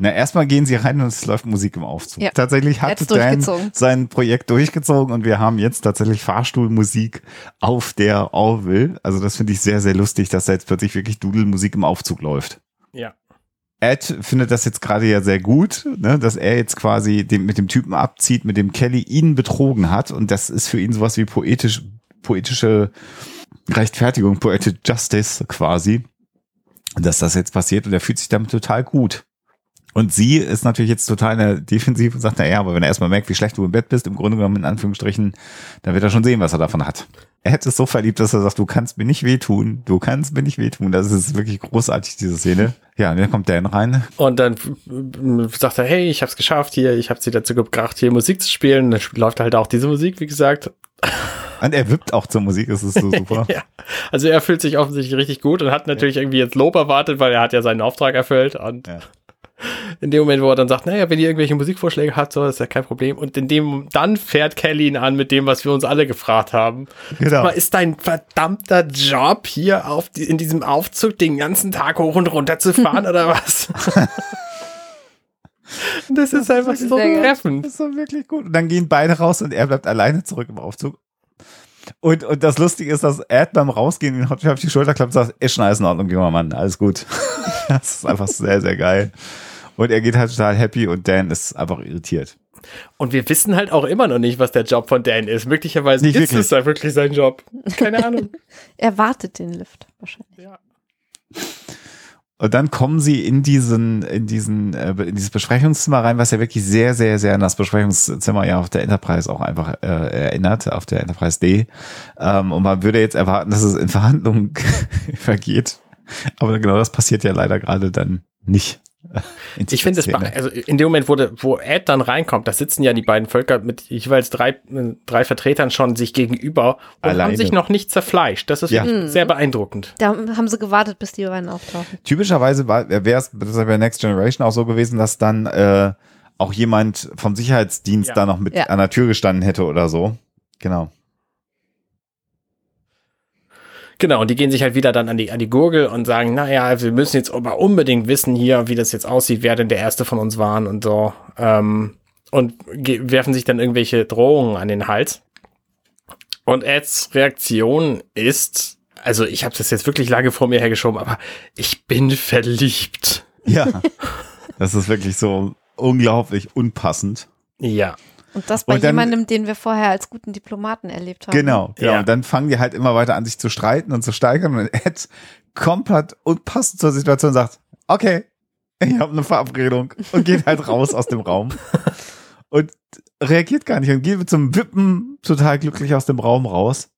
Na, erstmal gehen sie rein und es läuft Musik im Aufzug. Ja. Tatsächlich hat Dan sein Projekt durchgezogen und wir haben jetzt tatsächlich Fahrstuhlmusik auf der Orville. Also das finde ich sehr, sehr lustig, dass da jetzt plötzlich wirklich Dudelmusik im Aufzug läuft. Ja. Ed findet das jetzt gerade ja sehr gut, ne, dass er jetzt quasi dem, mit dem Typen abzieht, mit dem Kelly ihn betrogen hat. Und das ist für ihn sowas wie poetisch, poetische Rechtfertigung, Poetic Justice quasi, dass das jetzt passiert. Und er fühlt sich damit total gut. Und sie ist natürlich jetzt total in der Defensive und sagt, na ja, aber wenn er erstmal merkt, wie schlecht du im Bett bist, im Grunde genommen in Anführungsstrichen, dann wird er schon sehen, was er davon hat. Er hätte es so verliebt, dass er sagt, du kannst mir nicht wehtun, du kannst mir nicht wehtun. Das ist wirklich großartig, diese Szene. Ja, und dann kommt Dan rein. Und dann sagt er, hey, ich hab's geschafft hier, ich hab sie dazu gebracht, hier Musik zu spielen. Dann läuft halt auch diese Musik, wie gesagt. Und er wippt auch zur Musik, das ist so super. ja. Also er fühlt sich offensichtlich richtig gut und hat natürlich ja. irgendwie jetzt Lob erwartet, weil er hat ja seinen Auftrag erfüllt und ja in dem Moment, wo er dann sagt, naja, wenn ihr irgendwelche Musikvorschläge habt, so, ist ja kein Problem. Und in dem, dann fährt Kelly ihn an mit dem, was wir uns alle gefragt haben. Genau. Aber ist dein verdammter Job hier auf die, in diesem Aufzug den ganzen Tag hoch und runter zu fahren oder was? das, das, ist einfach so treffend. Das ist so wirklich gut. Und dann gehen beide raus und er bleibt alleine zurück im Aufzug. Und, und das Lustige ist, dass Ed beim Rausgehen ihn auf die Schulter klappt und sagt, ist schon alles in Ordnung, junger Mann, alles gut. das ist einfach sehr, sehr geil. Und er geht halt total happy und Dan ist einfach irritiert. Und wir wissen halt auch immer noch nicht, was der Job von Dan ist. Möglicherweise nicht ist wirklich. es da wirklich sein Job. Keine Ahnung. er wartet den Lift wahrscheinlich. Ja. Und dann kommen sie in diesen, in diesen, äh, in dieses Besprechungszimmer rein, was ja wirklich sehr, sehr, sehr an das Besprechungszimmer ja auf der Enterprise auch einfach äh, erinnert, auf der Enterprise D. Ähm, und man würde jetzt erwarten, dass es in Verhandlungen vergeht. Aber genau das passiert ja leider gerade dann nicht. Ich finde es, also in dem Moment, wo, de, wo Ed dann reinkommt, da sitzen ja die beiden Völker mit jeweils drei, drei Vertretern schon sich gegenüber und Alleine. haben sich noch nicht zerfleischt. Das ist ja. sehr beeindruckend. Da haben sie gewartet, bis die beiden auftauchen. Typischerweise wäre es bei Next Generation auch so gewesen, dass dann äh, auch jemand vom Sicherheitsdienst ja. da noch mit ja. an der Tür gestanden hätte oder so. Genau. Genau, und die gehen sich halt wieder dann an die, an die Gurgel und sagen, naja, wir müssen jetzt aber unbedingt wissen hier, wie das jetzt aussieht, wer denn der Erste von uns waren und so. Ähm, und werfen sich dann irgendwelche Drohungen an den Hals. Und Eds Reaktion ist, also ich habe das jetzt wirklich lange vor mir hergeschoben, aber ich bin verliebt. Ja, das ist wirklich so unglaublich unpassend. Ja. Und das bei und dann, jemandem, den wir vorher als guten Diplomaten erlebt haben. Genau, genau. Ja. Und dann fangen die halt immer weiter an, sich zu streiten und zu steigern. Und Ed komplett unpassend zur Situation sagt, okay, ich habe eine Verabredung und geht halt raus aus dem Raum. Und reagiert gar nicht und geht mit zum Wippen total glücklich aus dem Raum raus.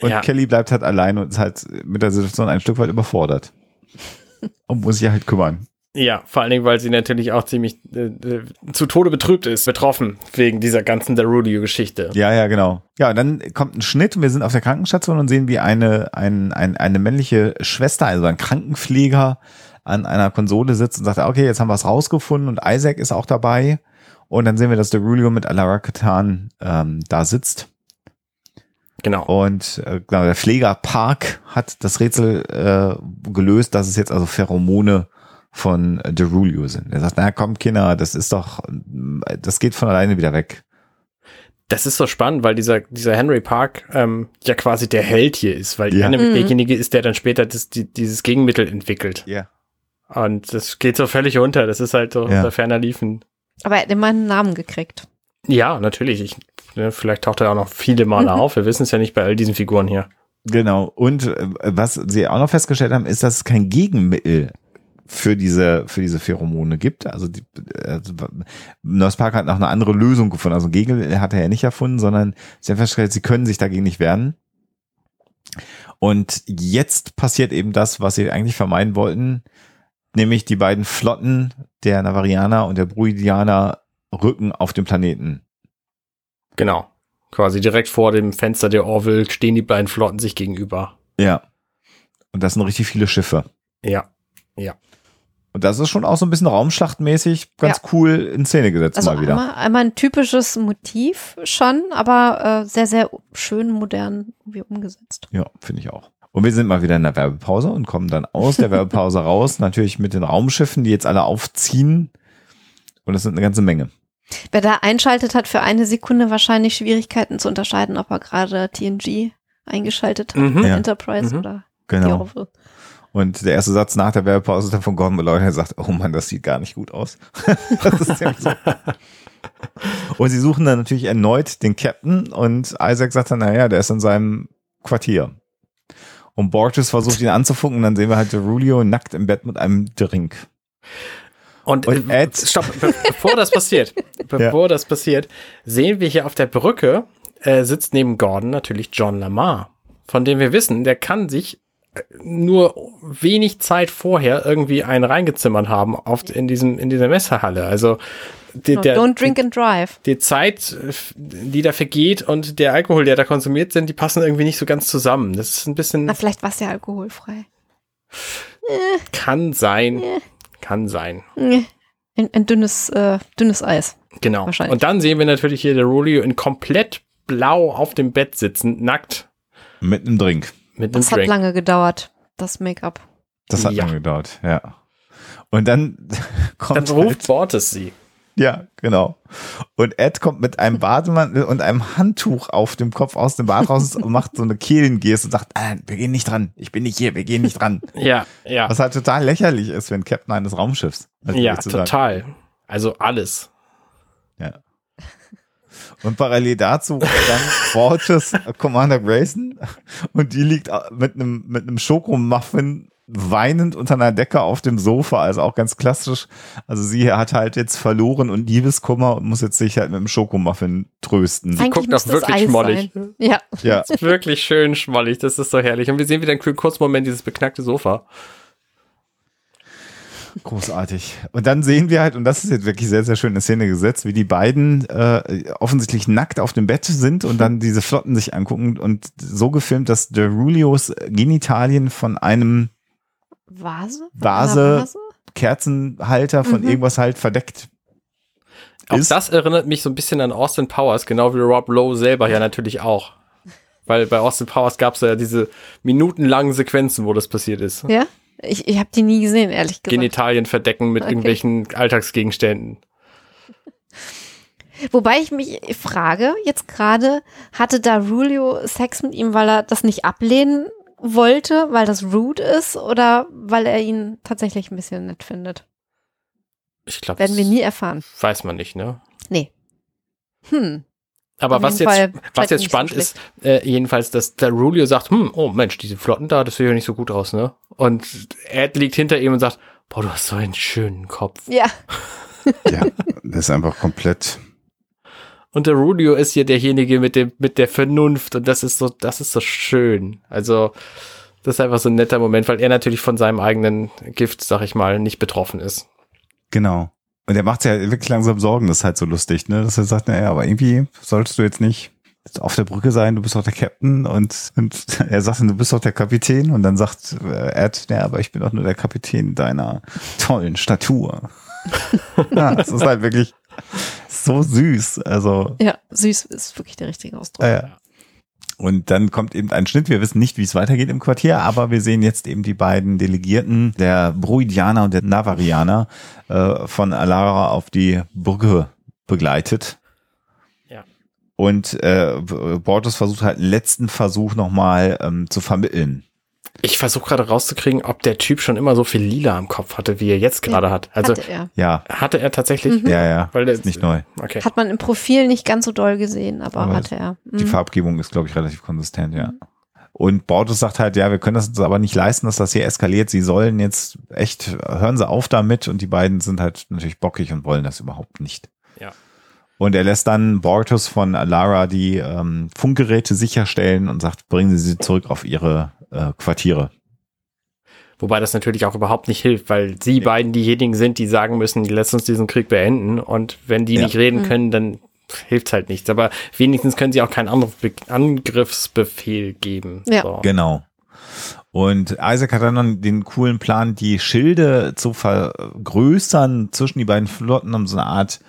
Und ja. Kelly bleibt halt allein und ist halt mit der Situation ein Stück weit überfordert. Und muss sich halt kümmern. Ja, vor allen Dingen, weil sie natürlich auch ziemlich äh, äh, zu Tode betrübt ist, betroffen wegen dieser ganzen Darulio-Geschichte. Ja, ja, genau. Ja, und dann kommt ein Schnitt und wir sind auf der Krankenstation und sehen, wie eine, ein, ein, eine männliche Schwester, also ein Krankenpfleger, an einer Konsole sitzt und sagt, okay, jetzt haben wir es rausgefunden und Isaac ist auch dabei. Und dann sehen wir, dass Darulio mit Alara Katan ähm, da sitzt. Genau. Und äh, genau, der Pfleger Park hat das Rätsel äh, gelöst, dass es jetzt also Pheromone von Derulio sind. Er sagt, na komm, Kinder, das ist doch, das geht von alleine wieder weg. Das ist so spannend, weil dieser, dieser Henry Park ähm, ja quasi der Held hier ist, weil ja. mhm. derjenige ist, der dann später das, die, dieses Gegenmittel entwickelt. Ja. Und das geht so völlig unter. Das ist halt so ja. unter ferner Liefen. Aber er hat immer einen Namen gekriegt. Ja, natürlich. Ich, ne, vielleicht taucht er auch noch viele Male auf. Wir wissen es ja nicht bei all diesen Figuren hier. Genau. Und äh, was sie auch noch festgestellt haben, ist, dass es kein Gegenmittel für diese, für diese Pheromone gibt. Also, die, also Nurse Park hat noch eine andere Lösung gefunden. Also Gegel hat er ja nicht erfunden, sondern sie haben festgestellt, sie können sich dagegen nicht wehren. Und jetzt passiert eben das, was sie eigentlich vermeiden wollten, nämlich die beiden Flotten der Navarianer und der Bruidianer rücken auf dem Planeten. Genau. Quasi direkt vor dem Fenster der Orville stehen die beiden Flotten sich gegenüber. Ja. Und das sind richtig viele Schiffe. Ja. Ja. Und das ist schon auch so ein bisschen raumschlachtmäßig ganz ja. cool in Szene gesetzt also mal wieder. Einmal, einmal ein typisches Motiv schon, aber äh, sehr, sehr schön modern wie umgesetzt. Ja, finde ich auch. Und wir sind mal wieder in der Werbepause und kommen dann aus der Werbepause raus, natürlich mit den Raumschiffen, die jetzt alle aufziehen. Und das sind eine ganze Menge. Wer da einschaltet, hat für eine Sekunde wahrscheinlich Schwierigkeiten zu unterscheiden, ob er gerade TNG eingeschaltet hat, mhm. Enterprise mhm. oder genau. Und der erste Satz nach der Werbepause ist dann von Gordon Malloy, der sagt, oh Mann, das sieht gar nicht gut aus. das ist ja so. Und sie suchen dann natürlich erneut den Captain und Isaac sagt dann, naja, der ist in seinem Quartier. Und Borges versucht ihn anzufunken, dann sehen wir halt Rulio nackt im Bett mit einem Drink. Und, und äh, Ed, stopp, bevor das passiert, bevor ja. das passiert, sehen wir hier auf der Brücke, äh, sitzt neben Gordon natürlich John Lamar, von dem wir wissen, der kann sich nur wenig Zeit vorher irgendwie einen reingezimmert haben auf, in, diesem, in dieser Messerhalle. Also die, der, don't drink and drive. Die Zeit, die da vergeht und der Alkohol, der da konsumiert sind, die passen irgendwie nicht so ganz zusammen. Das ist ein bisschen. Na, vielleicht war es ja alkoholfrei. Kann sein. Kann sein. Ein, ein dünnes, äh, dünnes Eis. Genau. Und dann sehen wir natürlich hier der Rolio in komplett blau auf dem Bett sitzen, nackt. Mit einem Drink. Mit das hat lange gedauert, das Make-up. Das hat ja. lange gedauert, ja. Und dann kommt. Dann ruft halt, Bortes sie. Ja, genau. Und Ed kommt mit einem Bademantel und einem Handtuch auf dem Kopf aus dem Bad raus und macht so eine Kehlengeste und sagt, ah, wir gehen nicht dran. Ich bin nicht hier, wir gehen nicht dran. ja, ja. Was halt total lächerlich ist, wenn Captain eines Raumschiffs. Ja, total. Also alles. Ja. Und parallel dazu dann Forges Commander Grayson und die liegt mit einem mit einem Schokomuffin weinend unter einer Decke auf dem Sofa, also auch ganz klassisch. Also sie hat halt jetzt verloren und Liebeskummer und muss jetzt sich halt mit dem Schokomuffin trösten. Sie guckt auch wirklich schmollig. Sein. Ja. ja. ist wirklich schön schmollig, das ist so herrlich. Und wir sehen wieder einen kurzen Moment dieses beknackte Sofa. Großartig. Und dann sehen wir halt, und das ist jetzt wirklich sehr, sehr schön in Szene gesetzt, wie die beiden äh, offensichtlich nackt auf dem Bett sind und dann diese Flotten sich angucken und so gefilmt, dass der Rulios Genitalien von einem Vase, Vase, Vase? Kerzenhalter von mhm. irgendwas halt verdeckt auch ist. das erinnert mich so ein bisschen an Austin Powers, genau wie Rob Lowe selber ja natürlich auch. Weil bei Austin Powers gab es ja diese minutenlangen Sequenzen, wo das passiert ist. Ja? Ich, ich habe die nie gesehen, ehrlich gesagt. Genitalien verdecken mit Okay. irgendwelchen Alltagsgegenständen. Wobei ich mich frage, jetzt gerade, hatte da Rulio Sex mit ihm, weil er das nicht ablehnen wollte, weil das rude ist oder weil er ihn tatsächlich ein bisschen nett findet? Ich glaube, Werden wir nie erfahren. weiß man nicht, ne? Nee. Hm. Aber was jetzt, Fall was jetzt spannend so ist, äh, jedenfalls, dass der Rulio sagt, hm, oh Mensch, diese Flotten da, das sieht ja nicht so gut aus, ne? Und Ed liegt hinter ihm und sagt, boah, du hast so einen schönen Kopf. Ja. Ja, das ist einfach komplett. Und der Rulio ist hier derjenige mit dem, mit der Vernunft und das ist so, das ist so schön. Also, das ist einfach so ein netter Moment, weil er natürlich von seinem eigenen Gift, sag ich mal, nicht betroffen ist. Genau. Und er macht sich ja wirklich langsam Sorgen, das ist halt so lustig, ne? Dass er sagt, naja, aber irgendwie solltest du jetzt nicht auf der Brücke sein, du bist doch der Captain und, und er sagt, du bist doch der Kapitän und dann sagt äh, Ed, ja, aber ich bin doch nur der Kapitän deiner tollen Statur. ja, das ist halt wirklich so süß. Also Ja, süß ist wirklich der richtige Ausdruck. äh, und dann kommt eben ein Schnitt. Wir wissen nicht, wie es weitergeht im Quartier, aber wir sehen jetzt eben die beiden Delegierten, der Bruidianer und der Navarianer, äh, von Alara auf die Brücke begleitet. Ja. Und äh, Bortus versucht halt einen letzten Versuch nochmal ähm, zu vermitteln. Ich versuche gerade rauszukriegen, ob der Typ schon immer so viel Lila im Kopf hatte, wie er jetzt gerade hat. Also Hatte er. Ja, hatte er tatsächlich? ja, ja. Weil der ist nicht neu. Okay. Hat man im Profil nicht ganz so doll gesehen, aber, Aber hatte er. Die Mhm. Farbgebung ist, glaube ich, relativ konsistent, ja. Und Bortus sagt halt, ja, wir können das uns aber nicht leisten, dass das hier eskaliert. Sie sollen jetzt echt, hören Sie auf damit. Und die beiden sind halt natürlich bockig und wollen das überhaupt nicht. Ja. Und er lässt dann Bortus von Alara die ähm, Funkgeräte sicherstellen und sagt, bringen Sie sie zurück auf ihre äh, Quartiere. Wobei das natürlich auch überhaupt nicht hilft, weil sie beiden diejenigen sind, die sagen müssen, lass uns diesen Krieg beenden. Und wenn die Ja. nicht reden können, dann hilft halt nichts. Aber wenigstens können sie auch keinen Angriff Angriffsbefehl geben. Ja. So. Genau. Und Isaac hat dann noch den coolen Plan, die Schilde zu vergrößern zwischen die beiden Flotten, um so eine Art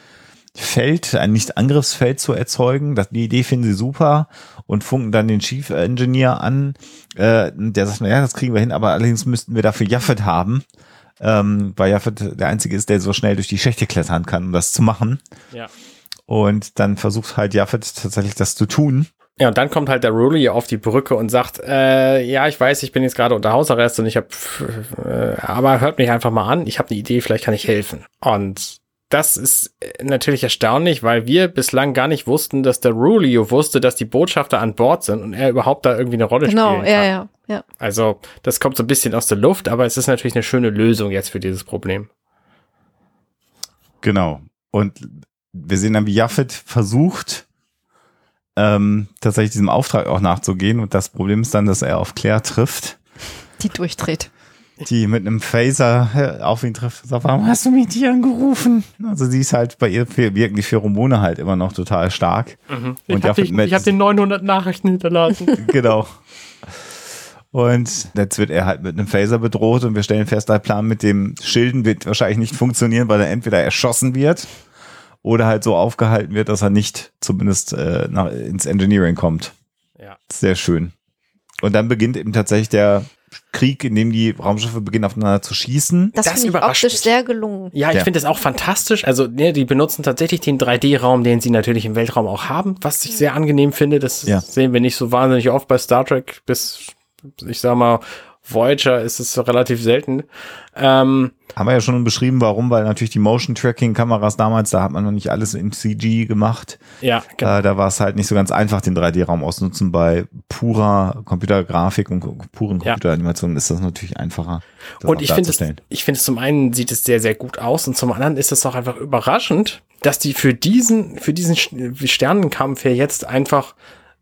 Feld, ein Nicht-Angriffsfeld zu erzeugen. Das, die Idee finden sie super und funken dann den Chief Engineer an. Äh, der sagt, naja, das kriegen wir hin, aber allerdings müssten wir dafür Jaffet haben. Ähm, weil Jaffet der Einzige ist, der so schnell durch die Schächte klettern kann, um das zu machen. Ja. Und dann versucht halt Jaffet tatsächlich das zu tun. Ja, und dann kommt halt der Rulli auf die Brücke und sagt, äh, ja, ich weiß, ich bin jetzt gerade unter Hausarrest und ich habe, äh, aber hört mich einfach mal an, ich habe eine Idee, vielleicht kann ich helfen. Und das ist äh, natürlich erstaunlich, weil wir bislang gar nicht wussten, dass der Rulio wusste, dass die Botschafter an Bord sind und er überhaupt da irgendwie eine Rolle Genau, spielen ja, kann. ja, ja. Also, das kommt so ein bisschen aus der Luft, aber es ist natürlich eine schöne Lösung jetzt für dieses Problem. Genau. Und wir sehen dann, wie Jaffet versucht, ähm, tatsächlich diesem Auftrag auch nachzugehen. Und das Problem ist dann, dass er auf Claire trifft, Die durchdreht. Die mit einem Phaser äh, auf ihn trifft und sagt, warum hast du mich hier angerufen? Also sie ist halt, bei ihr wirken die Pheromone halt immer noch total stark. Ich Und habe Jaffet mit- hab den 900 Nachrichten hinterlassen. genau. Und jetzt wird er halt mit einem Phaser bedroht und wir stellen fest, der Plan mit dem Schilden wird wahrscheinlich nicht funktionieren, weil er entweder erschossen wird oder halt so aufgehalten wird, dass er nicht zumindest äh, nach, ins Engineering kommt. ja. Sehr schön. Und dann beginnt eben tatsächlich der Krieg, in dem die Raumschiffe beginnen aufeinander zu schießen. Das, Das finde ich optisch mich. sehr gelungen. Ja, ich Ja. finde es auch fantastisch. Also, ne, die benutzen tatsächlich den 3D-Raum, den sie natürlich im Weltraum auch haben, was ich sehr angenehm finde. Das Ja. sehen wir nicht so wahnsinnig oft bei Star Trek. Bis, ich sag mal, Voyager ist es relativ selten. Ähm, Haben wir ja schon beschrieben, warum, weil natürlich die Motion-Tracking-Kameras damals, da hat man noch nicht alles in CG gemacht. ja, genau. Äh, da war es halt nicht so ganz einfach, den 3D-Raum auszunutzen. Bei purer Computergrafik und puren Ja. Computeranimationen ist das natürlich einfacher. das Und ich finde es, ich finde es zum einen sieht es sehr, sehr gut aus und zum anderen ist es auch einfach überraschend, dass die für diesen, für diesen Sternenkampf hier jetzt einfach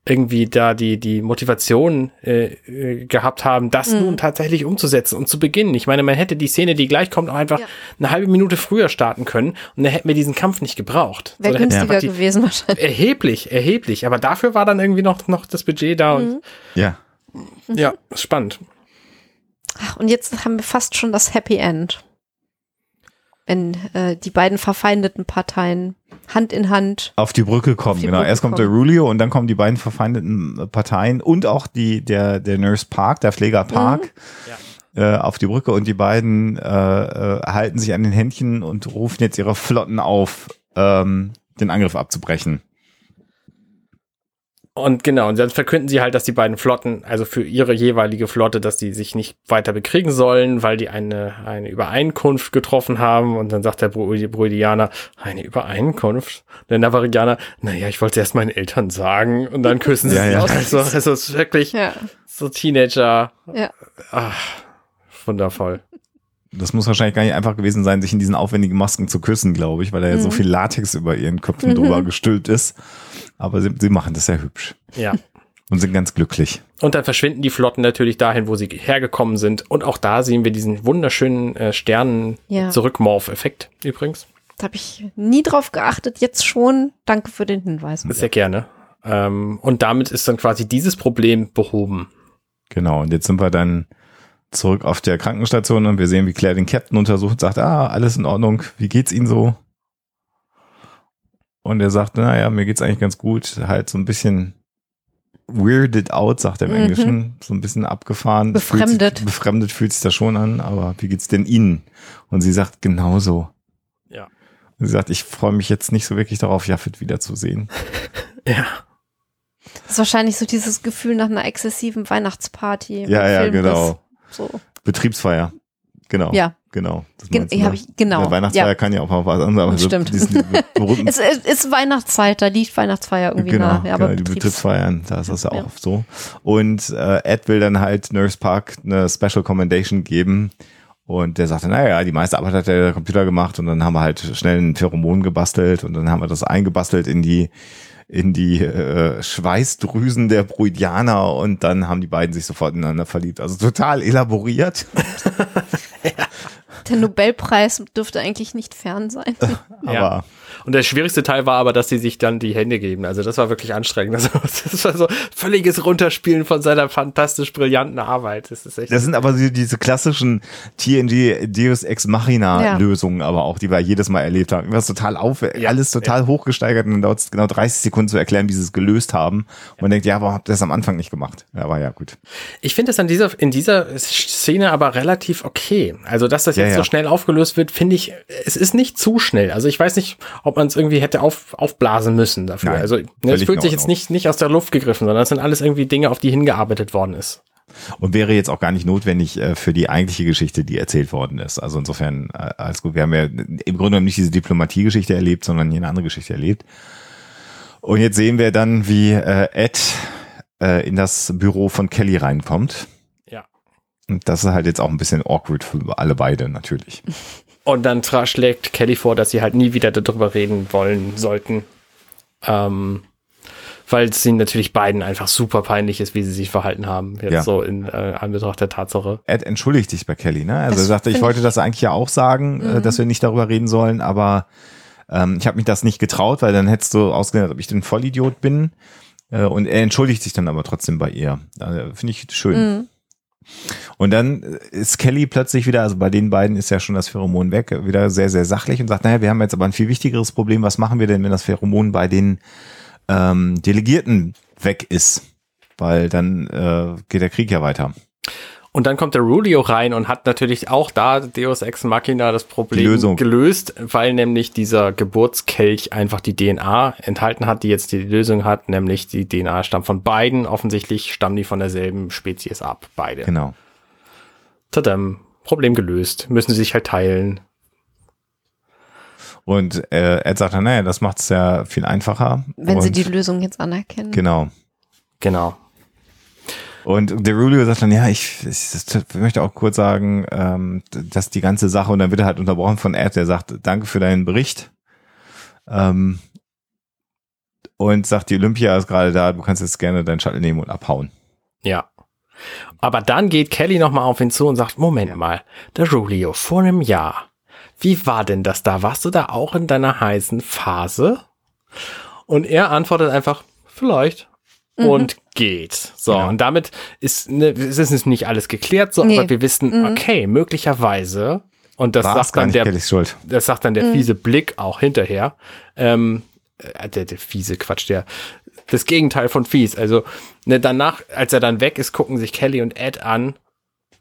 irgendwie da die, die Motivation äh, äh, gehabt haben, das nun tatsächlich umzusetzen und zu beginnen. Ich meine, man hätte die Szene, die gleich kommt, auch einfach Ja. eine halbe Minute früher starten können und dann hätten wir diesen Kampf nicht gebraucht. Wäre So, günstiger gewesen wahrscheinlich. Erheblich, erheblich. Aber dafür war dann irgendwie noch, noch das Budget da und Ja. ja, spannend. Ach, und jetzt haben wir fast schon das Happy End. Wenn äh, die beiden verfeindeten Parteien Hand in Hand auf die Brücke kommen. Die genau, Brücke erst kommt kommen. der Rulio und dann kommen die beiden verfeindeten Parteien und auch die der der Nurse Park, der Pfleger Park. Mhm. Ja. Äh, auf die Brücke und die beiden äh, äh, halten sich an den Händchen und rufen jetzt ihre Flotten auf, ähm, den Angriff abzubrechen. Und genau, und dann verkünden sie halt, dass die beiden Flotten, also für ihre jeweilige Flotte, dass die sich nicht weiter bekriegen sollen, weil die eine, eine Übereinkunft getroffen haben. Und dann sagt der Bruidianer, eine Übereinkunft? Der Navarianer, naja, ich wollte es erst meinen Eltern sagen. Und dann küssen sie ja, ja. Also, es ist wirklich ja. so Teenager. Ja. Ach, wundervoll. Das muss wahrscheinlich gar nicht einfach gewesen sein, sich in diesen aufwendigen Masken zu küssen, glaube ich, weil da ja mhm. so viel Latex über ihren Köpfen mhm. drüber gestülpt ist. Aber sie, sie machen das sehr hübsch. Ja. Und sind ganz glücklich. Und dann verschwinden die Flotten natürlich dahin, wo sie hergekommen sind. Und auch da sehen wir diesen wunderschönen äh, Sternen-Zurückmorph-Effekt ja. übrigens. Da habe ich nie drauf geachtet, jetzt schon. Danke für den Hinweis. Sehr gerne. Ähm, und damit ist dann quasi dieses Problem behoben. Genau, und jetzt sind wir dann zurück auf der Krankenstation und wir sehen, wie Claire den Captain untersucht und sagt, ah, alles in Ordnung, wie geht's Ihnen so? Und er sagt, naja, mir geht's eigentlich ganz gut, halt so ein bisschen weirded out, sagt er im mhm. Englischen, so ein bisschen abgefahren. Befremdet. Fühlt, befremdet fühlt sich das schon an, aber wie geht's denn Ihnen? Und sie sagt, genauso. Ja. Und sie sagt, ich freue mich jetzt nicht so wirklich darauf, Jaffet wiederzusehen. ja. Das ist wahrscheinlich so dieses Gefühl nach einer exzessiven Weihnachtsparty. Ja, ja, genau. So. Betriebsfeier. Genau. Ja. Genau. Gen hab ich, genau. Ja, Weihnachtsfeier ja. kann ja auch mal was anderes. Aber Stimmt. So, es ist, ist, Weihnachtszeit, da liegt Weihnachtsfeier irgendwie genau, nach. Ja, aber genau, die Betriebsfeiern, da ist das ja auch oft so. Und äh, Ed will dann halt Nurse Park eine Special Commendation geben. Und der sagte, naja, die meiste Arbeit hat der Computer gemacht und dann haben wir halt schnell ein Pheromon gebastelt und dann haben wir das eingebastelt in die in die äh, Schweißdrüsen der Bruidianer und dann haben die beiden sich sofort ineinander verliebt. Also total elaboriert. ja. Der Nobelpreis dürfte eigentlich nicht fern sein. aber ja. Und der schwierigste Teil war aber, dass sie sich dann die Hände geben. Also das war wirklich anstrengend. Also das war so völliges Runterspielen von seiner fantastisch brillanten Arbeit. Das ist echt. Das sind aber diese klassischen TNG Deus Ex Machina Lösungen, aber auch, die wir jedes Mal erlebt haben. Was total auf, ja. alles total ja. hochgesteigert und dann dauert es genau 30 Sekunden zu erklären, wie sie es gelöst haben. Und man denkt, ja, warum habt ihr das am Anfang nicht gemacht? Ja, war ja gut. Ich finde es an dieser, in dieser Szene aber relativ okay. Also, dass das jetzt so schnell aufgelöst wird, finde ich, es ist nicht zu schnell. Also ich weiß nicht, ob man es irgendwie hätte auf, aufblasen müssen dafür. Nein, also ne, es fühlt sich jetzt nicht, nicht aus der Luft gegriffen, sondern es sind alles irgendwie Dinge, auf die hingearbeitet worden ist. Und wäre jetzt auch gar nicht notwendig äh, für die eigentliche Geschichte, die erzählt worden ist. Also insofern äh, alles gut. Wir haben ja im Grunde genommen nicht diese Diplomatiegeschichte erlebt, sondern hier eine andere Geschichte erlebt. Und jetzt sehen wir dann, wie äh, Ed äh, in das Büro von Kelly reinkommt. Und das ist halt jetzt auch ein bisschen awkward für alle beide natürlich. Und dann schlägt Kelly vor, dass sie halt nie wieder darüber reden wollen sollten. Ähm, weil es ihnen natürlich beiden einfach super peinlich ist, wie sie sich verhalten haben. Jetzt ja. so in äh, Anbetracht der Tatsache. Ed entschuldigt sich bei Kelly, ne? Also das er sagte, ich wollte das eigentlich ja auch sagen, äh, mhm. dass wir nicht darüber reden sollen, aber ähm, ich habe mich das nicht getraut, weil dann hättest du ausgedacht, ob ich den Vollidiot bin. Äh, und er entschuldigt sich dann aber trotzdem bei ihr. Also, Finde ich schön. Mhm. Und dann ist Kelly plötzlich wieder, also bei den beiden ist ja schon das Pheromon weg, wieder sehr, sehr sachlich und sagt, naja, wir haben jetzt aber ein viel wichtigeres Problem. Was machen wir denn, wenn das Pheromon bei den ähm, Delegierten weg ist? Weil dann äh, geht der Krieg ja weiter. Und dann kommt der Rulio rein und hat natürlich auch da Deus Ex Machina das Problem gelöst, weil nämlich dieser Geburtskelch einfach die DNA enthalten hat, die jetzt die Lösung hat, nämlich die DNA stammt von beiden. Offensichtlich stammen die von derselben Spezies ab, beide. Genau. Tadam, Problem gelöst. Müssen sie sich halt teilen. Und äh, Ed sagt dann, naja, das macht es ja viel einfacher. Wenn und sie die Lösung jetzt anerkennen. Genau. Genau. Und Derulio sagt dann, ja, ich, ich, möchte auch kurz sagen, ähm, dass die ganze Sache, und dann wird er halt unterbrochen von Ed, der sagt, danke für deinen Bericht. Ähm, und sagt, die Olympia ist gerade da, du kannst jetzt gerne deinen Shuttle nehmen und abhauen. Ja. Aber dann geht Kelly nochmal auf ihn zu und sagt, Moment mal, der Julio, vor einem Jahr, wie war denn das da? Warst du da auch in deiner heißen Phase? Und er antwortet einfach, vielleicht mhm. und geht. So, genau. und damit ist, ne, ist es nicht alles geklärt, so, nee. aber wir wissen, mhm. okay, möglicherweise Und das War's sagt dann der, das sagt dann der Mhm. fiese Blick auch hinterher. Ähm, äh, der, der fiese Quatsch, der das Gegenteil von fies. Also ne, danach, als er dann weg ist, gucken sich Kelly und Ed an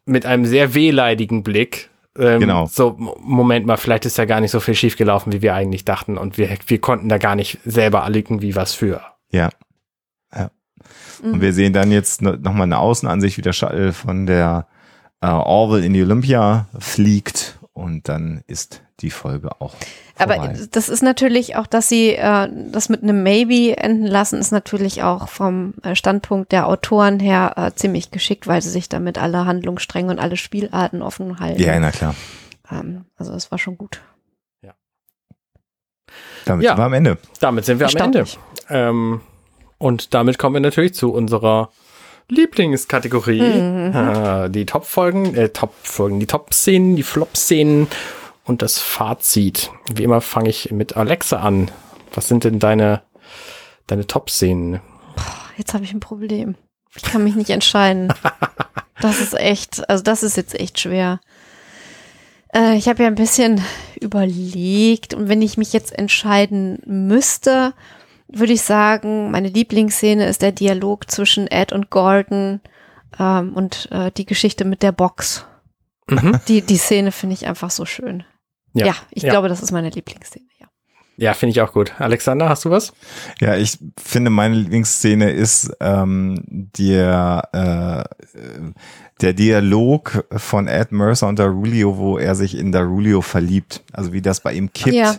mit einem sehr wehleidigen Blick. Ähm, Genau. So, Moment mal, vielleicht ist ja gar nicht so viel schiefgelaufen, wie wir eigentlich dachten. Und wir, wir konnten da gar nicht selber alle irgendwie was für. Ja. Mhm. Und wir sehen dann jetzt no- nochmal eine Außenansicht, wie der Shuttle von der äh, Orville in die Olympia fliegt und dann ist die Folge auch vorbei. Aber das ist natürlich auch, dass sie äh, das mit einem Maybe enden lassen, ist natürlich auch vom äh, Standpunkt der Autoren her äh, ziemlich geschickt, weil sie sich damit alle Handlungsstränge und alle Spielarten offen halten. ja, na klar. Ähm, also das war schon gut. Damit Ja. sind wir am Ende. Damit sind wir am Ende. Ähm, und damit kommen wir natürlich zu unserer Lieblingskategorie. Mhm. Die Top-Folgen, äh, Top-Folgen, die Top-Szenen, die Flop-Szenen und das Fazit. Wie immer fange ich mit Alexa an. Was sind denn deine, deine Top-Szenen? Jetzt habe ich ein Problem. Ich kann mich nicht entscheiden. Das ist echt, also das ist jetzt echt schwer. Äh, ich habe ja ein bisschen überlegt und wenn ich mich jetzt entscheiden müsste, würde ich sagen, meine Lieblingsszene ist der Dialog zwischen Ed und Gordon ähm, und äh, die Geschichte mit der Box. Mhm. Die, die Szene finde ich einfach so schön. Ja. Ja, ich Ja. glaube, das ist meine Lieblingsszene, ja. Ja, finde ich auch gut. Alexander, hast du was? Ja, ich finde, meine Lieblingsszene ist ähm, der, äh, der Dialog von Ed Mercer und Darulio, wo er sich in Darulio verliebt. Also wie das bei ihm kippt. Ja.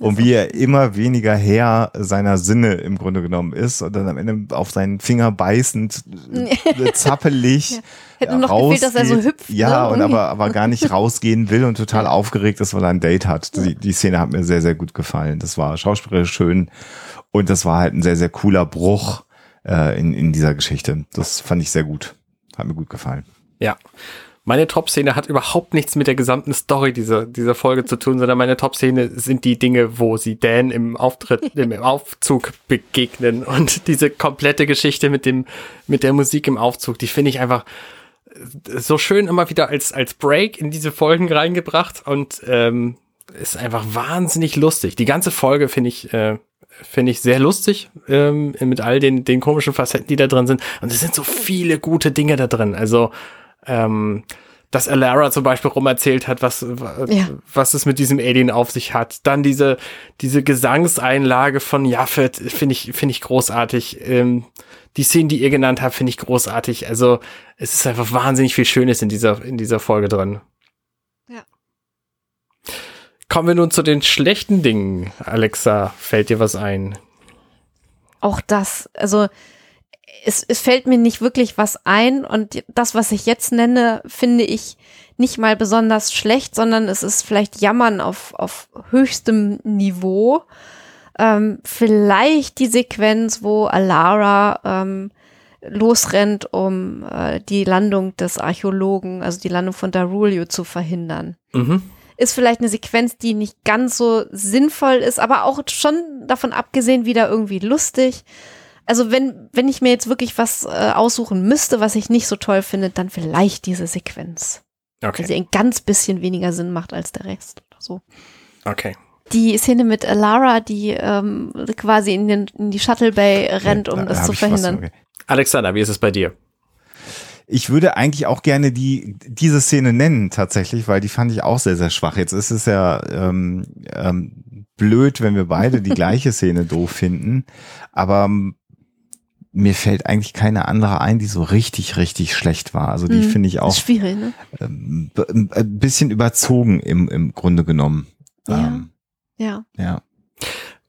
Und wie er immer weniger Herr seiner Sinne im Grunde genommen ist und dann am Ende auf seinen Finger beißend, äh, zappelig. Ja. Hätte nur noch gefehlt, dass er so rausgeht. hüpft, Ja, ne? und aber, aber gar nicht rausgehen will und total aufgeregt ist, weil er ein Date hat. Die, die Szene hat mir sehr, sehr gut gefallen. Das war schauspielerisch schön und das war halt ein sehr, sehr cooler Bruch äh, in, in dieser Geschichte. Das fand ich sehr gut. Hat mir gut gefallen. Ja. Meine Top-Szene hat überhaupt nichts mit der gesamten Story dieser, dieser Folge zu tun, sondern meine Top-Szene sind die Dinge, wo sie Dan im Auftritt, im Aufzug begegnen und diese komplette Geschichte mit dem, mit der Musik im Aufzug, die finde ich einfach so schön immer wieder als, als Break in diese Folgen reingebracht und ähm, ist einfach wahnsinnig lustig. Die ganze Folge finde ich, äh, finde ich sehr lustig, ähm, mit all den, den komischen Facetten, die da drin sind. Und es sind so viele gute Dinge da drin. Also, ähm, dass Alara zum Beispiel rumerzählt hat, was, Ja. was es mit diesem Alien auf sich hat. Dann diese, diese Gesangseinlage von Jaffet finde ich, finde ich großartig. Ähm, die Szenen, die ihr genannt habt, finde ich großartig. Also, es ist einfach wahnsinnig viel Schönes in dieser, in dieser Folge drin. Ja. Kommen wir nun zu den schlechten Dingen. Alexa, fällt dir was ein? auch das, also es, es fällt mir nicht wirklich was ein und das, was ich jetzt nenne, finde ich nicht mal besonders schlecht, sondern es ist vielleicht Jammern auf, auf höchstem Niveau. Ähm, vielleicht die Sequenz, wo Alara ähm, losrennt, um äh, die Landung des Archäologen, also die Landung von Darulio zu verhindern Mhm. ist vielleicht eine Sequenz, die nicht ganz so sinnvoll ist, aber auch schon davon abgesehen wieder irgendwie lustig. Also wenn, wenn ich mir jetzt wirklich was äh, aussuchen müsste, was ich nicht so toll finde, dann vielleicht diese Sequenz. Weil Okay. sie ein ganz bisschen weniger Sinn macht als der Rest oder so. Okay. Die Szene mit Alara, die ähm, quasi in, den, in die Shuttle Bay rennt, um Da das zu was- verhindern. okay. Alexander, wie ist es bei dir? Ich würde eigentlich auch gerne die diese Szene nennen tatsächlich, weil die fand ich auch sehr sehr schwach. Jetzt ist es ja ähm, ähm, blöd, wenn wir beide die gleiche Szene doof finden, aber ähm, mir fällt eigentlich keine andere ein, die so richtig richtig schlecht war. Also die Hm, finde ich auch Ist schwierig, ne? ähm, b- ein bisschen überzogen im im Grunde genommen. Ja. Ähm, Ja. ja.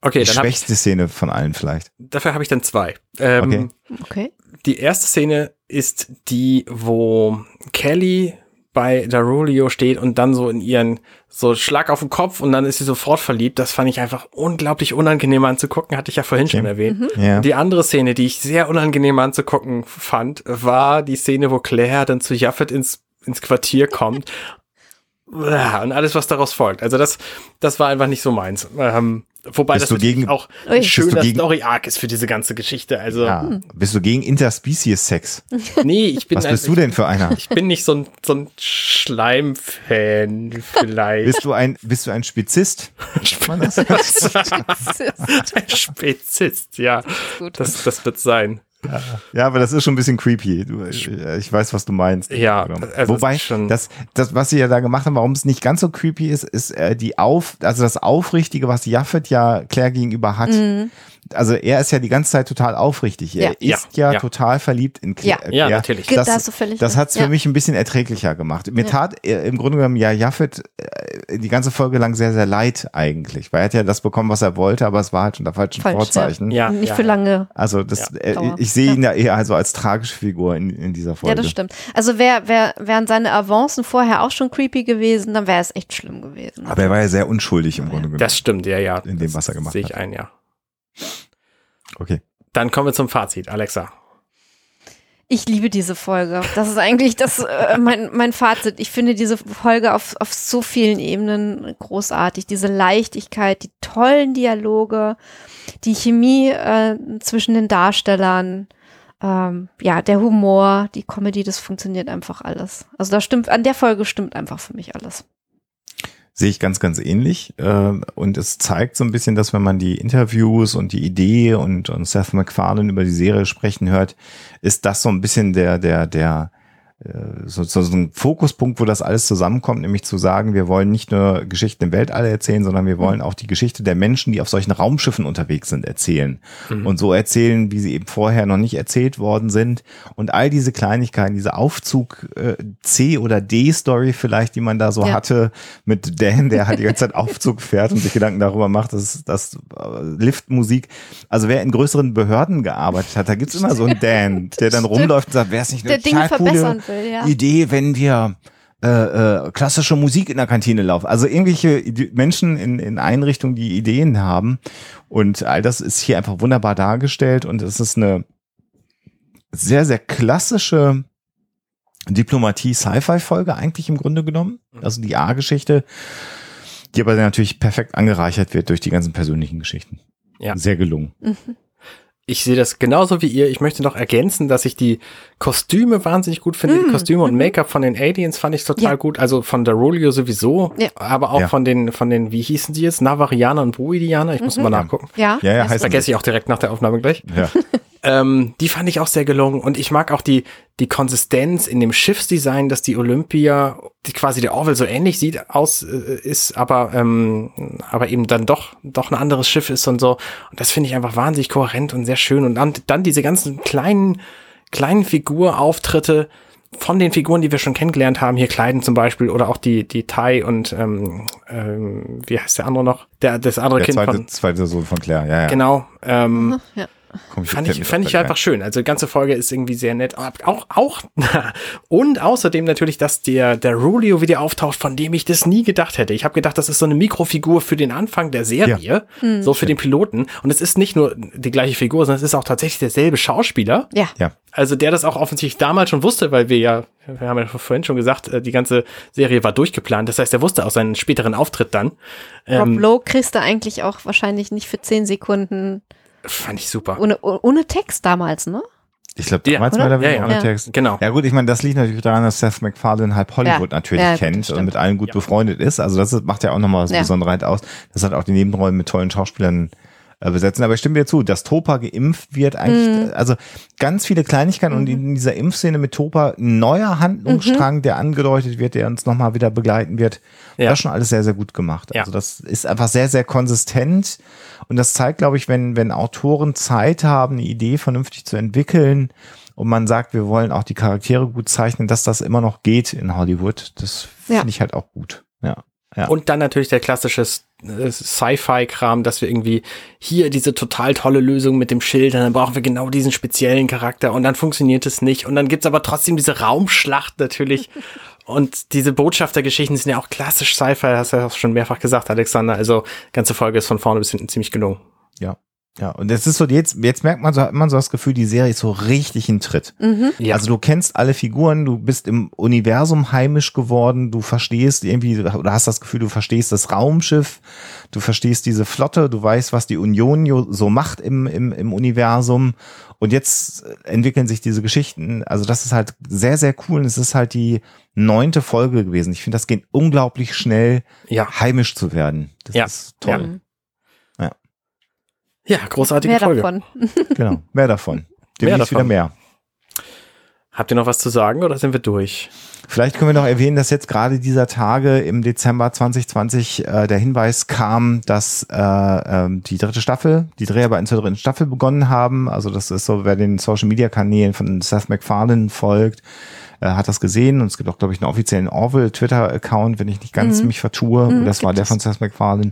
Okay, Die dann hab, schwächste Szene von allen vielleicht. dafür habe ich dann zwei. Ähm, Okay. Okay. Die erste Szene ist die, wo Kelly bei Darulio steht und dann so in ihren so Schlag auf den Kopf und dann ist sie sofort verliebt. Das fand ich einfach unglaublich unangenehm anzugucken, hatte ich ja vorhin schon Okay. erwähnt. Ja. Die andere Szene, die ich sehr unangenehm anzugucken fand, war die Szene, wo Claire dann zu Jaffet ins, ins Quartier kommt. Und alles, was daraus folgt. Also das, das war einfach nicht so meins. Ähm, Wobei bist das gegen, auch ein schöner Story-Arc ist für diese ganze Geschichte. Also ja. hm. Bist du gegen Interspecies-Sex? Nee, ich bin Was bist ein, du denn für einer? Ich bin nicht so ein, so ein Schleim-Fan vielleicht. bist du ein, bist du ein Spezist? ein Spezist, ja. Das, das wird sein. Ja, ja, aber das ist schon ein bisschen creepy. Du, ich weiß, was du meinst. Ja, also wobei das, das, was sie ja da gemacht haben, warum es nicht ganz so creepy ist, ist äh, die auf, also das Aufrichtige, was Jaffet ja Claire gegenüber hat. Mhm also er ist ja die ganze Zeit total aufrichtig. Er ja. ist ja, ja, total verliebt in Claire. Ja, ja natürlich. Das, das hat es für mich ein bisschen erträglicher gemacht. Mir tat äh, im Grunde genommen ja Jaffet äh, die ganze Folge lang sehr, sehr leid eigentlich, weil er hat ja das bekommen, was er wollte, aber es war halt unter falschen Falsch, Vorzeichen. Ja. Nicht für lange. Also das, äh, ich sehe ihn ja eher also als tragische Figur in, in dieser Folge. Ja, das stimmt. Also wär, wär, wären seine Avancen vorher auch schon creepy gewesen, dann wäre es echt schlimm gewesen. Aber er war ja sehr unschuldig im Grunde genommen. Das stimmt, ja, ja. In dem, was er gemacht hat. Sehe ich ein, ja. Okay. Dann kommen wir zum Fazit. Alexa. Ich liebe diese Folge. Das ist eigentlich das, äh, mein, mein Fazit. Ich finde diese Folge auf, auf so vielen Ebenen großartig. Diese Leichtigkeit, die tollen Dialoge, die Chemie äh, zwischen den Darstellern, ähm, ja, der Humor, die Comedy, das funktioniert einfach alles. Also da stimmt, an der Folge stimmt einfach für mich alles. Sehe ich ganz, ganz ähnlich. Äh, und es zeigt so ein bisschen, dass wenn man die Interviews und die Idee und, und Seth MacFarlane über die Serie sprechen hört, ist das so ein bisschen der, der, der, so, so ein Fokuspunkt, wo das alles zusammenkommt, nämlich zu sagen, wir wollen nicht nur Geschichten im Weltall erzählen, sondern wir wollen auch die Geschichte der Menschen, die auf solchen Raumschiffen unterwegs sind, erzählen. Mhm. Und so erzählen, wie sie eben vorher noch nicht erzählt worden sind. Und all diese Kleinigkeiten, diese Aufzug äh, C oder D Story vielleicht, die man da so ja. hatte, mit Dan, der halt die ganze Zeit Aufzug fährt und sich Gedanken darüber macht, dass das äh, Liftmusik. Also wer in größeren Behörden gearbeitet hat, da gibt's immer so einen Dan, der dann rumläuft und sagt, wer ist nicht eine der Dinge verbessern will, ja. Idee, wenn wir äh, äh, klassische Musik in der Kantine laufen. Also irgendwelche Menschen in, in Einrichtungen, die Ideen haben. Und all das ist hier einfach wunderbar dargestellt. Und es ist eine sehr, sehr klassische Diplomatie-Sci-Fi-Folge eigentlich im Grunde genommen. Mhm. Also die A-Geschichte, die aber natürlich perfekt angereichert wird durch die ganzen persönlichen Geschichten. Ja. Sehr gelungen. Mhm ich sehe das genauso wie ihr. Ich möchte noch ergänzen, dass ich die Kostüme wahnsinnig gut finde. Mm. Die Kostüme und mhm. Make-up von den Aliens fand ich total ja. gut. Also von der Rolio sowieso, ja. aber auch ja. von den, von den, wie hießen sie jetzt? Navarianer und Boidianer. Ich muss mhm. mal nachgucken. Ja, ja, ja heißt Vergesse ich auch direkt nach der Aufnahme gleich. Ja. Ähm, die fand ich auch sehr gelungen und ich mag auch die, die Konsistenz in dem Schiffsdesign, dass die Olympia, die quasi der Orwell so ähnlich sieht, aus, äh, ist, aber, ähm, aber eben dann doch, doch ein anderes Schiff ist und so. Und das finde ich einfach wahnsinnig kohärent und sehr schön. Und dann, dann diese ganzen kleinen, kleinen Figurauftritte, von den Figuren, die wir schon kennengelernt haben, hier Kleiden zum Beispiel oder auch die die Tai und ähm, ähm, wie heißt der andere noch? Der das andere der Kind zweite, von zweite Sohn von Claire, ja, ja. Genau. Ähm, ja. Fand ich, fand ich einfach schön. Also die ganze Folge ist irgendwie sehr nett. Auch, auch, und außerdem natürlich, dass der, der Rulio wieder auftaucht, von dem ich das nie gedacht hätte. Ich habe gedacht, das ist so eine Mikrofigur für den Anfang der Serie, ja. Hm. so für den Piloten. Und es ist nicht nur die gleiche Figur, sondern es ist auch tatsächlich derselbe Schauspieler. Ja. ja. Also der das auch offensichtlich damals schon wusste, weil wir ja, wir haben ja vorhin schon gesagt, äh, die ganze Serie war durchgeplant. Das heißt, er wusste auch seinen späteren Auftritt dann. Rob ähm, Lowe kriegst du eigentlich auch wahrscheinlich nicht für zehn Sekunden Fand ich super. Ohne, ohne Text damals, ne? Ich glaube, damals ja, war der ja, ohne ja. Text. Genau. Ja gut, ich meine, das liegt natürlich daran, dass Seth MacFarlane halb Hollywood ja. natürlich ja, kennt und mit allen gut befreundet ist. Also das macht ja auch nochmal was ja. Besonderheit aus. Das hat auch die Nebenrollen mit tollen Schauspielern äh, besetzen. Aber ich stimme dir zu, dass Topa geimpft wird eigentlich, mhm. also ganz viele Kleinigkeiten mhm. und in dieser Impfszene mit Topa ein neuer Handlungsstrang, mhm. der angedeutet wird, der uns nochmal wieder begleiten wird. Ja. Das ist schon alles sehr, sehr gut gemacht. Ja. Also das ist einfach sehr, sehr konsistent und das zeigt, glaube ich, wenn, wenn Autoren Zeit haben, eine Idee vernünftig zu entwickeln und man sagt, wir wollen auch die Charaktere gut zeichnen, dass das immer noch geht in Hollywood. Das finde ja. ich halt auch gut. Ja. Ja. Und dann natürlich der klassische äh, Sci-Fi-Kram, dass wir irgendwie hier diese total tolle Lösung mit dem Schild, dann brauchen wir genau diesen speziellen Charakter und dann funktioniert es nicht. Und dann gibt's aber trotzdem diese Raumschlacht natürlich. und diese Botschaftergeschichten sind ja auch klassisch Sci-Fi, hast du ja auch schon mehrfach gesagt, Alexander. Also ganze Folge ist von vorne bis hinten ziemlich gelungen. Ja. Ja, und es ist so, jetzt, jetzt merkt man so, hat man so das Gefühl, die Serie ist so richtig in Tritt. Mhm. Ja. Also du kennst alle Figuren, du bist im Universum heimisch geworden, du verstehst irgendwie, oder hast das Gefühl, du verstehst das Raumschiff, du verstehst diese Flotte, du weißt, was die Union so macht im, im, im Universum. Und jetzt entwickeln sich diese Geschichten. Also das ist halt sehr, sehr cool. Und es ist halt die neunte Folge gewesen. Ich finde, das geht unglaublich schnell, ja. heimisch zu werden. Das ja. ist toll. Ja. Ja, großartige mehr Folge. Davon. genau, mehr davon. Demnächst wieder mehr. Habt ihr noch was zu sagen oder sind wir durch? Vielleicht können wir noch erwähnen, dass jetzt gerade dieser Tage im Dezember 2020 äh, der Hinweis kam, dass äh, äh, die dritte Staffel, die Dreharbeiten zur dritten Staffel begonnen haben. Also das ist so, wer den Social Media Kanälen von Seth MacFarlane folgt, äh, hat das gesehen und es gibt auch, glaube ich, einen offiziellen Orville Twitter-Account, wenn ich nicht ganz mhm. mich vertue. Mhm, das war der von Seth MacFarlane.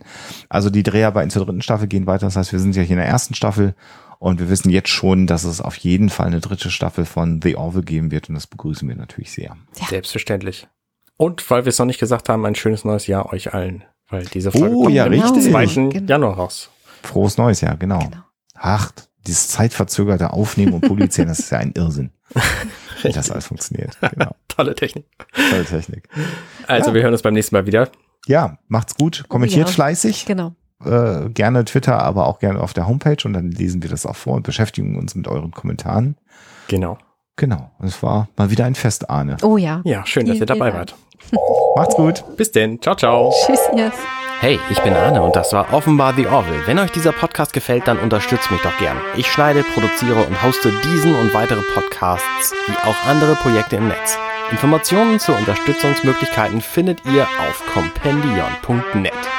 Also die Dreharbeiten zur dritten Staffel gehen weiter. Das heißt, wir sind ja hier in der ersten Staffel und wir wissen jetzt schon, dass es auf jeden Fall eine dritte Staffel von The Orville geben wird und das begrüßen wir natürlich sehr. Ja. Selbstverständlich. Und weil wir es noch nicht gesagt haben, ein schönes neues Jahr euch allen. Weil diese Folge oh, kommt ja, richtig. am 2. Genau. Januar raus. Frohes neues Jahr, genau. genau. Ach, dieses zeitverzögerte Aufnehmen und Publizieren, das ist ja ein Irrsinn. wie das alles funktioniert. Genau. Tolle Technik. Tolle Technik. Also ja. wir hören uns beim nächsten Mal wieder. Ja, macht's gut. Kommentiert ja. fleißig. Genau. Äh, gerne Twitter, aber auch gerne auf der Homepage und dann lesen wir das auch vor und beschäftigen uns mit euren Kommentaren. Genau. Genau. Es war mal wieder ein Fest, Arne. Oh ja. Ja, schön, dass ihr dabei wart. Macht's gut. Bis denn. Ciao, ciao. Tschüss, yes. Hey, ich bin Arne und das war offenbar The Orville. Wenn euch dieser Podcast gefällt, dann unterstützt mich doch gern. Ich schneide, produziere und hoste diesen und weitere Podcasts, wie auch andere Projekte im Netz. Informationen zu Unterstützungsmöglichkeiten findet ihr auf compendion.net.